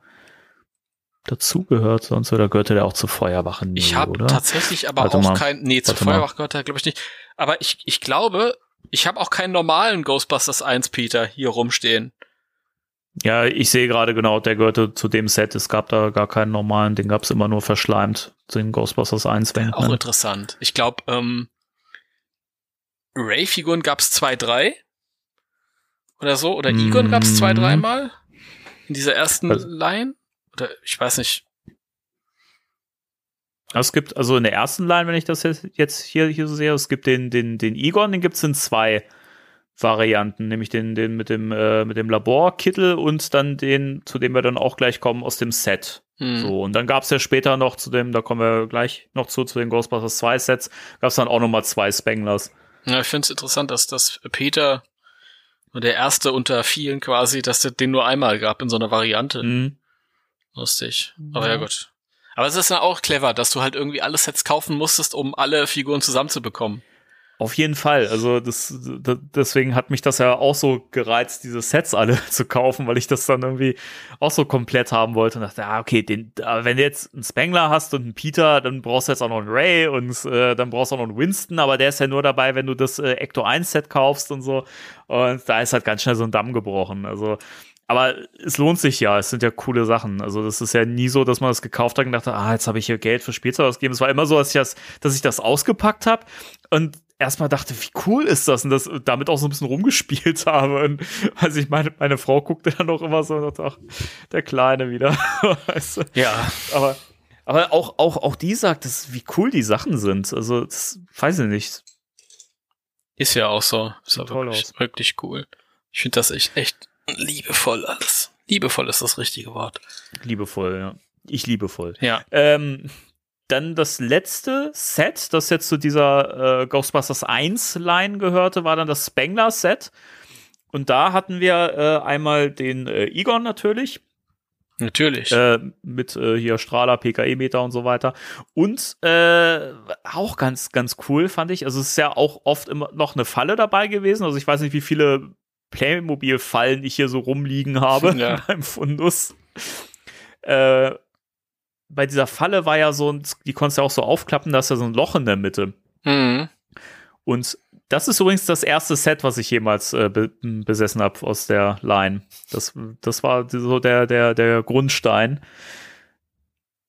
dazugehört sonst, oder gehörte der auch zur Feuerwache? Nee, Ich habe tatsächlich aber Warte auch mal. kein, nee, zur Warte mal. Gehört er glaube ich nicht. Aber ich, ich glaube, ich habe auch keinen normalen Ghostbusters 1 Peter hier rumstehen. Ja, ich sehe gerade genau, der gehörte zu dem Set. Es gab da gar keinen normalen, den gab es immer nur verschleimt, den Ghostbusters 1 Auch Wankman. interessant. Ich glaube, ähm, Ray-Figuren gab's zwei, drei oder so. Oder Egon gab's zwei, Mhm. dreimal in dieser ersten Also- Line. Oder ich weiß nicht. Es gibt, also in der ersten Line, wenn ich das jetzt- hier, hier so sehe, es gibt den, den, den Egon, den gibt's in zwei Varianten, nämlich den, den mit dem, äh, mit dem Laborkittel und dann den, zu dem wir dann auch gleich kommen, aus dem Set. Hm. So, und dann gab's ja später noch zu dem, da kommen wir gleich noch zu, zu den Ghostbusters 2 Sets, gab's dann auch nochmal zwei Spanglers. Ja, ich finde es interessant, dass das Peter der erste unter vielen quasi, dass es den nur einmal gab in so einer Variante. Mhm. Lustig. Aber ja Ja. gut. Aber es ist dann auch clever, dass du halt irgendwie alle Sets kaufen musstest, um alle Figuren zusammenzubekommen. Auf jeden Fall. Also das, d- deswegen hat mich das ja auch so gereizt, diese Sets alle (laughs) zu kaufen, weil ich das dann irgendwie auch so komplett haben wollte und dachte, ah, okay, den, wenn du jetzt einen Spengler hast und einen Peter, dann brauchst du jetzt auch noch einen Ray und äh, dann brauchst du auch noch einen Winston, aber der ist ja nur dabei, wenn du das äh, Ecto 1 Set kaufst und so. Und da ist halt ganz schnell so ein Damm gebrochen. Also aber es lohnt sich ja, es sind ja coole Sachen. Also das ist ja nie so, dass man das gekauft hat und dachte, ah, jetzt habe ich hier Geld für Spielzeug ausgegeben. Es war immer so, dass ich das, dass ich das ausgepackt habe und erstmal dachte, wie cool ist das und das damit auch so ein bisschen rumgespielt (laughs) habe. Und also ich meine, meine Frau guckte dann auch immer so und dachte, ach, der Kleine wieder. (laughs) weißt du? Ja. Aber, aber auch, auch, auch die sagt, das, wie cool die Sachen sind. Also, das weiß ich nicht. Ist ja auch so. Ist Sieht ja wirklich, wirklich cool. Ich finde das echt, echt liebevoll alles. Liebevoll ist das richtige Wort. Liebevoll, ja. Ich liebevoll. Ja. Ähm, dann das letzte Set, das jetzt zu dieser äh, Ghostbusters 1 Line gehörte, war dann das Spengler Set. Und da hatten wir äh, einmal den äh, Egon natürlich, Natürlich. äh, mit äh, hier Strahler, PKE-Meter und so weiter. Und äh, auch ganz, ganz cool fand ich. Also es ist ja auch oft immer noch eine Falle dabei gewesen. Also ich weiß nicht, wie viele Playmobil-Fallen ich hier so rumliegen habe (laughs) Ja. (laughs) beim Fundus. Äh, bei dieser Falle war ja so, ein, die konntest du auch so aufklappen, da ist ja so ein Loch in der Mitte. mhm. Und das ist übrigens das erste Set, was ich jemals äh, be besessen habe aus der Line. Das, das war so der, der, der Grundstein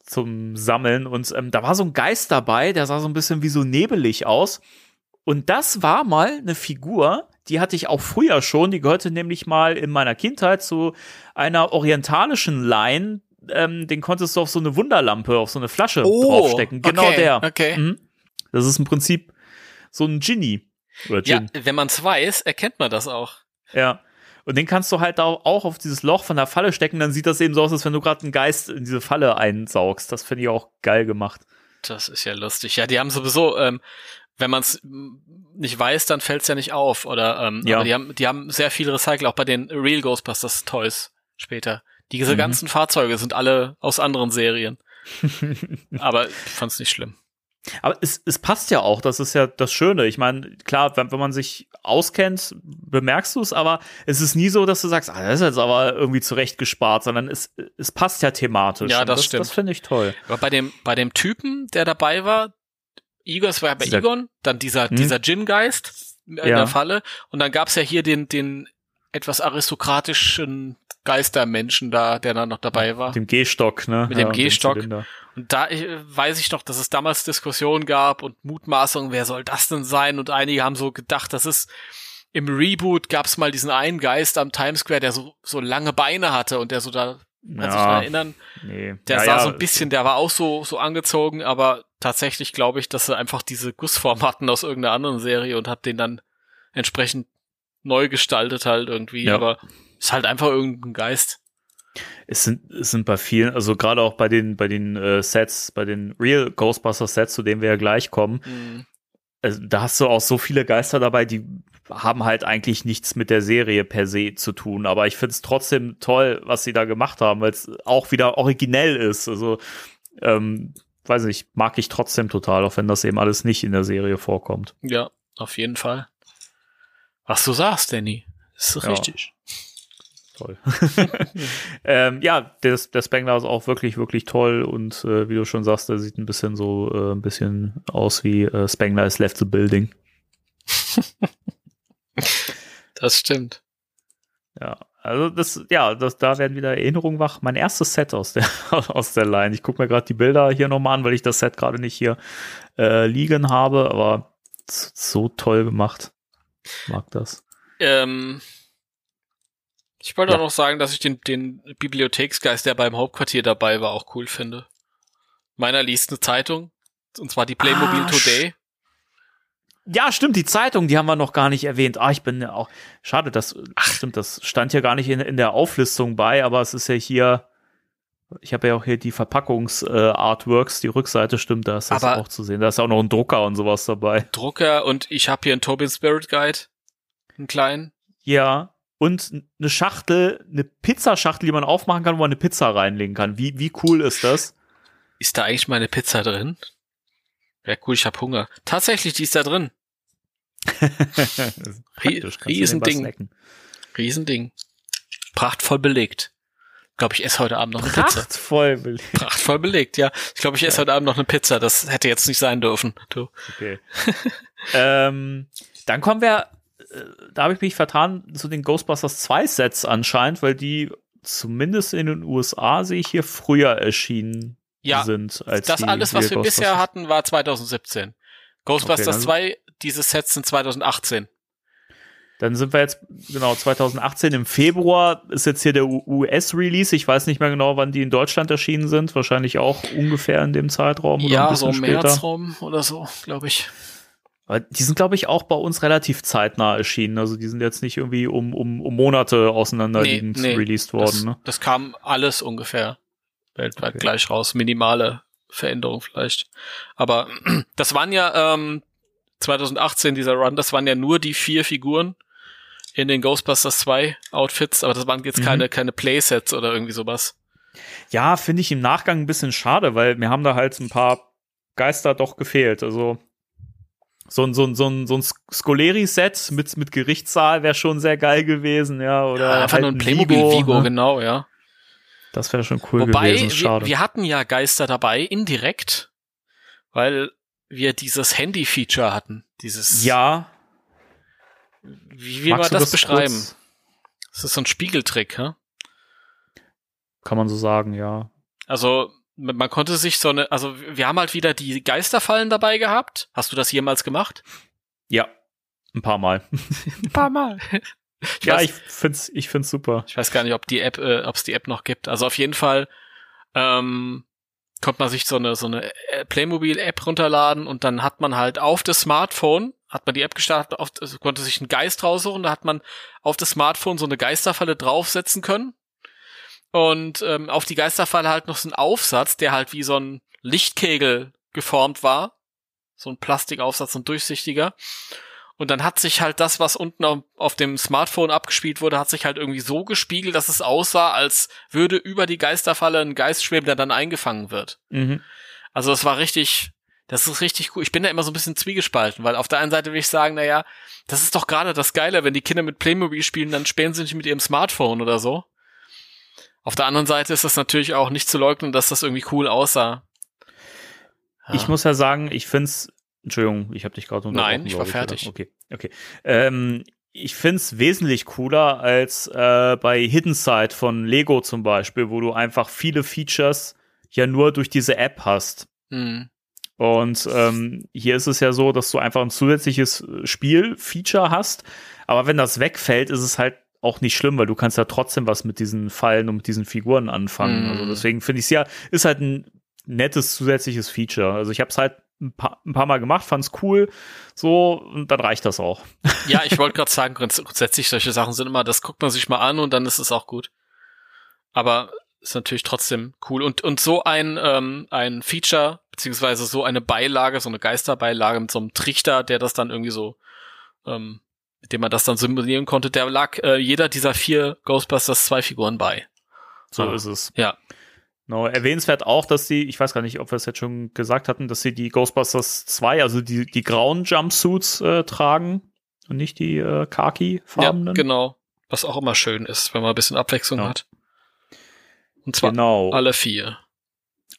zum Sammeln. Und ähm, da war so ein Geist dabei, der sah so ein bisschen wie so nebelig aus. Und das war mal eine Figur, die hatte ich auch früher schon. Die gehörte nämlich mal in meiner Kindheit zu einer orientalischen Line. Ähm, den konntest du auf so eine Wunderlampe, auf so eine Flasche draufstecken. Genau Oh, okay, der. Okay. Mhm. Das ist im Prinzip so ein Genie. Oder Ja, Gin. wenn man es weiß, erkennt man das auch. Ja. Und den kannst du halt auch auch auf dieses Loch von der Falle stecken, dann sieht das eben so aus, als wenn du gerade einen Geist in diese Falle einsaugst. Das finde ich auch geil gemacht. Das ist ja lustig. Ja, die haben sowieso, ähm, wenn man es nicht weiß, dann fällt es ja nicht auf. Oder ähm, Ja. aber die haben, die haben sehr viel Recycle, auch bei den Real Ghostbusters Toys später. Diese Mhm. ganzen Fahrzeuge sind alle aus anderen Serien. (laughs) aber ich fand's nicht schlimm. Aber es, es passt ja auch, das ist ja das Schöne. Ich meine, klar, wenn, wenn man sich auskennt, bemerkst du es, aber es ist nie so, dass du sagst, ah, das ist jetzt aber irgendwie zurecht gespart, sondern es, es passt ja thematisch. Ja, das das stimmt. Das finde ich toll. Aber bei dem, bei dem Typen, der dabei war, Igor, es war ja bei Dieser- Egon, dann dieser, Hm? dieser Djinn-Geist in Ja. der Falle. Und dann gab's ja hier den, den etwas aristokratischen Geistermenschen da, der dann noch dabei war. Mit dem Gehstock, ne? Mit dem und Gehstock. Zylinder. Und da ich, äh, weiß ich noch, dass es damals Diskussionen gab und Mutmaßungen, wer soll das denn sein? Und einige haben so gedacht, dass es im Reboot gab's mal diesen einen Geist am Times Square, der so, so lange Beine hatte und der so da, kann sich daran erinnern, nee. der ja, sah ja, so ein bisschen, der war auch so, so angezogen, aber tatsächlich glaube ich, dass sie einfach diese Gussform hatten aus irgendeiner anderen Serie und hat den dann entsprechend neu gestaltet halt irgendwie, Ja. aber ist halt einfach irgendein Geist. Es sind, es sind bei vielen, also gerade auch bei den, bei den äh, Sets, bei den Real Ghostbusters Sets, zu denen wir ja gleich kommen, Mhm. also, da hast du auch so viele Geister dabei, die haben halt eigentlich nichts mit der Serie per se zu tun. Aber ich finde es trotzdem toll, was sie da gemacht haben, weil es auch wieder originell ist. Also, ähm, weiß nicht, mag ich trotzdem total, auch wenn das eben alles nicht in der Serie vorkommt. Ja, auf jeden Fall. Was du sagst, Danny, ist Ja. richtig. Toll. (laughs) ähm, ja, der, der Spengler ist auch wirklich, wirklich toll und äh, wie du schon sagst, der sieht ein bisschen so äh, ein bisschen aus wie äh, Spengler is left the building. (laughs) Das stimmt. Ja, also das, ja, das, da werden wieder Erinnerungen wach. Mein erstes Set aus der, (laughs) aus der Line. Ich gucke mir gerade die Bilder hier nochmal an, weil ich das Set gerade nicht hier äh, liegen habe, aber so, toll gemacht. Mag das. Ähm, ich wollte Ja. auch noch sagen, dass ich den, den Bibliotheksgeist, der beim Hauptquartier dabei war, auch cool finde. Meiner liest eine Zeitung, und zwar die Playmobil Ah, Today. Ja, stimmt, die Zeitung, die haben wir noch gar nicht erwähnt. Ah, ich bin ja auch, schade, das, stimmt, das stand ja gar nicht in, in der Auflistung bei, aber es ist ja hier, ich habe ja auch hier die Verpackungs-Artworks, die Rückseite stimmt, da ist das Aber- auch zu sehen. Da ist auch noch ein Drucker und sowas dabei. Drucker und ich habe hier einen Tobin Spirit Guide, einen kleinen. Ja. Und eine Schachtel, eine Pizzaschachtel, die man aufmachen kann, wo man eine Pizza reinlegen kann. Wie, wie cool ist das? Ist da eigentlich meine Pizza drin? Ja, cool, ich hab Hunger. Tatsächlich, die ist da drin. (laughs) Riesending. Riesending. Prachtvoll belegt. Ich glaube, ich esse heute Abend noch eine Pizza. Prachtvoll belegt. Prachtvoll belegt, ja. Ich glaube, ich esse heute Abend noch eine Pizza. Das hätte jetzt nicht sein dürfen. Du. Okay. (laughs) ähm, dann kommen wir, äh, da habe ich mich vertan, zu den Ghostbusters 2 Sets anscheinend, weil die zumindest in den USA sehe ich hier früher erschienen Ja, sind. Als das die alles, was wir bisher hatten, war 2017. Ghostbusters Okay, also- 2, diese Sets sind 2018. Dann sind wir jetzt, genau, 2018 im Februar ist jetzt hier der US-Release. Ich weiß nicht mehr genau, wann die in Deutschland erschienen sind. Wahrscheinlich auch ungefähr in dem Zeitraum. Oder Ja, so im später. März rum oder so, glaube ich. Die sind, glaube ich, auch bei uns relativ zeitnah erschienen. Also die sind jetzt nicht irgendwie um, um, um Monate auseinanderliegend Nee, nee. released Das, worden. Ne? das kam alles ungefähr weltweit Okay. gleich raus. Minimale Veränderung vielleicht. Aber (clears throat) das waren ja ähm, 2018 dieser Run, das waren ja nur die vier Figuren in den Ghostbusters 2 Outfits, aber das waren jetzt Mhm. keine, keine Playsets oder irgendwie sowas. Ja, finde ich im Nachgang ein bisschen schade, weil mir haben da halt ein paar Geister doch gefehlt. Also so ein, so ein, so ein, so ein Scoleri-Set mit, mit Gerichtssaal wäre schon sehr geil gewesen, ja. Oder Ja, einfach halt nur ein ein Playmobil Vigo, Vigo, ne? genau, ja. Das wäre schon cool Wobei, gewesen. wir, Schade. wir hatten ja Geister dabei, indirekt, weil wir dieses Handy-Feature hatten. Dieses, ja. wie will man du das, beschreiben? kurz- Das ist so ein Spiegeltrick, hä? Kann man so sagen, ja. Also, man konnte sich so eine, also wir haben halt wieder die Geisterfallen dabei gehabt. Hast du das jemals gemacht? Ja. Ein paar Mal. Ein paar Mal. (laughs) (laughs) Ich ja, weiß, ich find's, ich find's super. ich weiß gar nicht, ob die App, äh, ob es die App noch gibt. Also auf jeden Fall ähm, konnte man sich so eine so eine äh, Playmobil-App runterladen und dann hat man halt auf das Smartphone hat man die App gestartet, auf, also konnte sich einen Geist raussuchen, da hat man auf das Smartphone so eine Geisterfalle draufsetzen können und ähm, auf die Geisterfalle halt noch so ein Aufsatz, der halt wie so ein Lichtkegel geformt war so ein Plastikaufsatz, so ein durchsichtiger. Und dann hat sich halt das, was unten auf, dem Smartphone abgespielt wurde, hat sich halt irgendwie so gespiegelt, dass es aussah, als würde über die Geisterfalle ein Geist schweben, der dann eingefangen wird. Mhm. Also das war richtig, das ist richtig cool. Ich bin da immer so ein bisschen zwiegespalten, weil auf der einen Seite will ich sagen, naja, das ist doch gerade das Geile, wenn die Kinder mit Playmobil spielen, dann spähen sie nicht mit ihrem Smartphone oder so. Auf der anderen Seite ist das natürlich auch nicht zu leugnen, dass das irgendwie cool aussah. Ja. Ich muss ja sagen, ich find's, Entschuldigung, ich habe dich gerade unterbrochen. Nein, ich war fertig. oder? Okay, okay. Ähm, ich find's wesentlich cooler als äh, bei Hidden Side von Lego zum Beispiel, wo du einfach viele Features ja nur durch diese App hast. Hm. Und ähm, hier ist es ja so, dass du einfach ein zusätzliches Spiel-Feature hast. Aber wenn das wegfällt, ist es halt auch nicht schlimm, weil du kannst ja trotzdem was mit diesen Fallen und mit diesen Figuren anfangen. Mhm. Also deswegen finde ich es ja, ist halt ein nettes zusätzliches Feature. Also ich habe es halt ein paar, ein paar Mal gemacht, fand's cool, so und dann reicht das auch. (laughs) Ja, ich wollte gerade sagen, grunds- grundsätzlich solche Sachen sind immer, das guckt man sich mal an und dann ist es auch gut. Aber ist natürlich trotzdem cool. Und, und so ein, ähm, ein Feature, beziehungsweise so eine Beilage, so eine Geisterbeilage mit so einem Trichter, der das dann irgendwie so, ähm, mit dem man das dann simulieren konnte, der lag äh, jeder dieser vier Ghostbusters zwei Figuren bei. So Ah. ist es. Ja. Genau, erwähnenswert auch, dass sie, ich weiß gar nicht, ob wir es jetzt schon gesagt hatten, dass sie die Ghostbusters 2, also die, die grauen Jumpsuits äh, tragen und nicht die äh, Ja, khaki-farbenen. genau. Was auch immer schön ist, wenn man ein bisschen Abwechslung Ja. hat. Und zwar Genau. alle vier.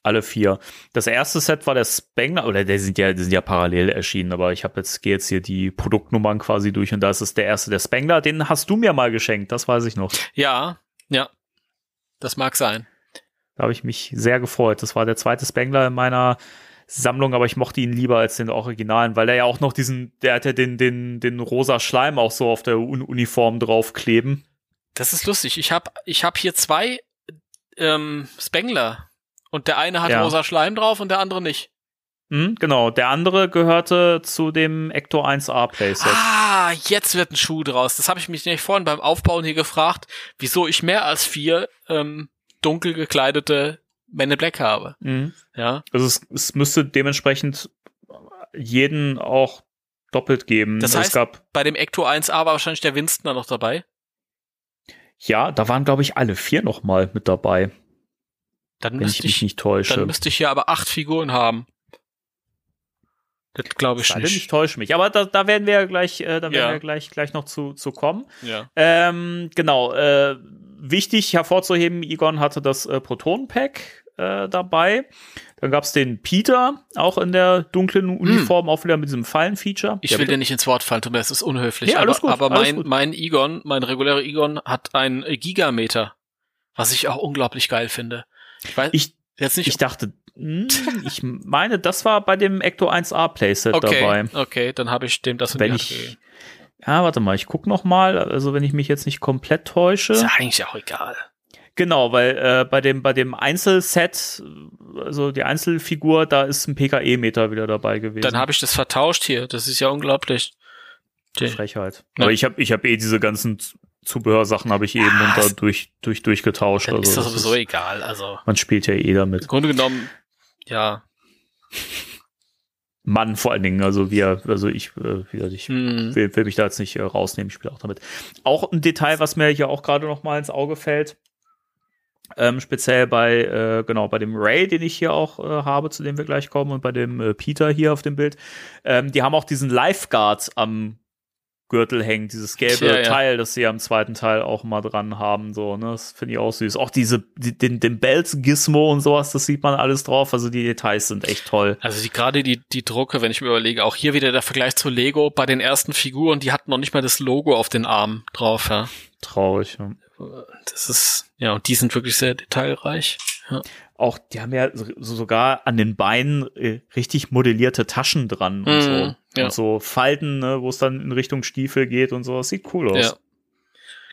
Alle vier. Das erste Set war der Spengler, oder der sind ja, die sind ja parallel erschienen, aber ich habe jetzt, gehe jetzt hier die Produktnummern quasi durch und da ist es der erste, der Spengler. Den hast du mir mal geschenkt, das weiß ich noch. Ja, ja. Das mag sein. Da habe ich mich sehr gefreut. Das war der zweite Spengler in meiner Sammlung, aber ich mochte ihn lieber als den Originalen, weil er ja auch noch diesen, der hat ja den, den, den rosa Schleim auch so auf der Un Uniform draufkleben. Das ist lustig. Ich habe ich hab hier zwei ähm, Spengler. Und der eine hat Ja. rosa Schleim drauf und der andere nicht. Hm, genau. Der andere gehörte zu dem Ecto 1A Playset. Ah, jetzt wird ein Schuh draus. Das habe ich mich nämlich vorhin beim Aufbauen hier gefragt, wieso ich mehr als vier ähm, dunkel gekleidete Men in Black habe. Mhm. Ja, Also es, es müsste dementsprechend jeden auch doppelt geben. Das heißt- es gab, bei dem Ecto 1A war wahrscheinlich der Winston da noch dabei. ja, da waren, glaube ich, alle vier noch mal mit dabei, Dann wenn ich müsste mich ich, nicht täusche. dann müsste ich hier aber acht Figuren haben. Das glaube ich Sei denn, ich nicht. täusche mich. Aber da, da werden wir ja gleich, äh, da werden Ja. wir gleich, gleich noch zu, zu kommen. Ja. Ähm, genau, äh, wichtig hervorzuheben, Egon hatte das äh, Proton-Pack äh, dabei. Dann gab's den Peter, auch in der dunklen Uniform, auch wieder mit diesem Fallen-Feature. Hm. Ich Der will bitte- dir nicht ins Wort fallen, Tobias, das ist unhöflich. Ja, alles aber gut, aber alles mein, gut. mein Egon, mein regulärer Egon, hat ein Gigameter, was ich auch unglaublich geil finde. Ich weiß Ich, jetzt nicht. ich dachte, hm, ich meine, das war bei dem Ecto 1A Playset okay, dabei. okay, dann habe ich dem das in Wenn die ich, ja, warte mal, ich guck noch mal, also wenn ich mich jetzt nicht komplett täusche. Ist ja eigentlich auch egal. Genau, weil äh, bei dem bei dem Einzelset, also die Einzelfigur, da ist ein PKE-Meter wieder dabei gewesen. Dann habe ich das vertauscht hier. Das ist ja unglaublich. Die- Frechheit. Ja. Aber ich habe ich hab eh diese ganzen Zubehörsachen habe ich eben Ah, unter durch durch durchgetauscht. Dann Also ist das sowieso ist, egal. Also man spielt ja eh damit. im Grunde genommen, ja. Mann vor allen Dingen, also wir, also ich, äh, ich Hm. will, will mich da jetzt nicht äh, rausnehmen, ich spiele auch damit. Auch ein Detail, was mir hier auch gerade noch mal ins Auge fällt, ähm, speziell bei, äh, genau, bei dem Ray, den ich hier auch äh, habe, zu dem wir gleich kommen, und bei dem äh, Peter hier auf dem Bild, ähm, die haben auch diesen Lifeguard am Gürtel hängen, dieses gelbe Ja, ja. Teil, das sie am zweiten Teil auch mal dran haben, so, ne, das finde ich auch süß. Auch diese, die, den, den Bells-Gizmo und sowas, das sieht man alles drauf, also die Details sind echt toll. Also die, gerade die, die Drucke, wenn ich mir überlege, auch hier wieder der Vergleich zu Lego, bei den ersten Figuren, die hatten noch nicht mal das Logo auf den Armen drauf, ja. Traurig, ja. Das ist, ja, und die sind wirklich sehr detailreich. Ja. Auch, die haben ja so, sogar an den Beinen äh, richtig modellierte Taschen dran und Mhm, so. ja. Und so Falten, ne, wo es dann in Richtung Stiefel geht und so. Das sieht cool aus. Ja.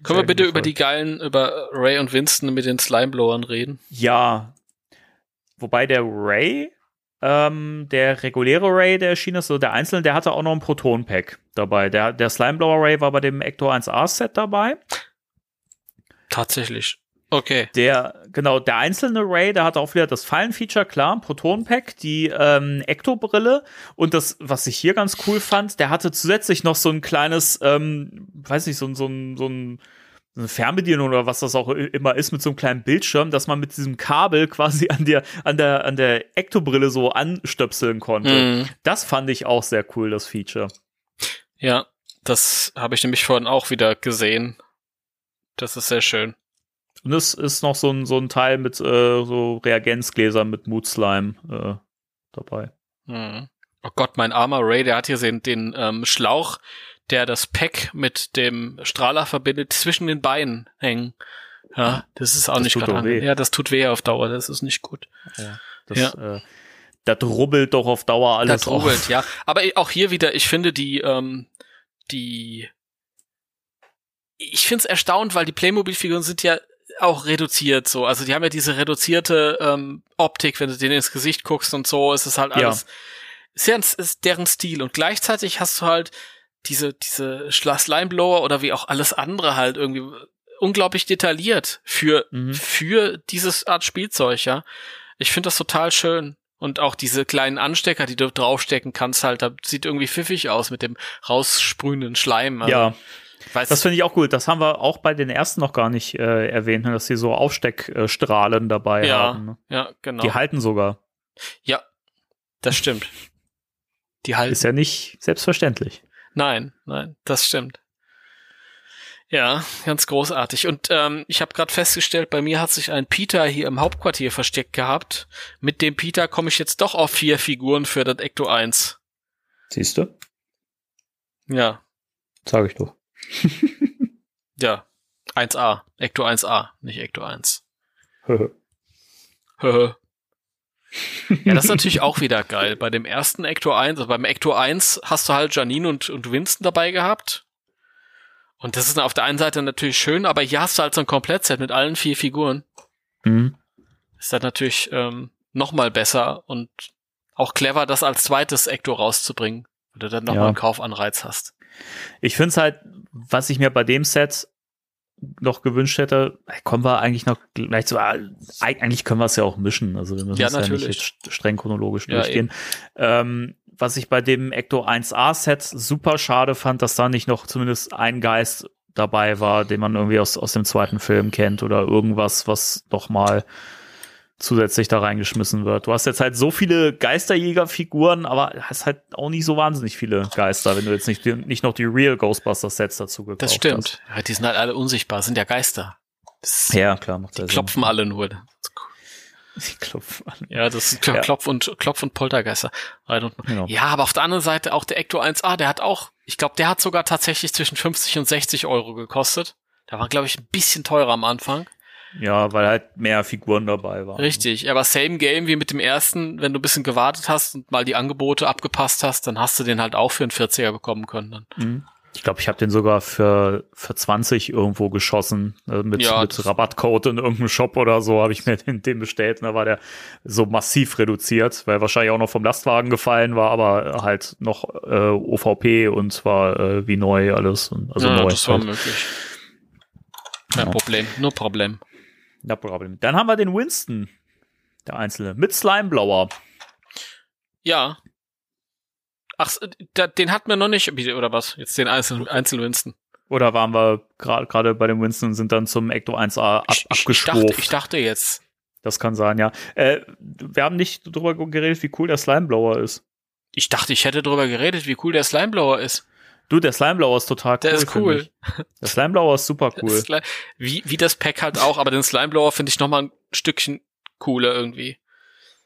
Können wir bitte über die geilen, über Ray und Winston mit den Slimeblowern reden? Ja. Wobei der Ray, ähm, der reguläre Ray, der erschien ist, so der einzelne, der hatte auch noch ein Proton-Pack dabei. Der, der Slimeblower Ray war bei dem Ecto 1A Set dabei. Tatsächlich. Okay. Der, genau, der einzelne Ray, der hat auch wieder das Fallen-Feature, klar, Proton-Pack, die ähm, Ecto-Brille und das, was ich hier ganz cool fand, der hatte zusätzlich noch so ein kleines, ähm, weiß nicht, so, ein so ein, so ein eine Fernbedienung oder was das auch immer ist mit so einem kleinen Bildschirm, dass man mit diesem Kabel (laughs) quasi an der an der an der Ektobrille so anstöpseln konnte. Mhm. Das fand ich auch sehr cool, das Feature. Ja, das habe ich nämlich vorhin auch wieder gesehen. Das ist sehr schön. Und es ist noch so ein so ein Teil mit äh, so Reagenzgläsern mit Mood Slime äh, dabei. Mhm. Oh Gott, mein armer Ray, der hat hier den, den ähm, Schlauch der das Pack mit dem Strahler verbindet, zwischen den Beinen hängen. Ja, das ist auch Das nicht weh. Ja, das tut weh auf Dauer, das ist nicht gut. Ja. Das, Ja. äh, das rubbelt doch auf Dauer alles das rubbelt, auf. ja. (laughs) Aber auch hier wieder, ich finde die, ähm, die, ich finde es erstaunt, weil die Playmobil-Figuren sind ja auch reduziert so. Also die haben ja diese reduzierte ähm, Optik, wenn du denen ins Gesicht guckst und so, ist es halt Ja. alles sehr ist deren Stil. Und gleichzeitig hast du halt diese, diese Slimeblower oder wie auch alles andere halt irgendwie unglaublich detailliert für, Mhm. für dieses Art Spielzeug, ja. Ich finde das total schön. Und auch diese kleinen Anstecker, die du draufstecken kannst, halt, da sieht irgendwie pfiffig aus mit dem raussprühenden Schleim. Also, Ja, weiß, das finde ich auch gut. Das haben wir auch bei den ersten noch gar nicht äh, erwähnt, ne, dass sie so Aufsteckstrahlen dabei Ja. haben. Ne? ja, genau. Die halten sogar. ja, das stimmt. Die halten. Ist ja nicht selbstverständlich. Nein, nein, das stimmt. Ja, ganz großartig. Und ähm, ich habe gerade festgestellt, bei mir hat sich ein Peter hier im Hauptquartier versteckt gehabt. Mit dem Peter komme ich jetzt doch auf vier Figuren für das Ecto 1. Siehst du? Ja, Sag ich doch. (laughs) ja. 1A. Ecto 1A, nicht Ecto 1. (laughs) Höhö. ja, das ist natürlich auch wieder geil. Bei dem ersten Ecto 1, also beim Ecto 1 hast du halt Janine und, und Winston dabei gehabt. Und das ist auf der einen Seite natürlich schön, aber hier hast du halt so ein Komplettset mit allen vier Figuren. mhm. Ist dann natürlich ähm, noch mal besser und auch clever, das als zweites Ecto rauszubringen, wo du dann noch Ja. mal einen Kaufanreiz hast. Ich finde es halt, was ich mir bei dem Set noch gewünscht hätte, kommen wir eigentlich noch gleich zu, ah, eigentlich können wir es ja auch mischen, also wir müssen Ja, es ja nicht streng chronologisch Ja, durchgehen. Ähm, was ich bei dem Ecto 1A Set super schade fand, dass da nicht noch zumindest ein Geist dabei war, den man irgendwie aus, aus dem zweiten Film kennt oder irgendwas, was noch mal zusätzlich da reingeschmissen wird. Du hast jetzt halt so viele Geisterjäger-Figuren, aber hast halt auch nicht so wahnsinnig viele Geister, wenn du jetzt nicht, nicht noch die Real Ghostbusters-Sets dazu gekauft Das stimmt. Ja, die sind halt alle unsichtbar, sind ja Geister. Das, Hast. Ja, klar, macht die klopfen alle nur. (laughs) Die klopfen. Ja, das sind Kl- Ja. Klopf- und Klopf- und Poltergeister. Genau. Ja, aber auf der anderen Seite auch der Ecto 1A, der hat auch, ich glaube, der hat sogar tatsächlich zwischen 50 und 60 Euro gekostet. Der war, glaube ich, ein bisschen teurer am Anfang. Ja, weil halt mehr Figuren dabei waren. Richtig, aber same Game wie mit dem ersten, wenn du ein bisschen gewartet hast und mal die Angebote abgepasst hast, dann hast du den halt auch für einen 40er bekommen können. Dann. Mhm. Ich glaube, ich habe den sogar für, für 20 irgendwo geschossen. äh, Mit, Ja, mit Rabattcode in irgendeinem Shop oder so habe ich mir (laughs) den, den bestellt. Und da war der so massiv reduziert, weil wahrscheinlich auch noch vom Lastwagen gefallen war, aber halt noch äh, OVP und zwar äh, wie neu alles. Also ja, neu. das war halt. möglich. Kein Ja. Problem, nur Problem. No problem. Dann haben wir den Winston, der Einzelne, mit Slimeblower. Ja. Ach, da, den hatten wir noch nicht, oder was? Jetzt den Einzel Einzel-Winston. Oder waren wir gerade gerade bei dem Winston und sind dann zum Ecto 1A ab, Ich, ich, dachte, ich dachte jetzt. Das kann sein, ja. Äh, wir haben nicht drüber geredet, wie cool der Slimeblower ist. Ich dachte, ich hätte drüber geredet, wie cool der Slimeblower ist. Du, der Slimeblower ist total cool. Der ist cool. Der Slimeblower ist super (laughs) cool. ist Wie, wie das Pack halt auch, aber den Slimeblower finde ich noch mal ein Stückchen cooler irgendwie.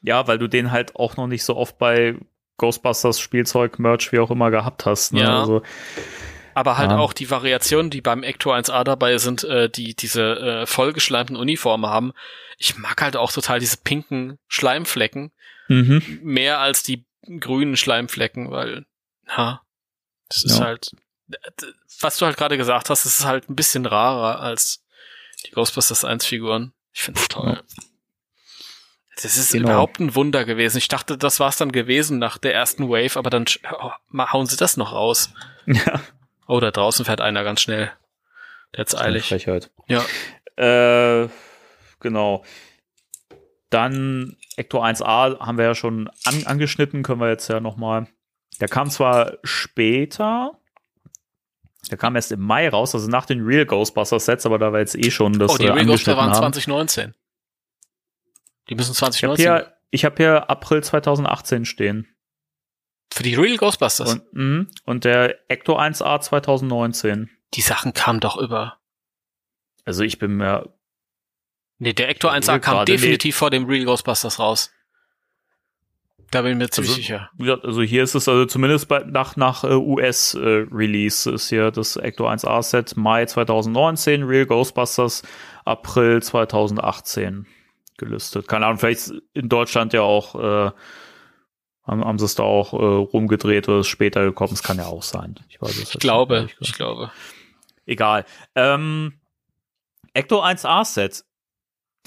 Ja, weil du den halt auch noch nicht so oft bei Ghostbusters Spielzeug, Merch, wie auch immer gehabt hast. Ne? Ja. Also, Aber halt Ja. auch die Variationen, die beim Ecto 1A dabei sind, äh, die diese äh, vollgeschleimten Uniformen haben. Ich mag halt auch total diese pinken Schleimflecken mhm. mehr als die grünen Schleimflecken, weil, ha, das ist Ja. halt, was du halt gerade gesagt hast, es ist halt ein bisschen rarer als die Ghostbusters 1 Figuren. Ich finde es toll. Das ist Genau. überhaupt ein Wunder gewesen. Ich dachte, das war's dann gewesen nach der ersten Wave, aber dann oh, hauen sie das noch raus. Ja. Oh, da draußen fährt einer ganz schnell. Der hat's eilig. Frechheit. Ja. Äh, genau. Dann Ecto 1A haben wir ja schon an, angeschnitten, können wir jetzt ja nochmal. Der kam zwar später, der kam erst im Mai raus, also nach den Real Ghostbusters Sets, aber da war jetzt eh schon das Oh, die äh, Real Ghostbusters waren haben. 2019. Die müssen Ich habe 2019. hier, ich hab hier April 2018 stehen. Für die Real Ghostbusters. Und, mh, und der Ecto 1A 2019. die Sachen kamen doch über. Also ich bin mir Nee, der Ecto Ja, 1A kam definitiv vor dem Real Ghostbusters raus. Da bin ich mir ziemlich Also- sicher. Also hier ist es also zumindest bei, nach, nach äh, US-Release ist hier das Ecto 1A-Set Mai 2019, Real Ghostbusters April 2018 gelistet. Keine Ahnung, vielleicht in Deutschland ja auch, äh, haben, haben sie es da auch äh, rumgedreht oder ist später gekommen. Das kann ja auch sein. Ich, weiß es Ich glaube, ich glaube. Egal. Ähm, Ecto 1A-Set.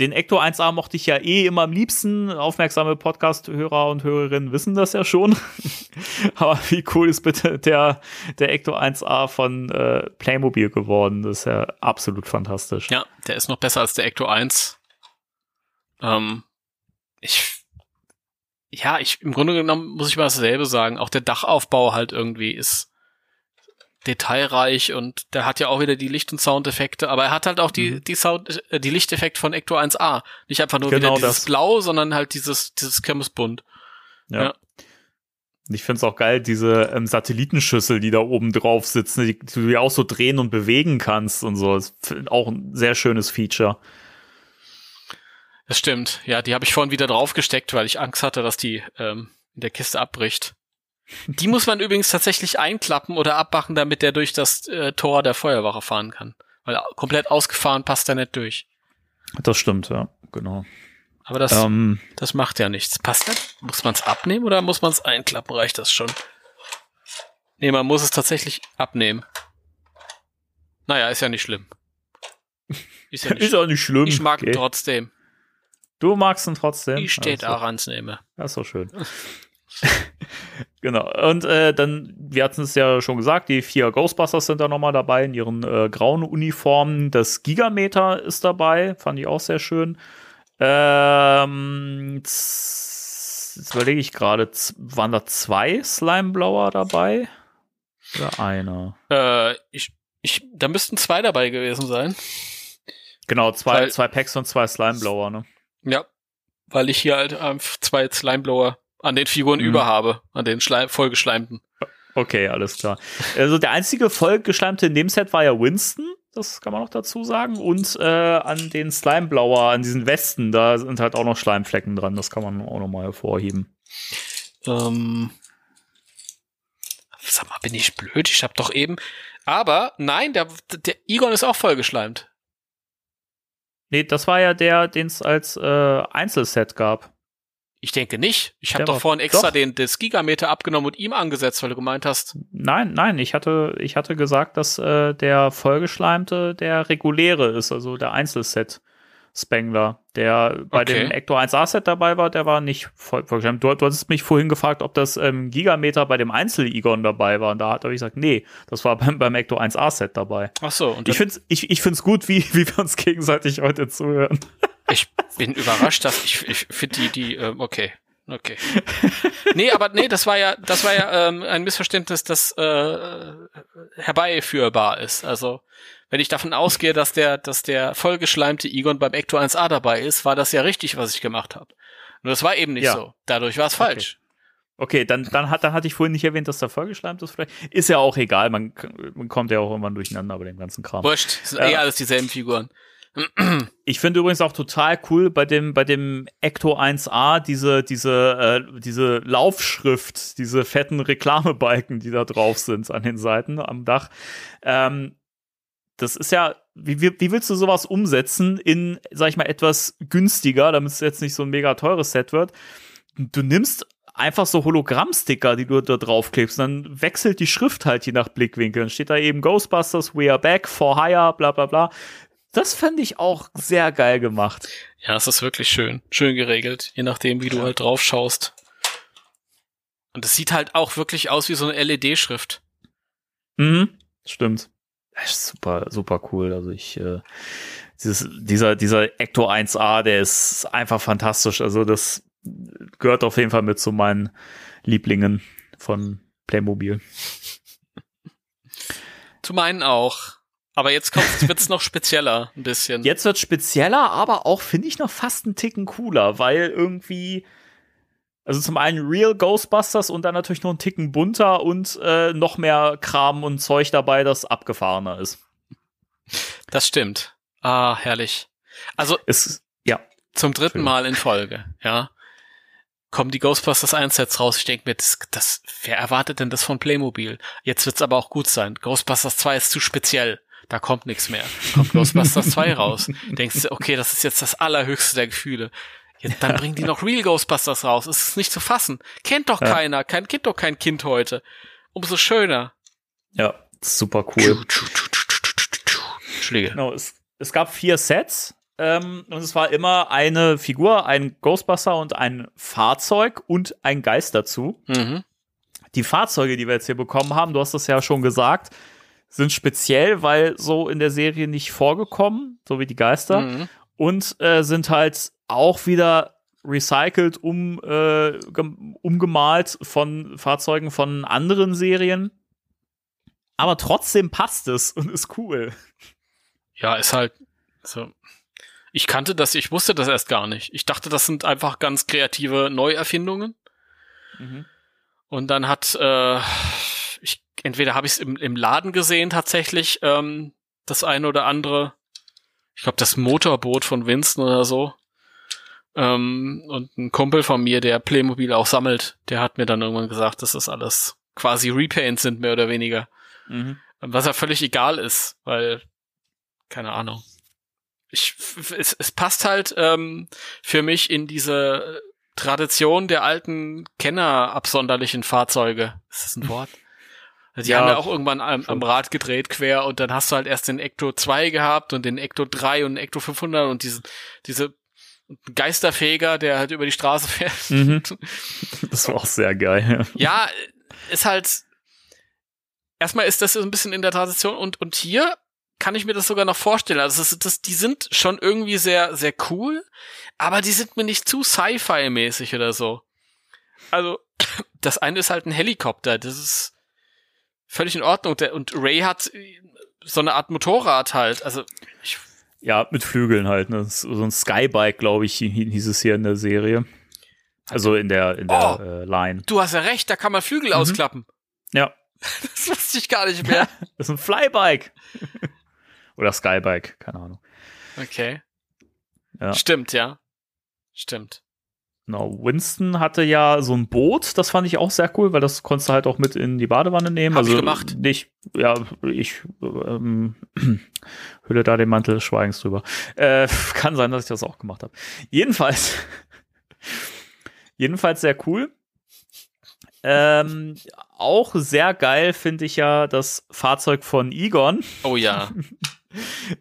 Den Ecto 1A mochte ich ja eh immer am liebsten. Aufmerksame Podcast-Hörer und Hörerinnen wissen das ja schon. (laughs) Aber wie cool ist bitte der, der Ecto 1A von äh, Playmobil geworden? Das ist ja absolut fantastisch. Ja, der ist noch besser als der Ecto 1. Ähm, ich, ja, ich, im Grunde genommen muss ich mal dasselbe sagen. Auch der Dachaufbau halt irgendwie ist detailreich und der hat ja auch wieder die Licht- und Soundeffekte, aber er hat halt auch die, Mhm. die Sound, äh, die Lichteffekte von Ecto 1A. Nicht einfach nur Genau wieder dieses das. Blau, sondern halt dieses, dieses Kirmesbunt. Ja. Ja. Ich finde es auch geil, diese ähm, Satellitenschüssel, die da oben drauf sitzen, die, die du ja auch so drehen und bewegen kannst und so. Das ist auch ein sehr schönes Feature. Das stimmt. Ja, die habe ich vorhin wieder draufgesteckt, weil ich Angst hatte, dass die ähm, in der Kiste abbricht. Die muss man übrigens tatsächlich einklappen oder abmachen, damit der durch das äh, Tor der Feuerwache fahren kann. Weil komplett ausgefahren passt er nicht durch. Das stimmt, ja, genau. Aber das, Ähm, das macht ja nichts. Passt das? Muss man es abnehmen oder muss man es einklappen? Reicht das schon? Nee, man muss es tatsächlich abnehmen. Naja, ist ja nicht schlimm. (laughs) Ist ja nicht ist auch nicht schlimm. Ich mag ihn Okay. trotzdem. Du magst ihn trotzdem. Ich stehe Also, daran, nehme. Das ist doch schön. (laughs) genau. Und äh, dann, wir hatten es ja schon gesagt, die vier Ghostbusters sind da nochmal dabei in ihren äh, grauen Uniformen. Das Gigameter ist dabei, fand ich auch sehr schön. Ähm, jetzt überlege ich gerade, waren da zwei Slimeblower dabei? Oder einer? Äh, ich, ich, da müssten zwei dabei gewesen sein. Genau, zwei, Weil- zwei Packs und zwei Slimeblower, ne? Ja. Weil ich hier halt ähm, zwei Slimeblower an den Figuren Mhm. über habe, an den Schleim vollgeschleimten. Okay, alles klar. Also der einzige vollgeschleimte in dem Set war ja Winston, das kann man noch dazu sagen. Und äh, an den Slimeblauer, an diesen Westen, da sind halt auch noch Schleimflecken dran. Das kann man auch noch mal hervorheben. Ähm, sag mal, bin ich blöd? Ich hab doch eben. Aber nein, der, der Egon ist auch vollgeschleimt. Nee, das war ja der, den es als äh, Einzelset gab. Ich denke nicht. Ich habe doch vorhin extra doch. den das Gigameter abgenommen und ihm angesetzt, weil du gemeint hast. Nein, nein, ich hatte, ich hatte gesagt, dass äh, der vollgeschleimte der reguläre ist, also der Einzelset Spengler. Der bei Okay. dem Ecto 1A-Set dabei war, der war nicht voll vollgeschleimt. Du, du hattest mich vorhin gefragt, ob das ähm, Gigameter bei dem Einzel-Igon dabei war. Und da hat er gesagt, nee, das war beim, beim Ecto 1A-Set dabei. Ach so, und Ich find's, ich, ich find's gut, wie, wie wir uns gegenseitig heute zuhören. Ich bin überrascht, dass ich, ich finde die, die, ähm, okay. Okay. Nee, aber nee, das war ja, das war ja ähm, ein Missverständnis, das äh, herbeiführbar ist. Also, wenn ich davon ausgehe, dass der, dass der vollgeschleimte Egon beim Ecto 1A dabei ist, war das ja richtig, was ich gemacht habe. Nur das war eben nicht Ja. so. Dadurch war es falsch. Okay, dann, dann, hat, dann hatte ich vorhin nicht erwähnt, dass der vollgeschleimt ist. Vielleicht ist ja auch egal, man, man kommt ja auch irgendwann durcheinander bei dem ganzen Kram. Wurscht, sind Ja. eh alles dieselben Figuren. Ich finde übrigens auch total cool bei dem, bei dem Ecto 1A diese, diese, äh, diese Laufschrift, diese fetten Reklamebalken, die da drauf sind an den Seiten am Dach. Ähm, das ist ja, wie, wie, willst du sowas umsetzen in, sag ich mal, etwas günstiger, damit es jetzt nicht so ein mega teures Set wird? Du nimmst einfach so Hologrammsticker, die du da draufklebst, dann wechselt die Schrift halt je nach Blickwinkel. Dann steht da eben Ghostbusters, We Are Back, For Hire, bla bla bla. Das fand ich auch sehr geil gemacht. Ja, es ist wirklich schön. Schön geregelt, je nachdem, wie du halt drauf schaust. Und es sieht halt auch wirklich aus wie so eine LED-Schrift. Mhm. Stimmt. Super, super cool. Also ich, äh, dieses, dieser, dieser Ecto 1A, der ist einfach fantastisch. Also das gehört auf jeden Fall mit zu meinen Lieblingen von Playmobil. Zu meinen auch. Aber jetzt wird's noch spezieller, ein bisschen. Jetzt wird's spezieller, aber auch, finde ich, noch fast einen Ticken cooler, weil irgendwie, also zum einen Real Ghostbusters und dann natürlich noch einen Ticken bunter und äh, noch mehr Kram und Zeug dabei, das abgefahrener ist. Das stimmt. Ah, herrlich. Also, es, ja. Zum dritten Mal in Folge, ja kommen die Ghostbusters 1 Sets raus. Ich denke mir, das, das, wer erwartet denn das von Playmobil? Jetzt wird's aber auch gut sein. Ghostbusters 2 ist zu speziell. Da kommt nichts mehr. Kommt Ghostbusters 2 raus. Denkst du, okay, das ist jetzt das allerhöchste der Gefühle. Jetzt, dann bringen die noch Real Ghostbusters raus. Es ist nicht zu fassen. Kennt doch ja. keiner. Kein, kennt doch kein Kind heute. Umso schöner. Ja, super cool. Entschuldige. Genau, es, es gab vier Sets. Ähm, und es war immer eine Figur, ein Ghostbuster und ein Fahrzeug und ein Geist dazu. Mhm. Die Fahrzeuge, die wir jetzt hier bekommen haben, du hast es ja schon gesagt, sind speziell, weil so in der Serie nicht vorgekommen, so wie die Geister. Mhm. Und äh, sind halt auch wieder recycelt, um, äh, umgemalt von Fahrzeugen von anderen Serien. Aber trotzdem passt es und ist cool. Ja, ist halt so ich kannte das, ich wusste das erst gar nicht. Ich dachte, das sind einfach ganz kreative Neuerfindungen. Mhm. Und dann hat, äh, ich, entweder habe ich es im, im Laden gesehen tatsächlich, ähm, das eine oder andere, ich glaube, das Motorboot von Winston oder so. Ähm, und ein Kumpel von mir, der Playmobil auch sammelt, der hat mir dann irgendwann gesagt, dass das alles quasi Repaints sind, mehr oder weniger. Mhm. Was ja völlig egal ist, weil, keine Ahnung ich, es, es passt halt ähm, für mich in diese Tradition der alten Kenner-absonderlichen Fahrzeuge. Ist das ein Wort? Also die ja, haben ja auch irgendwann am, am, Rad gedreht quer und dann hast du halt erst den Ecto 2 gehabt und den Ecto 3 und den Ecto 500 und diese, diese Geisterfeger, der halt über die Straße (laughs) fährt. Mhm. (laughs) Das war auch sehr geil. Ja, ist halt, erstmal ist das so ein bisschen in der Tradition und, und hier kann ich mir das sogar noch vorstellen. Also das, das, die sind schon irgendwie sehr, sehr cool, aber die sind mir nicht zu Sci-Fi-mäßig oder so. Also, das eine ist halt ein Helikopter, das ist völlig in Ordnung. Und Ray hat so eine Art Motorrad halt. Also, ich ja, mit Flügeln halt, ne? So ein Skybike, glaube ich, hieß es hier in der Serie. Also in der, in der oh, äh, Line. Du hast ja recht, da kann man Flügel mhm. ausklappen. Ja. (laughs) Das wusste ich gar nicht mehr. (laughs) das ist ein Flybike. (laughs) Oder Skybike, keine Ahnung. Okay. Ja. Stimmt, ja. Stimmt. Genau, Winston hatte ja so ein Boot, das fand ich auch sehr cool, weil das konntest du halt auch mit in die Badewanne nehmen. Hab also ich gemacht. Nicht, ja, ich ähm, (clears throat) hülle da den Mantel des Schweigens drüber. Äh, (laughs) kann sein, dass ich das auch gemacht habe. Jedenfalls, (laughs) jedenfalls sehr cool. Ähm, auch sehr geil finde ich ja das Fahrzeug von Egon. Oh ja. (laughs)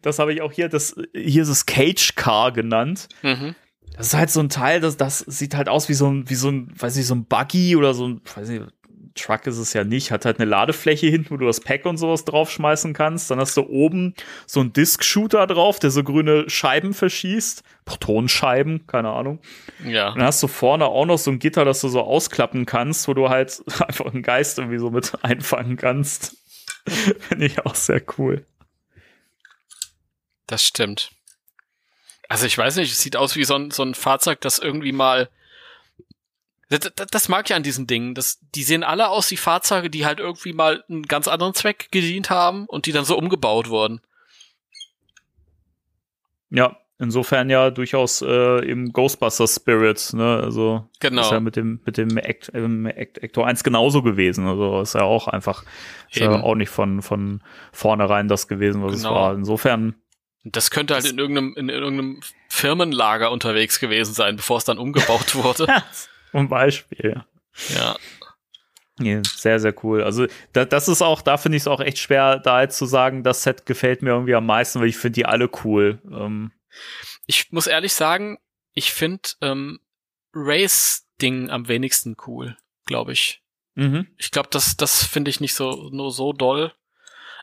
Das habe ich auch hier, das, hier ist es Cage Car genannt. Mhm. Das ist halt so ein Teil, das, das sieht halt aus wie so ein, wie so ein, weiß nicht, so ein Buggy oder so ein, weiß nicht, Truck ist es ja nicht, hat halt eine Ladefläche hinten, wo du das Pack und sowas draufschmeißen kannst. Dann hast du oben so einen Disc-Shooter drauf, der so grüne Scheiben verschießt. Protonenscheiben, keine Ahnung. Ja. Dann hast du vorne auch noch so ein Gitter, das du so ausklappen kannst, wo du halt (laughs) einfach einen Geist irgendwie so mit einfangen kannst. (laughs) Finde ich auch sehr cool. Das stimmt. Also ich weiß nicht, es sieht aus wie so ein, so ein Fahrzeug, das irgendwie mal. Das, das, mag ich an diesen Dingen. Das, die sehen alle aus wie Fahrzeuge, die halt irgendwie mal einen ganz anderen Zweck gedient haben und die dann so umgebaut wurden. Ja, insofern ja durchaus äh, im Ghostbuster Spirit, ne? Also genau. ist ja mit dem mit dem Act, ähm, Act, Ector 1 genauso gewesen. Also ist ja auch einfach ist ja auch nicht von von vornherein das gewesen, was genau. es war. Insofern das könnte halt in irgendeinem, in irgendeinem Firmenlager unterwegs gewesen sein, bevor es dann umgebaut (laughs) wurde. (laughs) Zum Beispiel. Ja. ja. Sehr, sehr cool. Also, da, das ist auch, da finde ich es auch echt schwer, da jetzt zu sagen, das Set gefällt mir irgendwie am meisten, weil ich finde die alle cool. Ähm. Ich muss ehrlich sagen, ich finde ähm, Race Ding am wenigsten cool, glaube ich. Mhm. Ich glaube, das, das finde ich nicht so, nur so doll.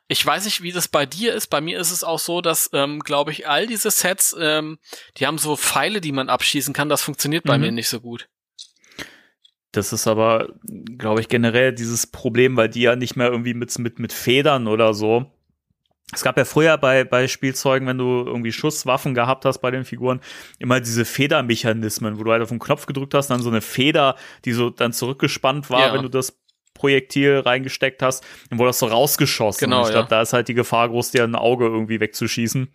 Ich weiß nicht, wie das bei dir ist. Bei mir ist es auch so, dass, ähm, glaube ich, all diese Sets, ähm, die haben so Pfeile, die man abschießen kann. Das funktioniert bei Mhm. mir nicht so gut. Das ist aber, glaube ich, generell dieses Problem, weil die ja nicht mehr irgendwie mit, mit, mit Federn oder so. Es gab ja früher bei, bei Spielzeugen, wenn du irgendwie Schusswaffen gehabt hast bei den Figuren, immer diese Federmechanismen, wo du halt auf den Knopf gedrückt hast, dann so eine Feder, die so dann zurückgespannt war, Ja. wenn du das Projektil reingesteckt hast, dann wurde das so rausgeschossen. Genau, ich glaube, ja. da ist halt die Gefahr groß, dir ein Auge irgendwie wegzuschießen.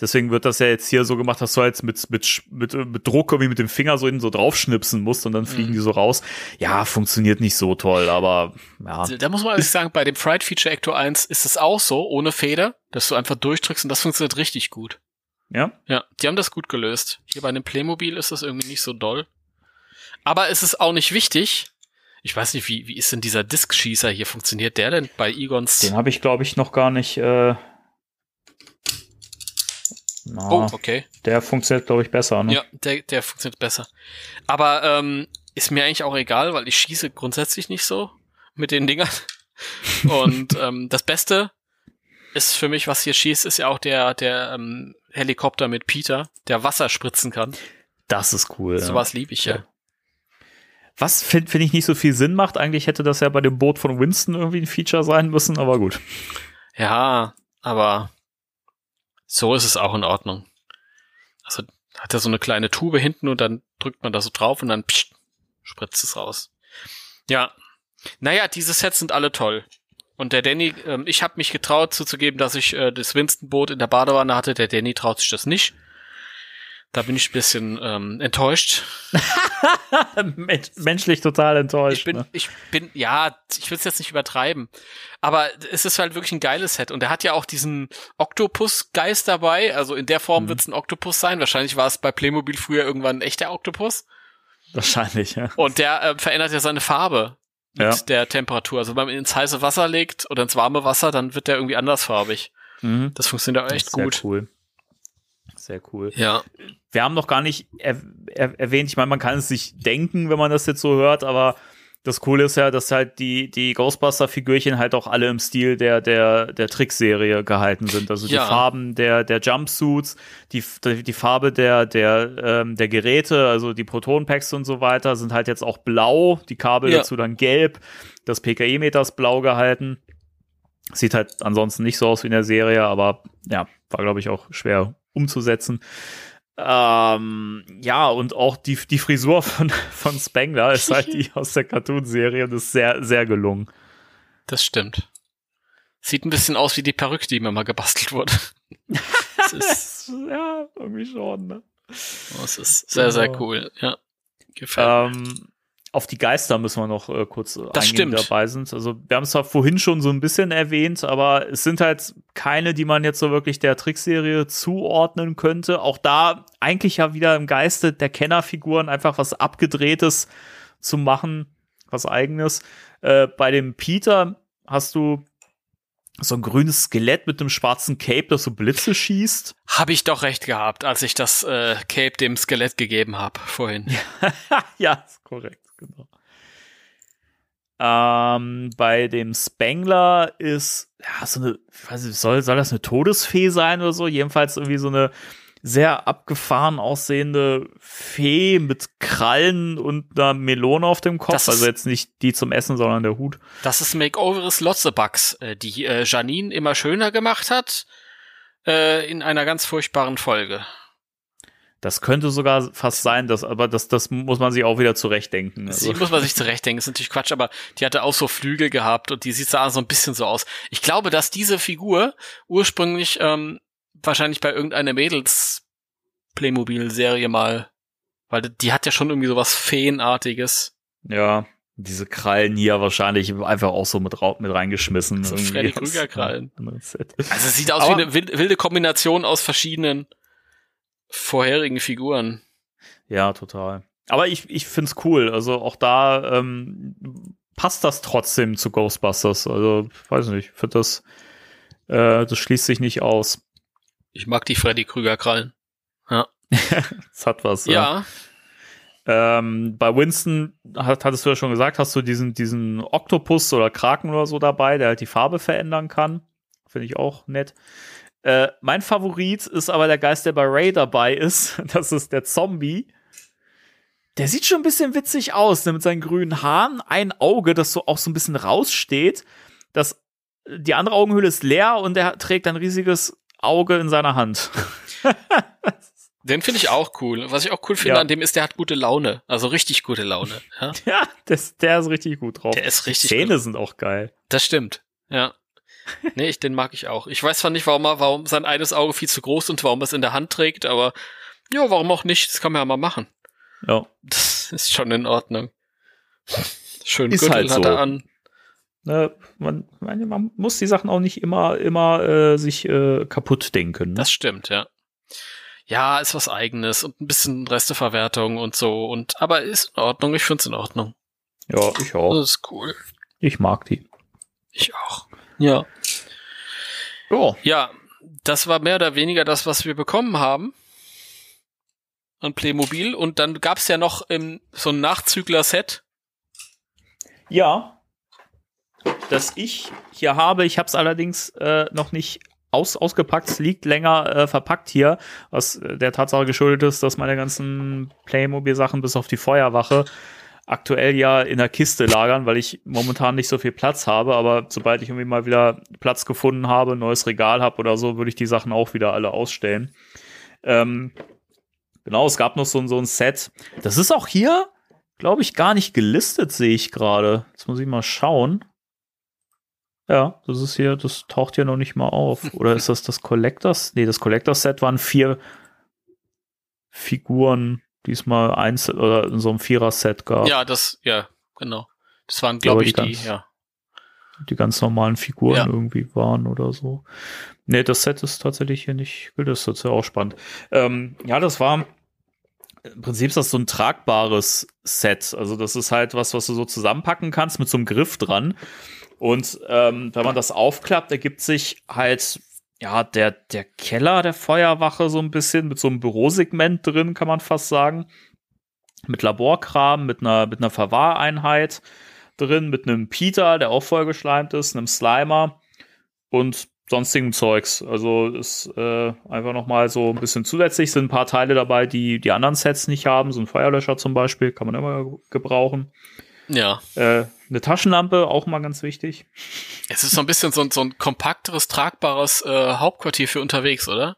Deswegen wird das ja jetzt hier so gemacht, dass du halt mit, mit, mit, mit Druck irgendwie mit dem Finger so in so draufschnipsen musst und dann fliegen Mhm. die so raus. Ja, funktioniert nicht so toll, aber ja. Da muss man ehrlich sagen, bei dem Fright Feature Ecto 1 ist es auch so, ohne Feder, dass du einfach durchdrückst und das funktioniert richtig gut. Ja, Ja, die haben das gut gelöst. Hier bei dem Playmobil ist das irgendwie nicht so doll. Aber es ist auch nicht wichtig. Ich weiß nicht, wie, wie ist denn dieser Diskschießer hier? Funktioniert der denn bei Egons? den habe ich, glaube ich, noch gar nicht. Äh, na, oh, okay. Der funktioniert, glaube ich, besser. Ne? Ja, der, der funktioniert besser. Aber ähm, ist mir eigentlich auch egal, weil ich schieße grundsätzlich nicht so mit den Dingern. (laughs) Und ähm, das Beste ist für mich, was hier schießt, ist ja auch der, der ähm, Helikopter mit Peter, der Wasser spritzen kann. Das ist cool. ja. Sowas liebe ich ja. Ja. Was finde find ich nicht so viel Sinn macht. Eigentlich hätte das ja bei dem Boot von Winston irgendwie ein Feature sein müssen, aber gut. Ja, aber so ist es auch in Ordnung. Also hat er so eine kleine Tube hinten und dann drückt man da so drauf und dann pssst, spritzt es raus. Ja. Naja, diese Sets sind alle toll. Und der Danny, ähm, ich habe mich getraut zuzugeben, dass ich äh, das Winston-Boot in der Badewanne hatte. Der Danny traut sich das nicht. Da bin ich ein bisschen ähm, enttäuscht. (laughs) Men menschlich total enttäuscht. Ich bin, ne? ich bin, ja, ich will es jetzt nicht übertreiben, aber es ist halt wirklich ein geiles Set und er hat ja auch diesen Oktopus-Geist dabei, also in der Form Mhm. wird es ein Oktopus sein. Wahrscheinlich war es bei Playmobil früher irgendwann ein echter Oktopus Wahrscheinlich, ja. und der äh, verändert ja seine Farbe mit Ja. der Temperatur. Also wenn man ihn ins heiße Wasser legt oder ins warme Wasser, dann wird der irgendwie andersfarbig. Mhm. Das funktioniert auch echt gut. cool. Sehr cool. Ja. Wir haben noch gar nicht er er erwähnt, ich meine, man kann es sich denken, wenn man das jetzt so hört, aber das Coole ist ja, dass halt die, die Ghostbuster-Figürchen halt auch alle im Stil der, der, der Trickserie gehalten sind. Also Ja. die Farben der, der Jumpsuits, die, die, die Farbe der, der, ähm, der Geräte, also die Proton-Packs und so weiter, sind halt jetzt auch blau, die Kabel Ja. dazu dann gelb, das PKE-Meter ist blau gehalten. Sieht halt ansonsten nicht so aus wie in der Serie, aber ja, war, glaube ich, auch schwer umzusetzen. Ähm, ja, und auch die, die Frisur von, von Spengler ist halt die (laughs) aus der Cartoon-Serie und ist sehr, sehr gelungen. Das stimmt. Sieht ein bisschen aus wie die Perücke, die mir mal gebastelt wurde. (laughs) Ist, ja, irgendwie schon, ne? es ist sehr, sehr cool. Ja. Gefällt mir. Ähm, auf die Geister müssen wir noch äh, kurz äh, Das eingehen, stimmt. dabei sind. Also wir haben es zwar vorhin schon so ein bisschen erwähnt, aber es sind halt keine, die man jetzt so wirklich der Trickserie zuordnen könnte. Auch da eigentlich ja wieder im Geiste der Kennerfiguren einfach was abgedrehtes zu machen, was eigenes. Äh, bei dem Peter hast du so ein grünes Skelett mit einem schwarzen Cape, das so Blitze schießt. Habe ich doch recht gehabt, als ich das äh, Cape dem Skelett gegeben habe vorhin. (laughs) ja, ist korrekt, genau. Ähm, bei dem Spengler ist, ja, so eine, weiß nicht, soll, soll das eine Todesfee sein oder so? Jedenfalls irgendwie so eine sehr abgefahren aussehende Fee mit Krallen und einer Melone auf dem Kopf. Ist- Also jetzt nicht die zum Essen, sondern der Hut. Das ist Makeover des Lotzebugs, äh, die äh, Janine immer schöner gemacht hat äh, in einer ganz furchtbaren Folge. Das könnte sogar fast sein, dass, aber das, das muss man sich auch wieder zurechtdenken. Also, muss man sich zurechtdenken, ist natürlich Quatsch, aber die hatte auch so Flügel gehabt und die sieht sah so ein bisschen so aus. Ich glaube, dass diese Figur ursprünglich ähm, wahrscheinlich bei irgendeiner Mädels Playmobil-Serie mal, weil die hat ja schon irgendwie sowas Feenartiges. ja, diese Krallen hier wahrscheinlich einfach auch so mit, mit reingeschmissen. So. Freddy Krüger-Krallen. Also es sieht aus Aber- wie eine wild- wilde Kombination aus verschiedenen vorherigen Figuren. Ja, total. Aber ich, ich find's cool. Also auch da ähm, passt das trotzdem zu Ghostbusters. Also, weiß nicht, ich finde das, äh, das schließt sich nicht aus. Ich mag die Freddy Krüger-Krallen. Es (laughs) hat was. Ja, Ähm, bei Winston, hat, hattest du ja schon gesagt, hast du diesen, diesen Oktopus oder Kraken oder so dabei, der halt die Farbe verändern kann. Finde ich auch nett. Äh, mein Favorit ist aber der Geist, der bei Ray dabei ist. (laughs) Das ist der Zombie. Der sieht schon ein bisschen witzig aus, ne? mit seinen grünen Haaren, ein Auge, das so auch so ein bisschen raussteht. Das, die andere Augenhöhle ist leer und er trägt ein riesiges Auge in seiner Hand. (laughs) Den finde ich auch cool. Was ich auch cool finde Ja. an dem ist, der hat gute Laune. Also richtig gute Laune. Ja? (laughs) ja, das, der ist richtig gut drauf. Der ist richtig Die Zähne gut. sind auch geil. Das stimmt. Ja. (laughs) Nee, ich, den mag ich auch. Ich weiß zwar nicht, warum er, warum sein eines Auge viel zu groß und warum er es in der Hand trägt, aber ja, warum auch nicht? Das kann man ja mal machen. Ja. Das ist schon in Ordnung. (laughs) Schön Ist Gürtel halt hat so. er an. Ne, man, man muss die Sachen auch nicht immer, immer äh, sich äh, kaputt denken. Ne? Das stimmt, ja. Ja, ist was eigenes und ein bisschen Resteverwertung und so und aber ist in Ordnung. Ich find's in Ordnung. ja, ich auch. Das ist cool. Ich mag die. Ich auch. Ja. Ja. Ja, das war mehr oder weniger das, was wir bekommen haben an Playmobil. Und dann gab's ja noch ähm, so ein Nachzügler-Set. Ja. Das ich hier habe, ich habe es allerdings äh, noch nicht aus, ausgepackt, es liegt länger äh, verpackt hier, was äh, der Tatsache geschuldet ist, dass meine ganzen Playmobil-Sachen bis auf die Feuerwache aktuell ja in der Kiste lagern, weil ich momentan nicht so viel Platz habe, aber sobald ich irgendwie mal wieder Platz gefunden habe, neues Regal habe oder so, würde ich die Sachen auch wieder alle ausstellen. Ähm, genau, es gab noch so, so ein Set. Das ist auch hier, glaube ich, gar nicht gelistet, sehe ich gerade. Jetzt muss ich mal schauen. Ja, das ist hier, das taucht hier noch nicht mal auf. Oder ist das das Collectors? Nee, das Collectors Set waren vier Figuren, diesmal eins oder in so einem Vierer-Set gab. Ja, das, ja, genau. Das waren, glaube ich, die die, ganz- ja. Die ganz normalen Figuren Ja. irgendwie waren oder so. Nee, das Set ist tatsächlich hier nicht gelistet. Ist ja auch spannend. Ähm, ja, das war im Prinzip ist das so ein tragbares Set. Also das ist halt was, was du so zusammenpacken kannst mit so einem Griff dran. Und ähm, wenn man das aufklappt, ergibt sich halt ja der der Keller der Feuerwache so ein bisschen mit so einem Bürosegment drin, kann man fast sagen. Mit Laborkram, mit einer mit einer Verwahreinheit drin, mit einem Peter, der auch vollgeschleimt ist, einem Slimer und sonstigem Zeugs. Also ist äh, einfach noch mal so ein bisschen zusätzlich sind ein paar Teile dabei, die die anderen Sets nicht haben. So ein Feuerlöscher zum Beispiel kann man immer gebrauchen. Ja. Äh, eine Taschenlampe auch mal ganz wichtig. Es ist so ein bisschen so, ein- so ein kompakteres, tragbares äh, Hauptquartier für unterwegs, oder?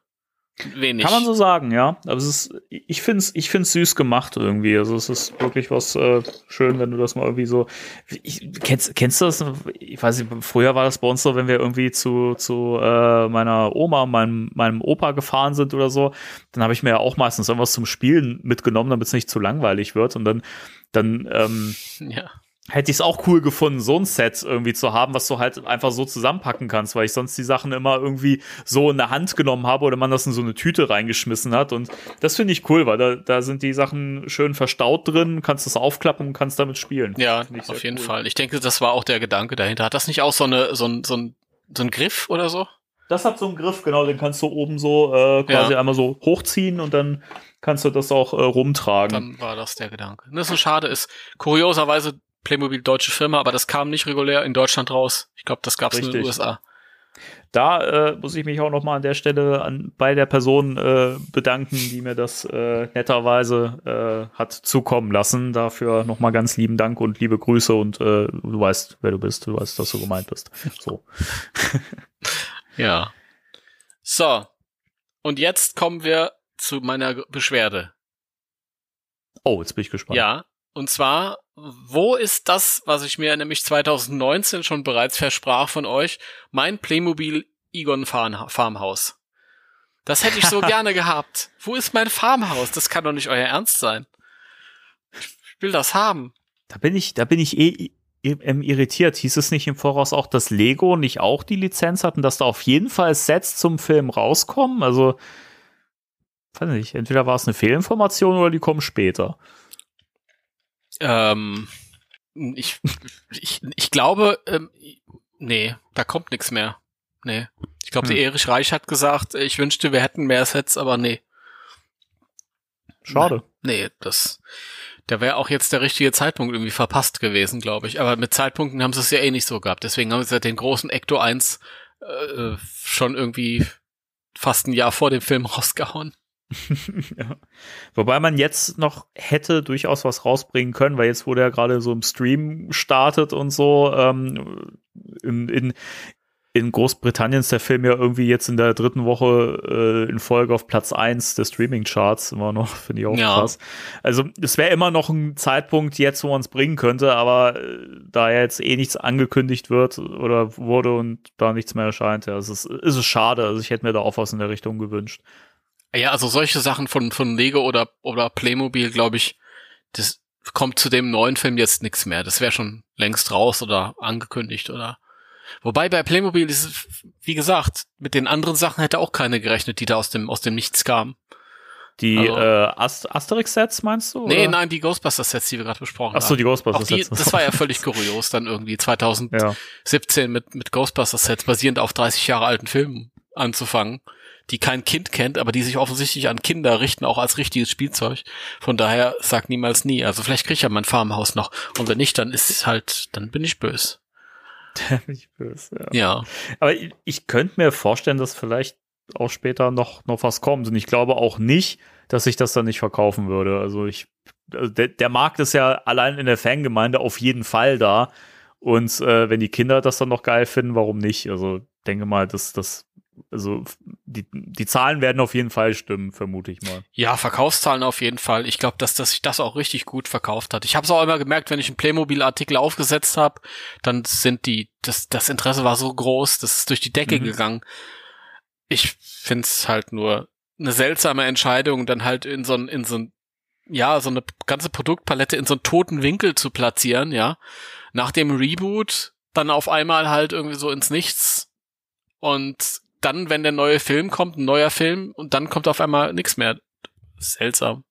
Wenig. Kann man so sagen, ja. Aber es ist, ich finde es ich find's süß gemacht irgendwie. Also es ist wirklich was äh, schön, wenn du das mal irgendwie so. Ich, kennst, kennst du das? Ich weiß nicht, früher war das bei uns so, wenn wir irgendwie zu, zu äh, meiner Oma, meinem, meinem Opa gefahren sind oder so, dann habe ich mir ja auch meistens irgendwas zum Spielen mitgenommen, damit es nicht zu langweilig wird. Und dann, dann ähm, Ja. Hätte ich es auch cool gefunden, so ein Set irgendwie zu haben, was du halt einfach so zusammenpacken kannst, weil ich sonst die Sachen immer irgendwie so in der Hand genommen habe oder man das in so eine Tüte reingeschmissen hat. Und das finde ich cool, weil da, da sind die Sachen schön verstaut drin, kannst das aufklappen und kannst damit spielen. Ja, auf jeden cool. Fall. Ich denke, das war auch der Gedanke dahinter. Hat das nicht auch so eine, so ein, so ein, so ein Griff oder so? Das hat so einen Griff, genau, den kannst du oben so äh, quasi Ja. einmal so hochziehen und dann kannst du das auch äh, rumtragen. Dann war das der Gedanke. Das ist so schade ist. Kurioserweise Playmobil deutsche Firma, aber das kam nicht regulär in Deutschland raus. Ich glaube, das gab es nur in den. USA. Da äh, muss ich mich auch noch mal an der Stelle an, bei der Person äh, bedanken, die mir das äh, netterweise äh, hat zukommen lassen. Dafür noch mal ganz lieben Dank und liebe Grüße und äh, du weißt, wer du bist, du weißt, dass du gemeint bist. So. (laughs) Ja. So. Und jetzt kommen wir zu meiner Beschwerde. Oh, jetzt bin ich gespannt. Ja. Und zwar, wo ist das, was ich mir nämlich 2019 schon bereits versprach von euch? Mein Playmobil Egon Farmhaus. Das hätte ich so (laughs) gerne gehabt. Wo ist mein Farmhaus? Das kann doch nicht euer Ernst sein. Ich will das haben. Da bin ich, da bin ich eh irritiert. Hieß es nicht im Voraus auch, dass Lego nicht auch die Lizenz hatten, dass da auf jeden Fall Sets zum Film rauskommen? Also, weiß nicht, entweder war es eine Fehlinformation oder die kommen später. Ähm, ich, ich, ich glaube, ähm, nee, da kommt nichts mehr. Nee. Ich glaube, der Hm. Erich Reich hat gesagt, ich wünschte, wir hätten mehr Sets, aber nee. Schade. Nee, das, Da wäre auch jetzt der richtige Zeitpunkt irgendwie verpasst gewesen, glaube ich. Aber mit Zeitpunkten haben sie es ja eh nicht so gehabt. Deswegen haben sie ja den großen Ecto 1 äh, schon irgendwie fast ein Jahr vor dem Film rausgehauen. (laughs) ja. Wobei man jetzt noch hätte durchaus was rausbringen können, weil jetzt, wo der gerade so im Stream startet und so, ähm, in, in, in Großbritannien ist der Film ja irgendwie jetzt in der dritten Woche äh, in Folge auf Platz eins der Streaming-Charts immer noch, (laughs) finde ich auch ja. krass. Also es wäre immer noch ein Zeitpunkt jetzt, wo man es bringen könnte, aber äh, da jetzt eh nichts angekündigt wird oder wurde und da nichts mehr erscheint, ja, es ist, ist es schade. Also ich hätte mir da auch was in der Richtung gewünscht. Ja, also solche Sachen von, von Lego oder, oder Playmobil, glaube ich, das kommt zu dem neuen Film jetzt nichts mehr. Das wäre schon längst raus oder angekündigt oder Wobei bei Playmobil ist wie gesagt, mit den anderen Sachen hätte auch keine gerechnet, die da aus dem, aus dem Nichts kamen. Die also, äh, Ast Asterix-Sets meinst du? Nee, oder? nein, die Ghostbusters-Sets, die wir gerade besprochen haben. Ach so, die Ghostbusters-Sets. Das war ja völlig kurios, dann irgendwie 2017 (laughs) ja. mit, mit Ghostbusters-Sets basierend auf 30 Jahre alten Filmen anzufangen, die kein Kind kennt, aber die sich offensichtlich an Kinder richten, auch als richtiges Spielzeug. Von daher sag niemals nie. Also vielleicht krieg ich ja mein Farmhaus noch. Und wenn nicht, dann ist es halt, dann bin ich böse. Der mich böse, ja. ja. Aber ich, ich könnte mir vorstellen, dass vielleicht auch später noch, noch was kommt. Und ich glaube auch nicht, dass ich das dann nicht verkaufen würde. Also ich, also der, der Markt ist ja allein in der Fangemeinde auf jeden Fall da. Und äh, wenn die Kinder das dann noch geil finden, warum nicht? Also denke mal, dass das also die, die Zahlen werden auf jeden Fall stimmen, vermute ich mal. Ja, Verkaufszahlen auf jeden Fall. Ich glaube, dass, dass sich das auch richtig gut verkauft hat. Ich habe es auch immer gemerkt, wenn ich einen Playmobil-Artikel aufgesetzt habe, dann sind die, das, das Interesse war so groß, das ist durch die Decke mhm. gegangen. Ich find's halt nur eine seltsame Entscheidung, dann halt in so ein, in so ein, ja, so eine ganze Produktpalette in so einen toten Winkel zu platzieren, ja. Nach dem Reboot dann auf einmal halt irgendwie so ins Nichts und dann, wenn der neue Film kommt, ein neuer Film und dann kommt auf einmal nichts mehr. Seltsam.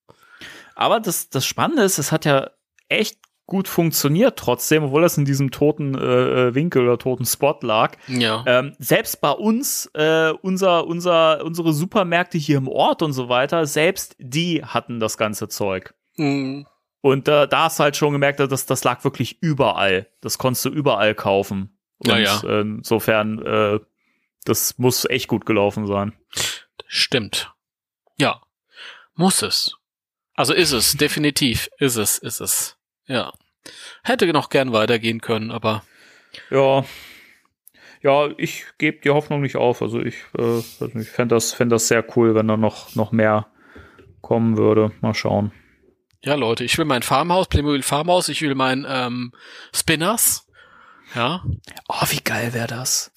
Aber das, das Spannende ist, es hat ja echt gut funktioniert trotzdem, obwohl das in diesem toten äh, äh, Winkel oder toten Spot lag. Ja. Ähm, selbst bei uns, äh, unser, unser, unsere Supermärkte hier im Ort und so weiter, selbst die hatten das ganze Zeug. Mhm. Und äh, da hast du halt schon gemerkt, dass das lag wirklich überall. Das konntest du überall kaufen. Und ja, ja. insofern äh, das muss echt gut gelaufen sein. Stimmt. Ja. Muss es. Also ist es, (laughs) definitiv. Ist es, ist es. Ja. Hätte noch gern weitergehen können, aber. Ja. Ja, ich gebe die Hoffnung nicht auf. Also ich, äh, ich fände das, fänd das sehr cool, wenn da noch, noch mehr kommen würde. Mal schauen. Ja, Leute, ich will mein Farmhaus, Playmobil Farmhaus, ich will mein ähm, Spinners. Ja. Oh, wie geil wäre das?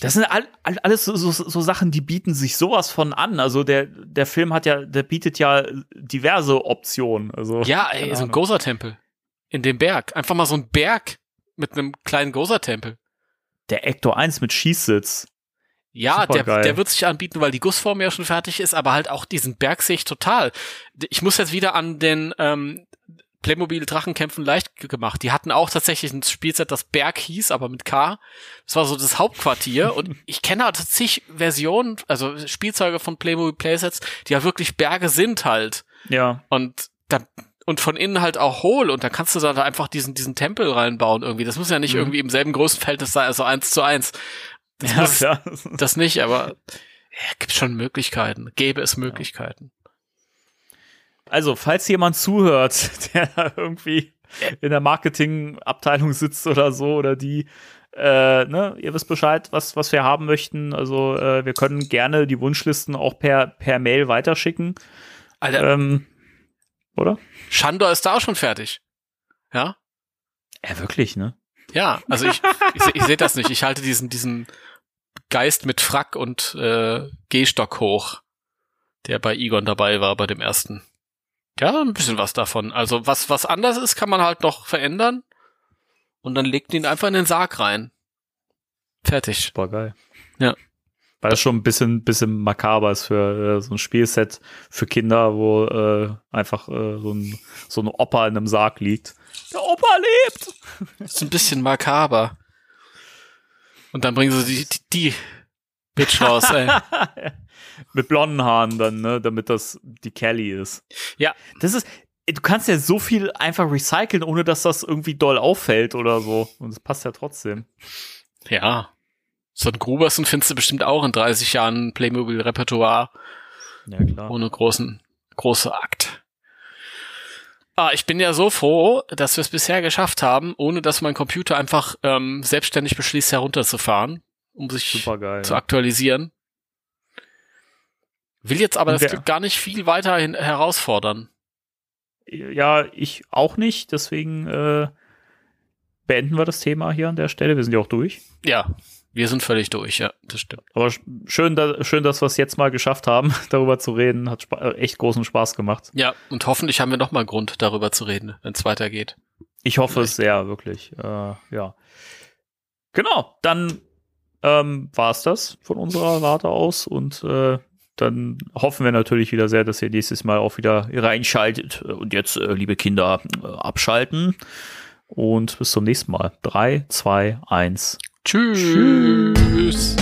Das sind all, all, alles so, so, so Sachen, die bieten sich sowas von an. Also der, der Film hat ja, der bietet ja diverse Optionen. Also, ja, ey, so ein Gozer-Tempel. In dem Berg. Einfach mal so ein Berg mit einem kleinen Gozer-Tempel. Der Ector 1 mit Schießsitz. Ja, der, der wird sich anbieten, weil die Gussform ja schon fertig ist, aber halt auch diesen Berg sehe ich total. Ich muss jetzt wieder an den ähm, Playmobil Drachenkämpfen leicht gemacht. Die hatten auch tatsächlich ein Spielset, das Berg hieß, aber mit K. Das war so das Hauptquartier (laughs) und ich kenne halt zig Versionen, also Spielzeuge von Playmobil Playsets, die ja wirklich Berge sind halt. Ja. Und da und von innen halt auch hohl und da kannst du da einfach diesen diesen Tempel reinbauen irgendwie. Das muss ja nicht mhm. irgendwie im selben Größenverhältnis sein, also eins zu eins. Das, ja, muss, das nicht, aber ja, gibt schon Möglichkeiten. Gäbe es Möglichkeiten. Also, falls jemand zuhört, (laughs) der irgendwie in der Marketingabteilung sitzt oder so oder die, äh, ne, ihr wisst Bescheid, was, was wir haben möchten. Also, äh, wir können gerne die Wunschlisten auch per, per Mail weiterschicken. Alter. Ähm, oder? Shandor ist da auch schon fertig. Ja? Ja, wirklich, ne? Ja, also ich, ich, ich sehe das nicht. Ich halte diesen, diesen Geist mit Frack und äh, Gehstock hoch, der bei Egon dabei war bei dem ersten. Ja, ein bisschen was davon. Also was, was anders ist, kann man halt noch verändern. Und dann legt ihn einfach in den Sarg rein. Fertig. Super geil. Ja. Weil das schon ein bisschen, bisschen makaber ist für äh, so ein Spielset für Kinder, wo äh, einfach äh, so, ein, so eine Opa in einem Sarg liegt. Der Opa lebt! Das ist ein bisschen makaber. Und dann bringen sie die, die, die Bitch raus, ey. (laughs) Mit blonden Haaren dann, ne, damit das die Kelly ist. Ja. Das ist, du kannst ja so viel einfach recyceln, ohne dass das irgendwie doll auffällt oder so. Und es passt ja trotzdem. Ja. So ein Gruberson findest du bestimmt auch in 30 Jahren Playmobil-Repertoire. Ja, klar. Ohne großen, große Akt. Ah, ich bin ja so froh, dass wir es bisher geschafft haben, ohne dass mein Computer einfach ähm, selbstständig beschließt, herunterzufahren, um sich Supergeil. zu Ja. aktualisieren. Will jetzt aber das Glück gar nicht viel weiter herausfordern. ja, ich auch nicht. Deswegen äh, beenden wir das Thema hier an der Stelle. Wir sind ja auch durch. Ja, wir sind völlig durch, ja, das stimmt. Aber sch- schön, da, schön dass wir es jetzt mal geschafft haben, (laughs) darüber zu reden. Hat äh, echt großen Spaß gemacht. Ja, und hoffentlich haben wir noch mal einen Grund, darüber zu reden, wenn es weitergeht. Ich hoffe es sehr, wirklich. Äh, ja. Genau, dann ähm, war es das von unserer Rate aus und äh, dann hoffen wir natürlich wieder sehr, dass ihr nächstes Mal auch wieder reinschaltet. Und jetzt, äh, liebe Kinder, äh, abschalten. Und bis zum nächsten Mal. Drei, zwei, eins. Tschüss.